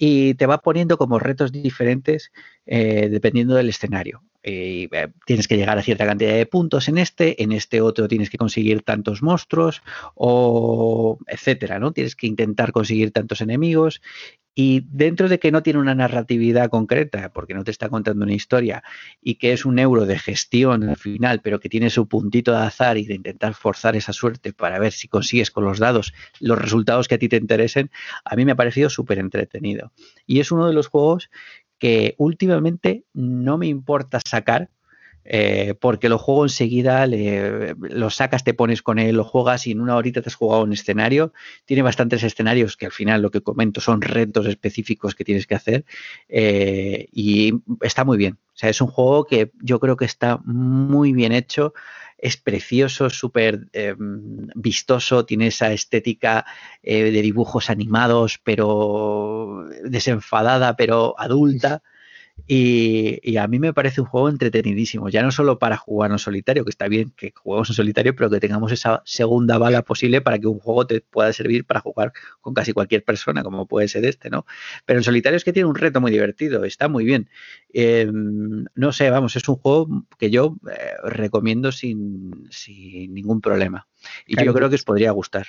y te va poniendo como retos diferentes dependiendo del escenario. Eh, eh, tienes que llegar a cierta cantidad de puntos en este, en este otro tienes que conseguir tantos monstruos o etcétera, ¿no? Tienes que intentar conseguir tantos enemigos y dentro de que no tiene una narratividad concreta, porque no te está contando una historia y que es un euro de gestión al final, pero que tiene su puntito de azar y de intentar forzar esa suerte para ver si consigues con los dados los resultados que a ti te interesen, a mí me ha parecido súper entretenido. Y es uno de los juegos que últimamente no me importa sacar eh, porque lo juego enseguida, lo sacas, te pones con él, lo juegas y en una horita te has jugado un escenario. Tiene bastantes escenarios que al final lo que comento son retos específicos que tienes que hacer eh, y está muy bien. O sea, es un juego que yo creo que está muy bien hecho es precioso, súper em, vistoso, tiene esa estética eh, de dibujos animados, pero desenfadada, pero adulta. Y, a mí me parece un juego entretenidísimo, ya no solo para jugar en solitario, que está bien que juguemos en solitario, pero que tengamos esa segunda bala posible para que un juego te pueda servir para jugar con casi cualquier persona, como puede ser este, ¿no? Pero en solitario es que tiene un reto muy divertido, está muy bien. Em, no sé, vamos, es un juego que yo eh, recomiendo sin, ningún problema. Y yo creo que os podría gustar.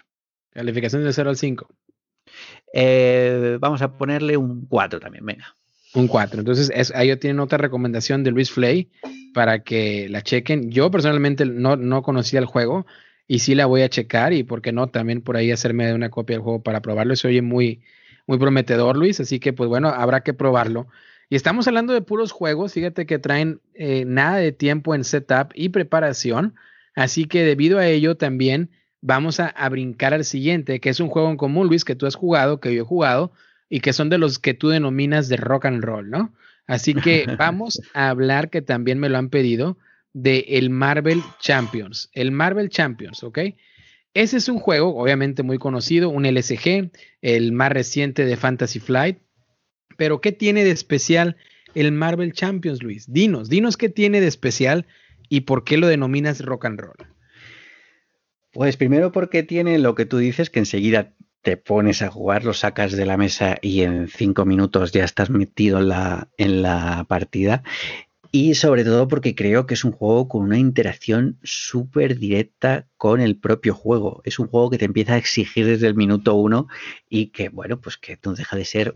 Calificación de 0 al 5. Eh, vamos a ponerle un 4 también, venga. Un 4. Entonces, es, ahí tienen otra recomendación de Luis Flay para que la chequen. Yo personalmente no, no conocía el juego y sí la voy a checar y, ¿por qué no? También por ahí hacerme una copia del juego para probarlo. Se oye muy, muy prometedor, Luis. Así que, pues bueno, habrá que probarlo. Y estamos hablando de puros juegos. Fíjate que traen eh, nada de tiempo en setup y preparación. Así que, debido a ello, también vamos a, a brincar al siguiente, que es un juego en común, Luis, que tú has jugado, que yo he jugado y que son de los que tú denominas de rock and roll, ¿no? Así que vamos a hablar, que también me lo han pedido, de el Marvel Champions. El Marvel Champions, ¿ok? Ese es un juego, obviamente muy conocido, un LSG, el más reciente de Fantasy Flight. Pero, ¿qué tiene de especial el Marvel Champions, Luis? Dinos, dinos qué tiene de especial y por qué lo denominas rock and roll. Pues primero porque tiene lo que tú dices, que enseguida te pones a jugar, lo sacas de la mesa y en cinco minutos ya estás metido en la, en la partida. Y sobre todo porque creo que es un juego con una interacción súper directa con el propio juego. Es un juego que te empieza a exigir desde el minuto uno y que, bueno, pues que no deja de ser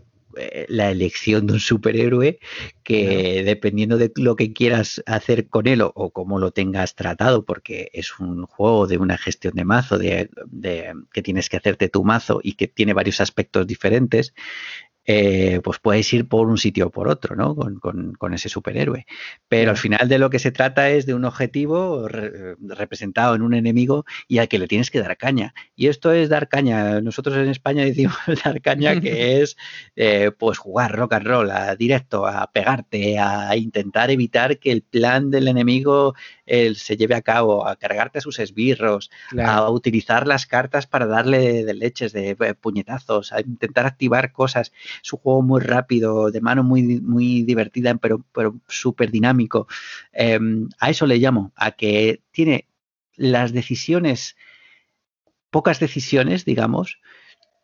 la elección de un superhéroe que dependiendo de lo que quieras hacer con él o, cómo lo tengas tratado, porque es un juego de una gestión de mazo, de, que tienes que hacerte tu mazo y que tiene varios aspectos diferentes, eh, pues puedes ir por un sitio o por otro, ¿no? Con, ese superhéroe. Pero al final de lo que se trata es de un objetivo representado en un enemigo y al que le tienes que dar caña. Y esto es dar caña. Nosotros en España decimos dar caña, que es eh, pues jugar rock and roll, a directo, a pegarte, a intentar evitar que el plan del enemigo se lleve a cabo, a cargarte a sus esbirros, a utilizar las cartas para darle de leches, de eh, puñetazos, a intentar activar cosas. Es un juego muy rápido, de mano muy, muy divertida, pero, pero súper dinámico. Em, a eso le llamo, a que tiene las decisiones, pocas decisiones, digamos,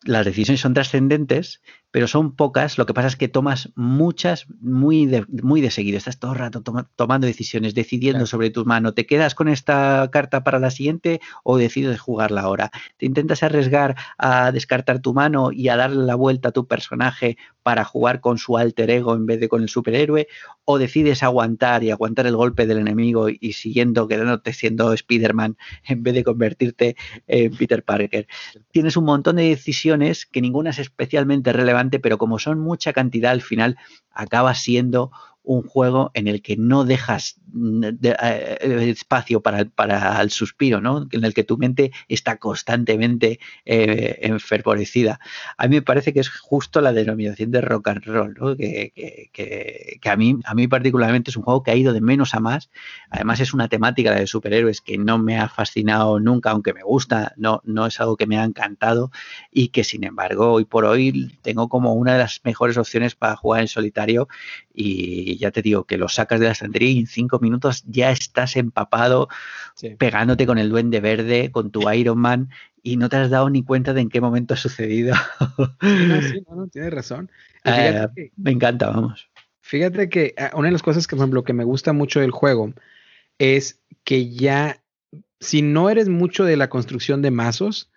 las decisiones son trascendentes, pero son pocas. Lo que pasa es que tomas muchas muy de, muy de seguido. Estás todo el rato tomando decisiones, decidiendo sobre tu mano. ¿Te quedas con esta carta para la siguiente o decides jugarla ahora? ¿Te intentas arriesgar a descartar tu mano y a darle la vuelta a tu personaje para jugar con su alter ego en vez de con el superhéroe? ¿O decides aguantar y aguantar el golpe del enemigo y siguiendo, quedándote siendo Spider-Man en vez de convertirte en Peter Parker? Tienes un montón de decisiones que ninguna es especialmente relevante pero como son mucha cantidad, al final acaba siendo un juego en el que no dejas mm, eh, espacio para, para, el suspiro, ¿no? En el que tu mente está constantemente eh, enfervorecida. A mí me parece que es justo la denominación de rock and roll, ¿no? que, a, mí, a mí particularmente es un juego que ha ido de menos a más. Además es una temática de superhéroes que no me ha fascinado nunca, aunque me gusta, no, no es algo que me ha encantado y que sin embargo hoy por hoy tengo como una de las mejores opciones para jugar en solitario y ya te digo que lo sacas de la estantería y en cinco minutos ya estás empapado pegándote con el duende verde, con tu Iron Man y no te has dado ni cuenta de en qué momento ha sucedido. No, sí, no, no, tienes razón. Eh, me encanta, vamos. Fíjate que ah, una de las cosas que, por ejemplo, que me gusta mucho del juego es que ya, si no eres mucho de la construcción de mazos,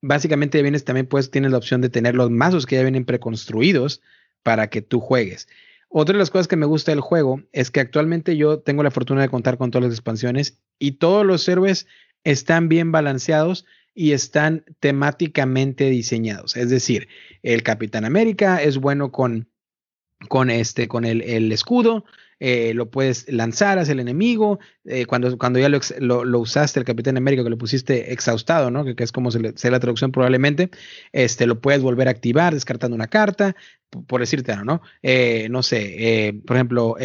básicamente vienes también, pues tienes la opción de tener los mazos que ya vienen preconstruidos para que tú juegues. Otra de las cosas que me gusta del juego es que actualmente yo tengo la fortuna de contar con todas las expansiones y todos los héroes están bien balanceados y están temáticamente diseñados. Es decir, el Capitán América es bueno con, con, este, con el, el escudo, eh, lo puedes lanzar hacia el enemigo. Eh, cuando, cuando ya lo, lo, usaste, el Capitán América, que lo pusiste exhaustado, ¿no? Que, es como se le, sea la traducción probablemente, este, lo puedes volver a activar descartando una carta, por, decirte, ¿no? Eh, no sé, por ejemplo,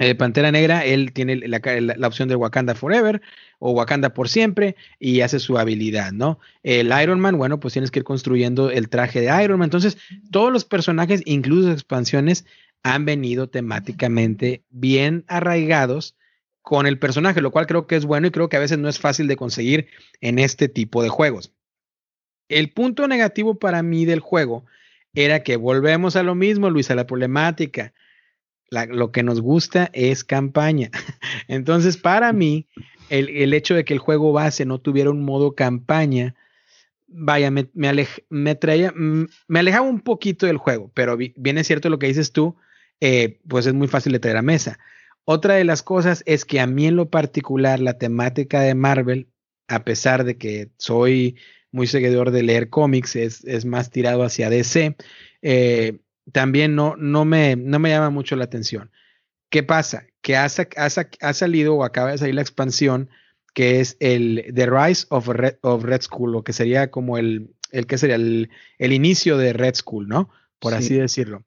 eh, Pantera Negra, él tiene la, opción de Wakanda Forever o Wakanda por siempre y hace su habilidad, ¿no? El Iron Man, bueno, pues tienes que ir construyendo el traje de Iron Man. Entonces, todos los personajes, incluso expansiones, han venido temáticamente bien arraigados con el personaje, lo cual creo que es bueno y creo que a veces no es fácil de conseguir en este tipo de juegos. El punto negativo para mí del juego era que volvemos a lo mismo, Luis, a la problemática lo que nos gusta es campaña. Entonces, para mí, el, hecho de que el juego base no tuviera un modo campaña, vaya, me, me, traía, mm, me alejaba un poquito del juego, pero bien es cierto lo que dices tú, eh, pues es muy fácil de traer a mesa. Otra de las cosas es que a mí en lo particular la temática de Marvel, a pesar de que soy muy seguidor de leer cómics, es, es más tirado hacia DC, eh, también no, no, me, no me llama mucho la atención. ¿Qué pasa? Que ha, ha, salido o acaba de salir la expansión que es el The Rise of Red, of Red School, o que sería como el, el que sería el, el, inicio de Red School, ¿no? Por así decirlo.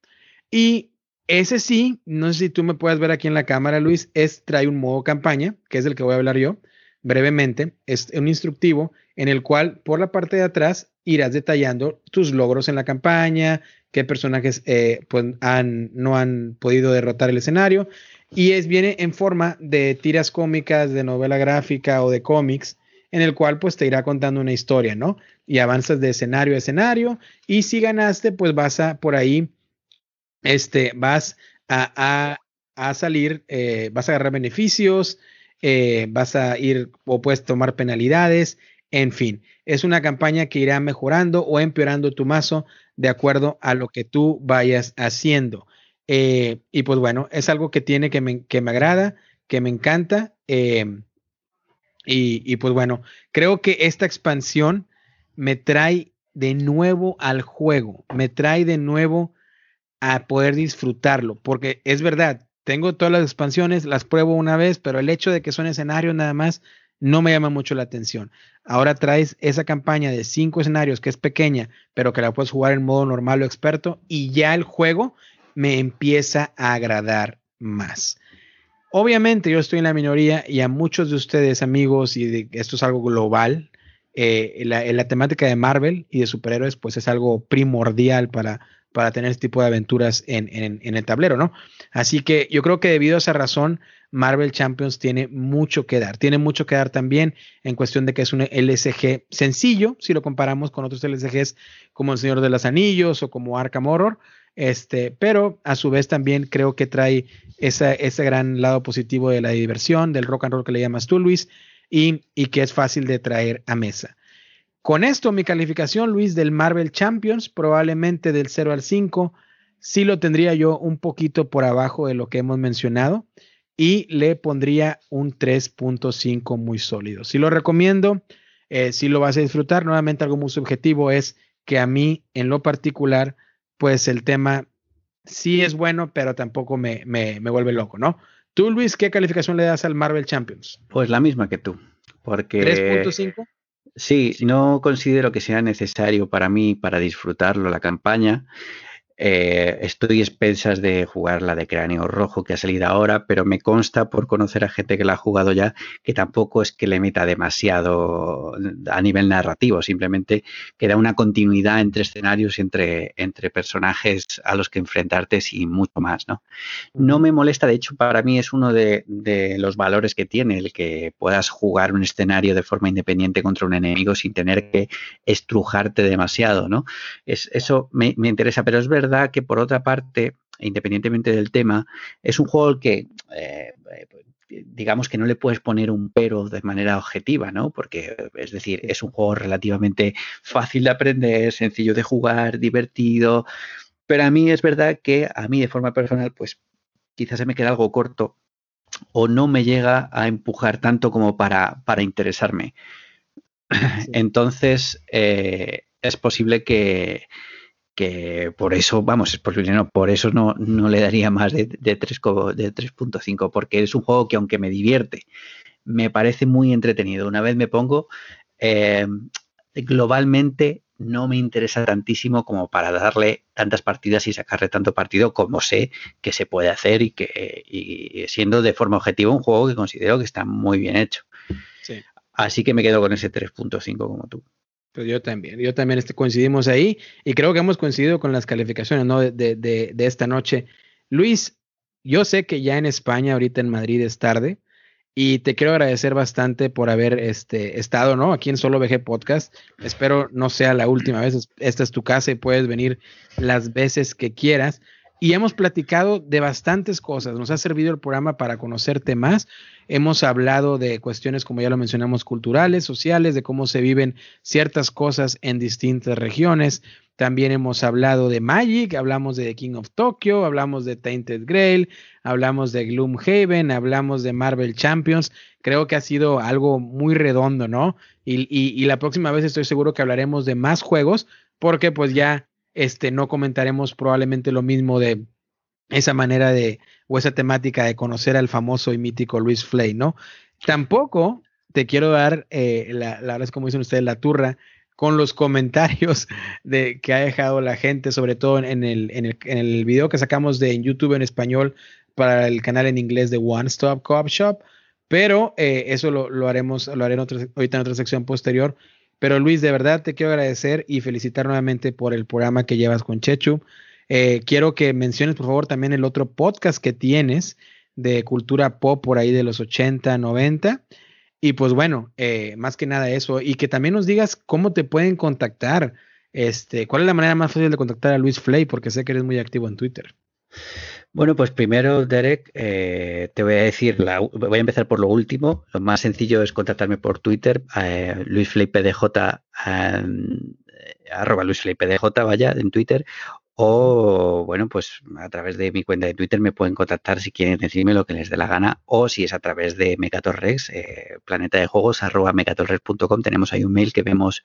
Y ese sí, no sé si tú me puedes ver aquí en la cámara, Luis, es trae un modo campaña, que es el que voy a hablar yo brevemente. Es un instructivo en el cual por la parte de atrás irás detallando tus logros en la campaña, qué personajes eh, pues, no han podido derrotar el escenario. Y es, viene en forma de tiras cómicas, de novela gráfica o de cómics, en el cual pues te irá contando una historia, ¿no? Y avanzas de escenario a escenario. Y si ganaste, pues vas a por ahí, este, vas a, a, salir, eh, vas a agarrar beneficios, eh, vas a ir o puedes tomar penalidades, en fin. Es una campaña que irá mejorando o empeorando tu mazo de acuerdo a lo que tú vayas haciendo. Eh, y pues bueno, es algo que tiene que me, que me agrada, que me encanta. Em, y, pues bueno, creo que esta expansión me trae de nuevo al juego, me trae de nuevo a poder disfrutarlo, porque es verdad, tengo todas las expansiones, las pruebo una vez, pero el hecho de que son escenarios nada más no me llama mucho la atención. Ahora traes esa campaña de cinco escenarios que es pequeña, pero que la puedes jugar en modo normal o experto y ya el juego me empieza a agradar más. Obviamente yo estoy en la minoría y a muchos de ustedes amigos, y esto es algo global, eh, la, temática de Marvel y de superhéroes pues es algo primordial para, para tener este tipo de aventuras en, en, el tablero, ¿no? Así que yo creo que debido a esa razón Marvel Champions tiene mucho que dar. Tiene mucho que dar también en cuestión de que es un LSG sencillo, si lo comparamos con otros LSGs como El Señor de los Anillos o como Arkham Horror. Este, pero a su vez también creo que trae ese gran lado positivo de la diversión, del rock and roll que le llamas tú, Luis, y, y que es fácil de traer a mesa. Con esto, mi calificación, Luis, del Marvel Champions, probablemente del 0 al 5, sí lo tendría yo un poquito por abajo de lo que hemos mencionado y le pondría un 3.5 muy sólido. Si lo recomiendo, eh, si lo vas a disfrutar, nuevamente algo muy subjetivo es que a mí en lo particular, pues el tema sí es bueno, pero tampoco me, me, me vuelve loco, ¿no? Tú, Luis, ¿qué calificación le das al Marvel Champions? Pues la misma que tú, porque... 3.5. Sí, no considero que sea necesario para mí para disfrutarlo la campaña. Eh, estoy expensas de jugar la de Cráneo Rojo que ha salido ahora, pero me consta por conocer a gente que la ha jugado ya que tampoco es que le meta demasiado a nivel narrativo, simplemente que da una continuidad entre escenarios y entre, entre personajes a los que enfrentarte y mucho más. ¿no? no me molesta, de hecho, para mí es uno de, los valores que tiene el que puedas jugar un escenario de forma independiente contra un enemigo sin tener que estrujarte demasiado. ¿no? Es, eso me, me interesa, pero es verdad verdad que por otra parte, independientemente del tema, es un juego que eh, digamos que no le puedes poner un pero de manera objetiva, ¿no? Porque, es decir, es un juego relativamente fácil de aprender, sencillo de jugar, divertido, pero a mí es verdad que a mí de forma personal, pues quizás se me queda algo corto o no me llega a empujar tanto como para, para interesarme. Entonces, eh, es posible que, que por eso, vamos, es posible, no, por eso no, no le daría más de, de 3.5, porque es un juego que aunque me divierte, me parece muy entretenido. Una vez me pongo, eh, globalmente no me interesa tantísimo como para darle tantas partidas y sacarle tanto partido como sé que se puede hacer y que y siendo de forma objetiva un juego que considero que está muy bien hecho. Así que me quedo con ese 3.5 como tú. Pues yo también, yo también este, coincidimos ahí y creo que hemos coincidido con las calificaciones de, esta noche. Luis, yo sé que ya en España, ahorita en Madrid es tarde y te quiero agradecer bastante por haber este, estado ¿no? aquí en Solo VG Podcast. Espero no sea la última vez, esta es tu casa y puedes venir las veces que quieras. Y hemos platicado de bastantes cosas. Nos ha servido el programa para conocerte más. Hemos hablado de cuestiones, como ya lo mencionamos, culturales, sociales, de cómo se viven ciertas cosas en distintas regiones. También hemos hablado de Magic, hablamos de The King of Tokyo, hablamos de Tainted Grail, hablamos de Gloomhaven, hablamos de Marvel Champions. Creo que ha sido algo muy redondo, ¿no? Y, y la próxima vez estoy seguro que hablaremos de más juegos, porque pues ya este, no comentaremos probablemente lo mismo de esa manera de, o esa temática de conocer al famoso y mítico Luis Flay, ¿no? Tampoco te quiero dar, eh, la, verdad es como dicen ustedes, la turra con los comentarios de, que ha dejado la gente, sobre todo en el, en el, en el video que sacamos de en YouTube en español para el canal en inglés de One Stop Coop Shop, pero eh, eso lo, lo, haremos, lo haré ahorita en otra sección posterior. Pero Luis, de verdad te quiero agradecer y felicitar nuevamente por el programa que llevas con Chechu. Eh, quiero que menciones, por favor, también el otro podcast que tienes de cultura pop por ahí de los 80, 90. Y pues bueno, eh, más que nada eso. Y que también nos digas cómo te pueden contactar. Este, ¿Cuál es la manera más fácil de contactar a Luis Flay? Porque sé que eres muy activo en Twitter. Bueno, pues primero, Derek, eh, te voy a decir, la, voy a empezar por lo último. Lo más sencillo es contactarme por Twitter, eh, LuisFlayPDJ, eh, arroba LuisFlayPDJ, vaya, en Twitter, o bueno, pues a través de mi cuenta de Twitter me pueden contactar si quieren decirme lo que les dé la gana o si es a través de Megatorrex, eh, planeta de juegos arroba megatorrex.com. Tenemos ahí un mail que vemos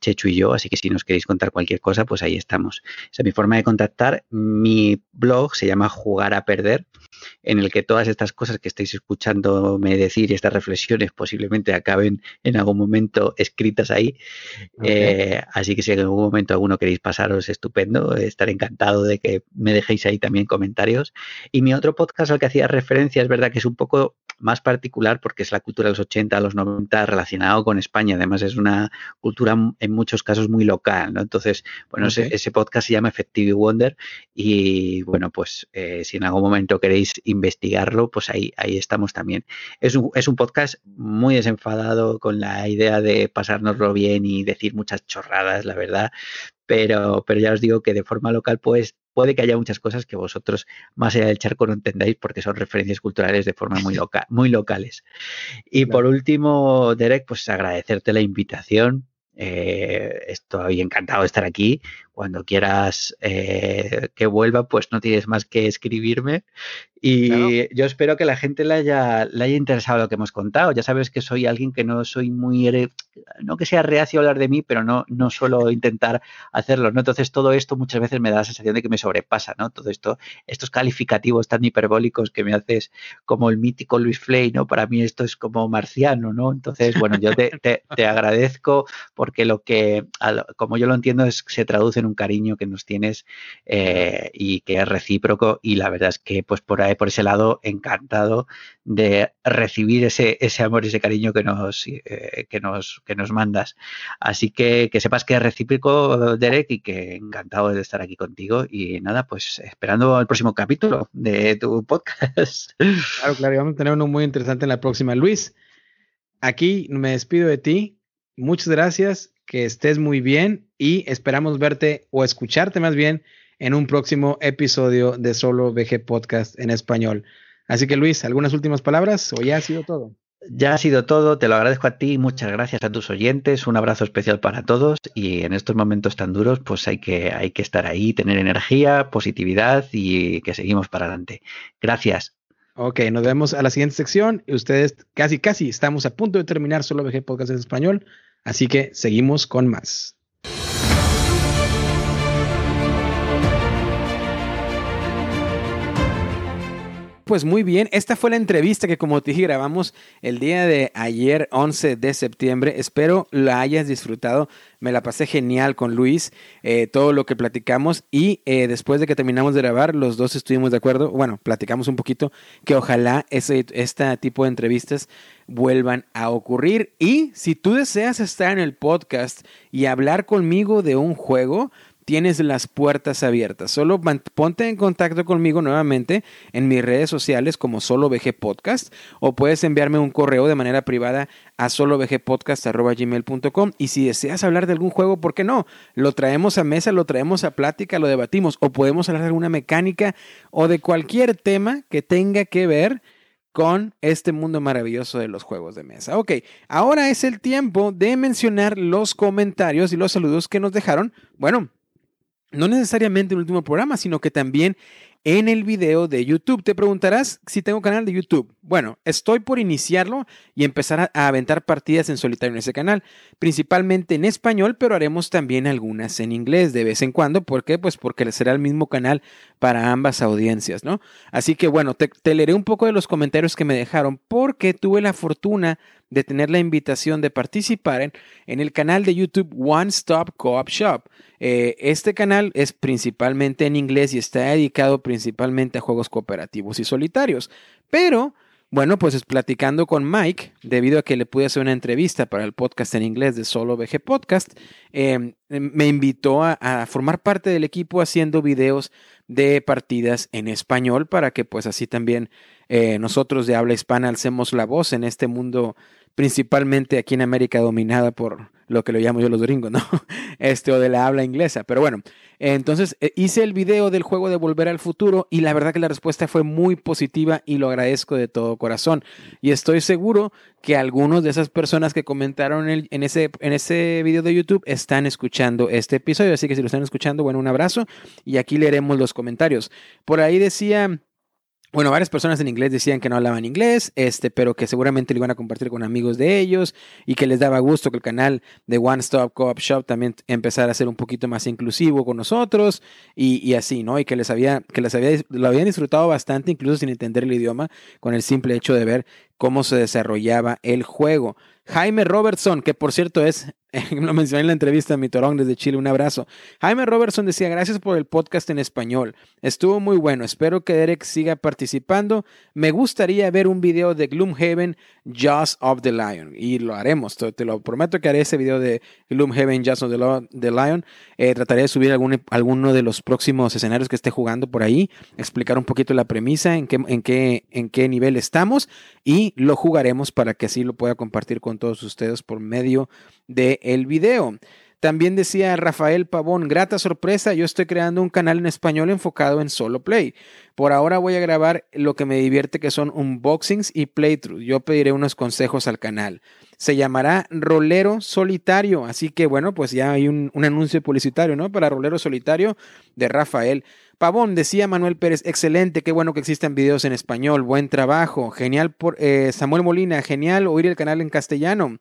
Chechu y yo, así que si nos queréis contar cualquier cosa, pues ahí estamos. Esa es mi forma de contactar. Mi blog se llama Jugar a Perder, en el que todas estas cosas que estáis escuchándome decir y estas reflexiones posiblemente acaben en algún momento escritas ahí. Eh, así que si en algún momento alguno queréis pasaros, estupendo. Estar encantado de que me dejéis ahí también comentarios. Y mi otro podcast al que hacía referencia es verdad que es un poco más particular porque es la cultura de los 80, los 90 relacionado con España. Además es una cultura en muchos casos muy local, ¿no? Entonces, bueno, ese, podcast se llama Effective Wonder y bueno, pues eh, si en algún momento queréis investigarlo, pues ahí, ahí estamos también. Es un, es un podcast muy desenfadado con la idea de pasárnoslo bien y decir muchas chorradas, la verdad, pero, pero ya os digo que de forma local pues puede que haya muchas cosas que vosotros más allá del charco no entendáis porque son referencias culturales de forma muy, local, muy locales. Y por último, Derek, pues agradecerte la invitación. Eh, estoy encantado de estar aquí cuando quieras eh, que vuelva, pues no tienes más que escribirme. Y yo espero que la gente le haya, le haya interesado lo que hemos contado. Ya sabes que soy alguien que no soy muy, no que sea reacio a hablar de mí, pero no, no suelo intentar hacerlo. ¿no? Entonces todo esto muchas veces me da la sensación de que me sobrepasa, ¿no? Todo esto, estos calificativos tan hiperbólicos que me haces como el mítico Luis Flay, ¿no? Para mí esto es como marciano, ¿no? Entonces, bueno, yo te, te, agradezco porque lo que, como yo lo entiendo, es se traduce en un cariño que nos tienes eh, y que es recíproco y la verdad es que pues por ahí, por ese lado, encantado de recibir ese, ese amor y ese cariño que nos, eh, que nos, que nos mandas. Así que que sepas que es recíproco, Derek, y que encantado de estar aquí contigo y nada, pues esperando el próximo capítulo de tu podcast. Claro, claro, vamos a tener uno muy interesante en la próxima. Luis, aquí me despido de ti. Muchas gracias, que estés muy bien y esperamos verte o escucharte más bien en un próximo episodio de Solo VG Podcast en español. Así que Luis, ¿algunas últimas palabras o ya ha sido todo? Ya ha sido todo, te lo agradezco a ti, muchas gracias a tus oyentes, un abrazo especial para todos y en estos momentos tan duros pues hay que, hay que estar ahí, tener energía, positividad y que seguimos para adelante. Gracias. Ok, nos vemos a la siguiente sección y ustedes casi, casi estamos a punto de terminar solo VG Podcast en español, así que seguimos con más. Pues muy bien, esta fue la entrevista que como te dije grabamos el día de ayer 11 de septiembre. Espero la hayas disfrutado. Me la pasé genial con Luis, eh, todo lo que platicamos y eh, después de que terminamos de grabar los dos estuvimos de acuerdo, bueno, platicamos un poquito que ojalá ese, este tipo de entrevistas vuelvan a ocurrir. Y si tú deseas estar en el podcast y hablar conmigo de un juego, tienes las puertas abiertas. Solo ponte en contacto conmigo nuevamente en mis redes sociales como Solo VG Podcast o puedes enviarme un correo de manera privada a solovgpodcast.gmail.com y si deseas hablar de algún juego, ¿por qué no? Lo traemos a mesa, lo traemos a plática, lo debatimos o podemos hablar de alguna mecánica o de cualquier tema que tenga que ver con este mundo maravilloso de los juegos de mesa. Ok, ahora es el tiempo de mencionar los comentarios y los saludos que nos dejaron. Bueno, no necesariamente en el último programa, sino que también en el video de YouTube. Te preguntarás si tengo canal de YouTube. Bueno, estoy por iniciarlo y empezar a, aventar partidas en solitario en ese canal, principalmente en español, pero haremos también algunas en inglés de vez en cuando. ¿Por qué? Pues porque será el mismo canal para ambas audiencias, ¿no? Así que bueno, te, te leeré un poco de los comentarios que me dejaron porque tuve la fortuna de tener la invitación de participar en, el canal de YouTube One Stop Co-op Shop. Eh, este canal es principalmente en inglés y está dedicado principalmente a juegos cooperativos y solitarios. Pero, bueno, pues platicando con Mike, debido a que le pude hacer una entrevista para el podcast en inglés de Solo VG Podcast, em, me invitó a, formar parte del equipo haciendo videos de partidas en español para que pues así también eh, nosotros de habla hispana alcemos la voz en este mundo principalmente aquí en América dominada por lo que lo llamo yo los gringos, ¿no? Este o de la habla inglesa. Pero bueno, entonces eh, hice el video del juego de Volver al Futuro y la verdad que la respuesta fue muy positiva y lo agradezco de todo corazón. Y estoy seguro que algunos de esas personas que comentaron en, ese, en ese video de YouTube están escuchando este episodio. Así que si lo están escuchando, bueno, un abrazo y aquí leeremos los comentarios. Por ahí decía bueno, varias personas en inglés decían que no hablaban inglés, este, pero que seguramente lo iban a compartir con amigos de ellos y que les daba gusto que el canal de One Stop Co-op Shop también empezara a ser un poquito más inclusivo con nosotros y, y, así, ¿no? Y que les había, que les había, lo habían disfrutado bastante, incluso sin entender el idioma, con el simple hecho de ver cómo se desarrollaba el juego. Jaime Robertson, que por cierto es, lo mencioné en la entrevista en mi torón desde Chile, un abrazo. Jaime Robertson decía, gracias por el podcast en español. Estuvo muy bueno, espero que Derek siga participando. Me gustaría ver un video de Gloomhaven, Jaws of the Lion. Y lo haremos, te, lo prometo que haré ese video de Gloomhaven, Jaws of the, Lion. Eh, trataré de subir algún, alguno de los próximos escenarios que esté jugando por ahí, explicar un poquito la premisa, en qué, en qué, en qué nivel estamos y lo jugaremos para que así lo pueda compartir con todos ustedes por medio del el video. También decía Rafael Pavón, grata sorpresa, yo estoy creando un canal en español enfocado en solo play. Por ahora voy a grabar lo que me divierte que son unboxings y playthroughs. Yo pediré unos consejos al canal. Se llamará Rolero Solitario. Así que bueno, pues ya hay un, anuncio publicitario, ¿no? Para Rolero Solitario de Rafael. Pavón, decía Manuel Pérez, excelente, qué bueno que existan videos en español, buen trabajo, genial por eh, Samuel Molina, genial oír el canal en castellano.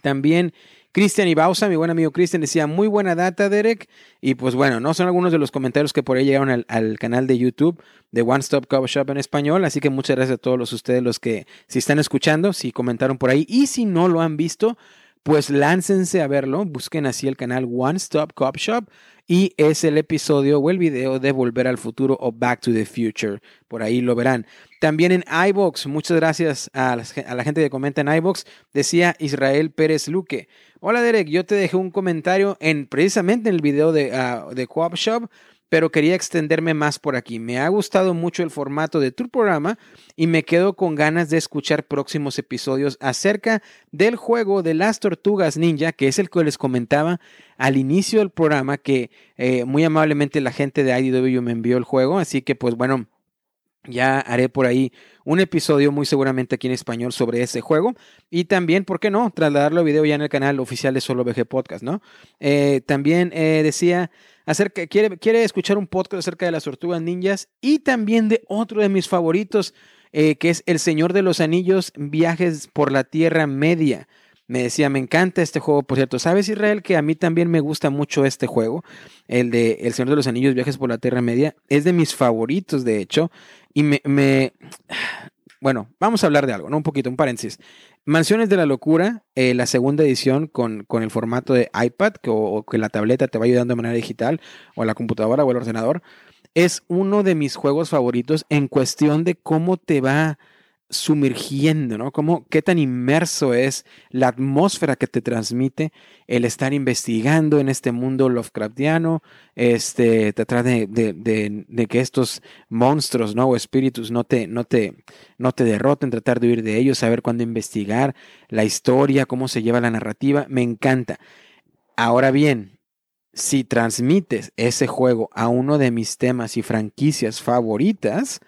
También Cristian Ibauza, mi buen amigo Cristian, decía muy buena data, Derek. Y pues bueno, no son algunos de los comentarios que por ahí llegaron al, canal de YouTube de One Stop Cover Shop en español. Así que muchas gracias a todos los, ustedes los que si están escuchando, si comentaron por ahí. Y si no lo han visto, pues láncense a verlo. Busquen así el canal One Stop Cop Shop y es el episodio o el video de Volver al Futuro o Back to the Future. Por ahí lo verán. También en iBox, muchas gracias a la, gente que comenta en iBox, decía Israel Pérez Luque. Hola Derek, yo te dejé un comentario en precisamente en el video de, uh, de Coop Shop, pero quería extenderme más por aquí. Me ha gustado mucho el formato de tu programa y me quedo con ganas de escuchar próximos episodios acerca del juego de las tortugas ninja, que es el que les comentaba al inicio del programa, que eh, muy amablemente la gente de IDW me envió el juego, así que pues bueno, ya haré por ahí un episodio muy seguramente aquí en español sobre ese juego. Y también, ¿por qué no? Trasladarlo a video ya en el canal oficial de Solo VG Podcast, ¿no? Eh, también eh, decía acerca, quiere, quiere escuchar un podcast acerca de las tortugas ninjas y también de otro de mis favoritos, eh, que es El Señor de los Anillos, Viajes por la Tierra Media. Me decía, me encanta este juego, por cierto. ¿Sabes, Israel, que a mí también me gusta mucho este juego? El de El Señor de los Anillos, Viajes por la Tierra Media. Es de mis favoritos, de hecho. Y me, bueno, vamos a hablar de algo, ¿no? Un poquito, un paréntesis. Mansiones de la Locura, eh, la segunda edición con, con, el formato de iPad, que, o, que la tableta te va ayudando de manera digital, o la computadora o el ordenador, es uno de mis juegos favoritos en cuestión de cómo te va sumergiendo, ¿no? Cómo, qué tan inmerso es la atmósfera que te transmite el estar investigando en este mundo Lovecraftiano, este, tratar de, de, de, que estos monstruos, ¿no? O espíritus no te, no te, no te derroten, tratar de huir de ellos, saber cuándo investigar, la historia, cómo se lleva la narrativa, me encanta. Ahora bien, si transmites ese juego a uno de mis temas y franquicias favoritas,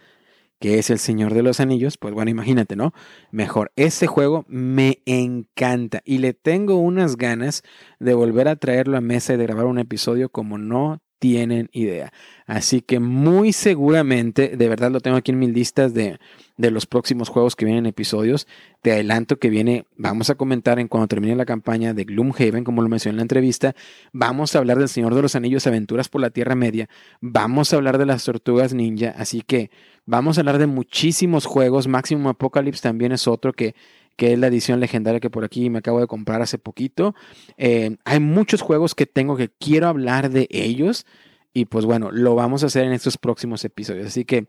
que es El Señor de los Anillos, pues bueno, imagínate, ¿no? Mejor, ese juego me encanta y le tengo unas ganas de volver a traerlo a mesa y de grabar un episodio como no tienen idea. Así que muy seguramente, de verdad lo tengo aquí en mis listas de, de los próximos juegos que vienen episodios. Te adelanto que viene, vamos a comentar en cuando termine la campaña de Gloomhaven, como lo mencioné en la entrevista. Vamos a hablar del Señor de los Anillos, Aventuras por la Tierra Media. Vamos a hablar de las Tortugas Ninja. Así que vamos a hablar de muchísimos juegos. Maximum Apocalypse también es otro que que es la edición legendaria que por aquí me acabo de comprar hace poquito. Eh, hay muchos juegos que tengo que quiero hablar de ellos y pues bueno, lo vamos a hacer en estos próximos episodios. Así que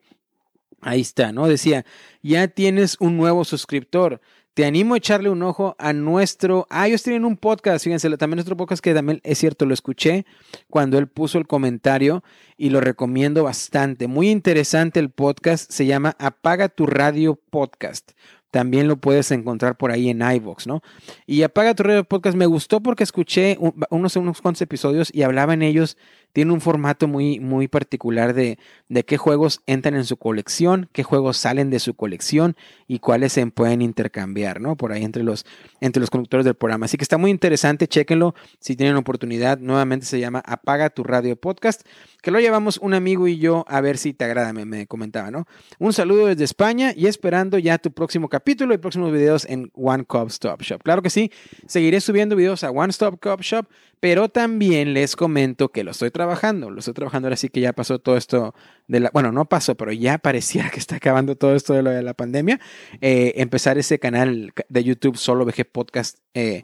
ahí está, ¿no? Decía, ya tienes un nuevo suscriptor. Te animo a echarle un ojo a nuestro. Ah, ellos tienen un podcast, fíjense, también nuestro podcast que también es cierto, lo escuché cuando él puso el comentario y lo recomiendo bastante. Muy interesante el podcast, se llama Apaga tu Radio Podcast también lo puedes encontrar por ahí en iVoox, ¿no? Y Apaga tu radio podcast me gustó porque escuché unos, unos cuantos episodios y hablaba en ellos tiene un formato muy, muy particular de, de qué juegos entran en su colección, qué juegos salen de su colección y cuáles se pueden intercambiar, ¿no? Por ahí entre los, entre los conductores del programa. Así que está muy interesante, chéquenlo si tienen oportunidad. Nuevamente se llama Apaga tu Radio Podcast, que lo llevamos un amigo y yo a ver si te agrada, me, me comentaba, ¿no? Un saludo desde España y esperando ya tu próximo capítulo y próximos videos en One Cop Stop Shop. Claro que sí, seguiré subiendo videos a One Stop Cop Shop pero también les comento que lo estoy trabajando, lo estoy trabajando ahora sí que ya pasó todo esto de la, bueno, no pasó, pero ya parecía que está acabando todo esto de, lo de la pandemia. Eh, empezar ese canal de YouTube solo VG Podcast eh,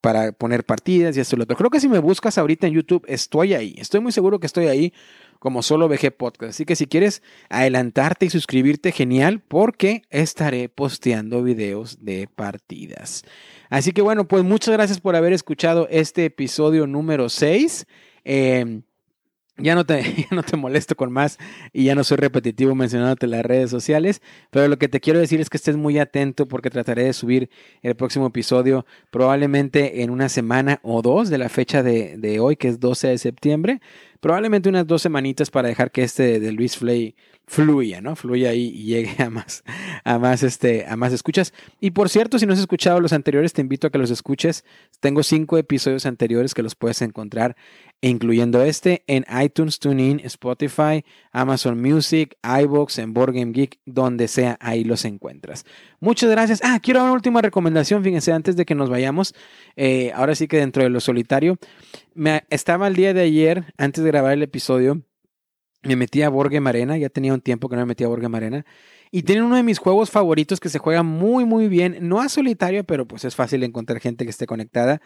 para poner partidas y esto y lo otro. Creo que si me buscas ahorita en YouTube, estoy ahí. Estoy muy seguro que estoy ahí como solo VG Podcast. Así que si quieres adelantarte y suscribirte, genial, porque estaré posteando videos de partidas. Así que bueno, pues muchas gracias por haber escuchado este episodio número 6. Em, ya no, te, no te molesto con más y ya no soy repetitivo mencionándote las redes sociales, pero lo que te quiero decir es que estés muy atento porque trataré de subir el próximo episodio probablemente en una semana o dos de la fecha de, de hoy, que es 12 de septiembre probablemente unas dos semanitas para dejar que este de Luis Flay fluya, ¿no? Fluya ahí y llegue a más, a más, este, a más escuchas. Y por cierto, si no has escuchado los anteriores, te invito a que los escuches. Tengo cinco episodios anteriores que los puedes encontrar, incluyendo este, en iTunes, TuneIn, Spotify, Amazon Music, iBox, en Board Game Geek, donde sea, ahí los encuentras. Muchas gracias. Ah, quiero dar una última recomendación, fíjense, antes de que nos vayamos. Eh, ahora sí que dentro de lo solitario, me, estaba el día de ayer, antes de grabar el episodio, me metí a Borgue Marena, ya tenía un tiempo que no me metía a Borgue Marena. Y tiene uno de mis juegos favoritos que se juega muy, muy bien. No a solitario, pero pues es fácil encontrar gente que esté conectada,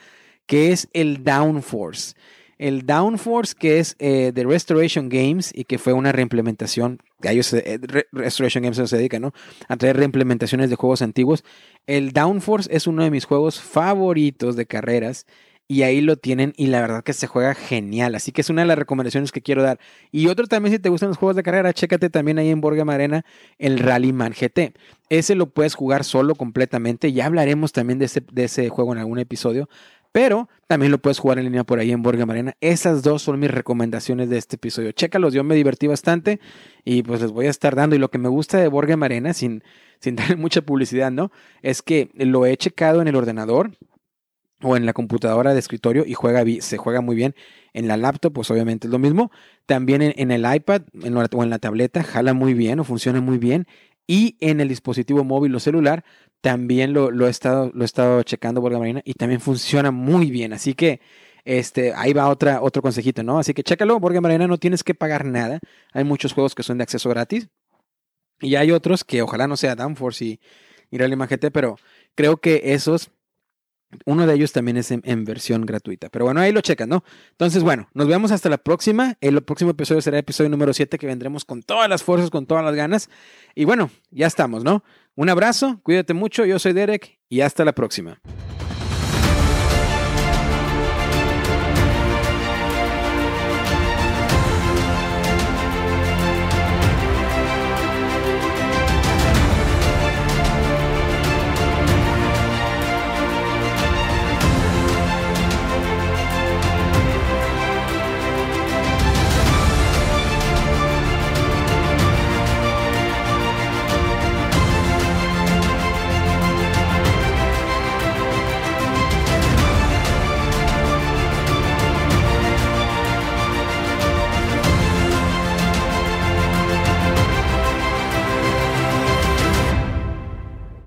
que es el Downforce. El Downforce, que es eh, de Restoration Games y que fue una reimplementación, a ellos eh, Restoration Games se dedica, ¿no? A traer reimplementaciones de juegos antiguos. El Downforce es uno de mis juegos favoritos de carreras y ahí lo tienen y la verdad que se juega genial. Así que es una de las recomendaciones que quiero dar. Y otro también, si te gustan los juegos de carrera, chécate también ahí en Borgam Arena el Rallyman GT. Ese lo puedes jugar solo completamente. Ya hablaremos también de ese, de ese juego en algún episodio. Pero también lo puedes jugar en línea por ahí en Borgam Arena. Esas dos son mis recomendaciones de este episodio. Chécalos, yo me divertí bastante y pues les voy a estar dando. Y lo que me gusta de Borgam Arena, sin, sin darle mucha publicidad, ¿no? Es que lo he checado en el ordenador o en la computadora de escritorio y juega, se juega muy bien. En la laptop, pues obviamente es lo mismo. También en, el iPad o en la tableta jala muy bien o funciona muy bien. Y en el dispositivo móvil o celular también lo, he, estado, lo he estado checando la marina y también funciona muy bien. Así que este, ahí va otra, otro consejito, ¿no? Así que chécalo, Borga Marina no tienes que pagar nada. Hay muchos juegos que son de acceso gratis. Y hay otros que ojalá no sea Downforce y, y Rally GT, pero creo que esos uno de ellos también es en, versión gratuita. Pero bueno, ahí lo checan, ¿no? Entonces, bueno, nos vemos hasta la próxima. El próximo episodio será el episodio número 7 que vendremos con todas las fuerzas, con todas las ganas. Y bueno, ya estamos, ¿no? Un abrazo, cuídate mucho. Yo soy Derek y hasta la próxima.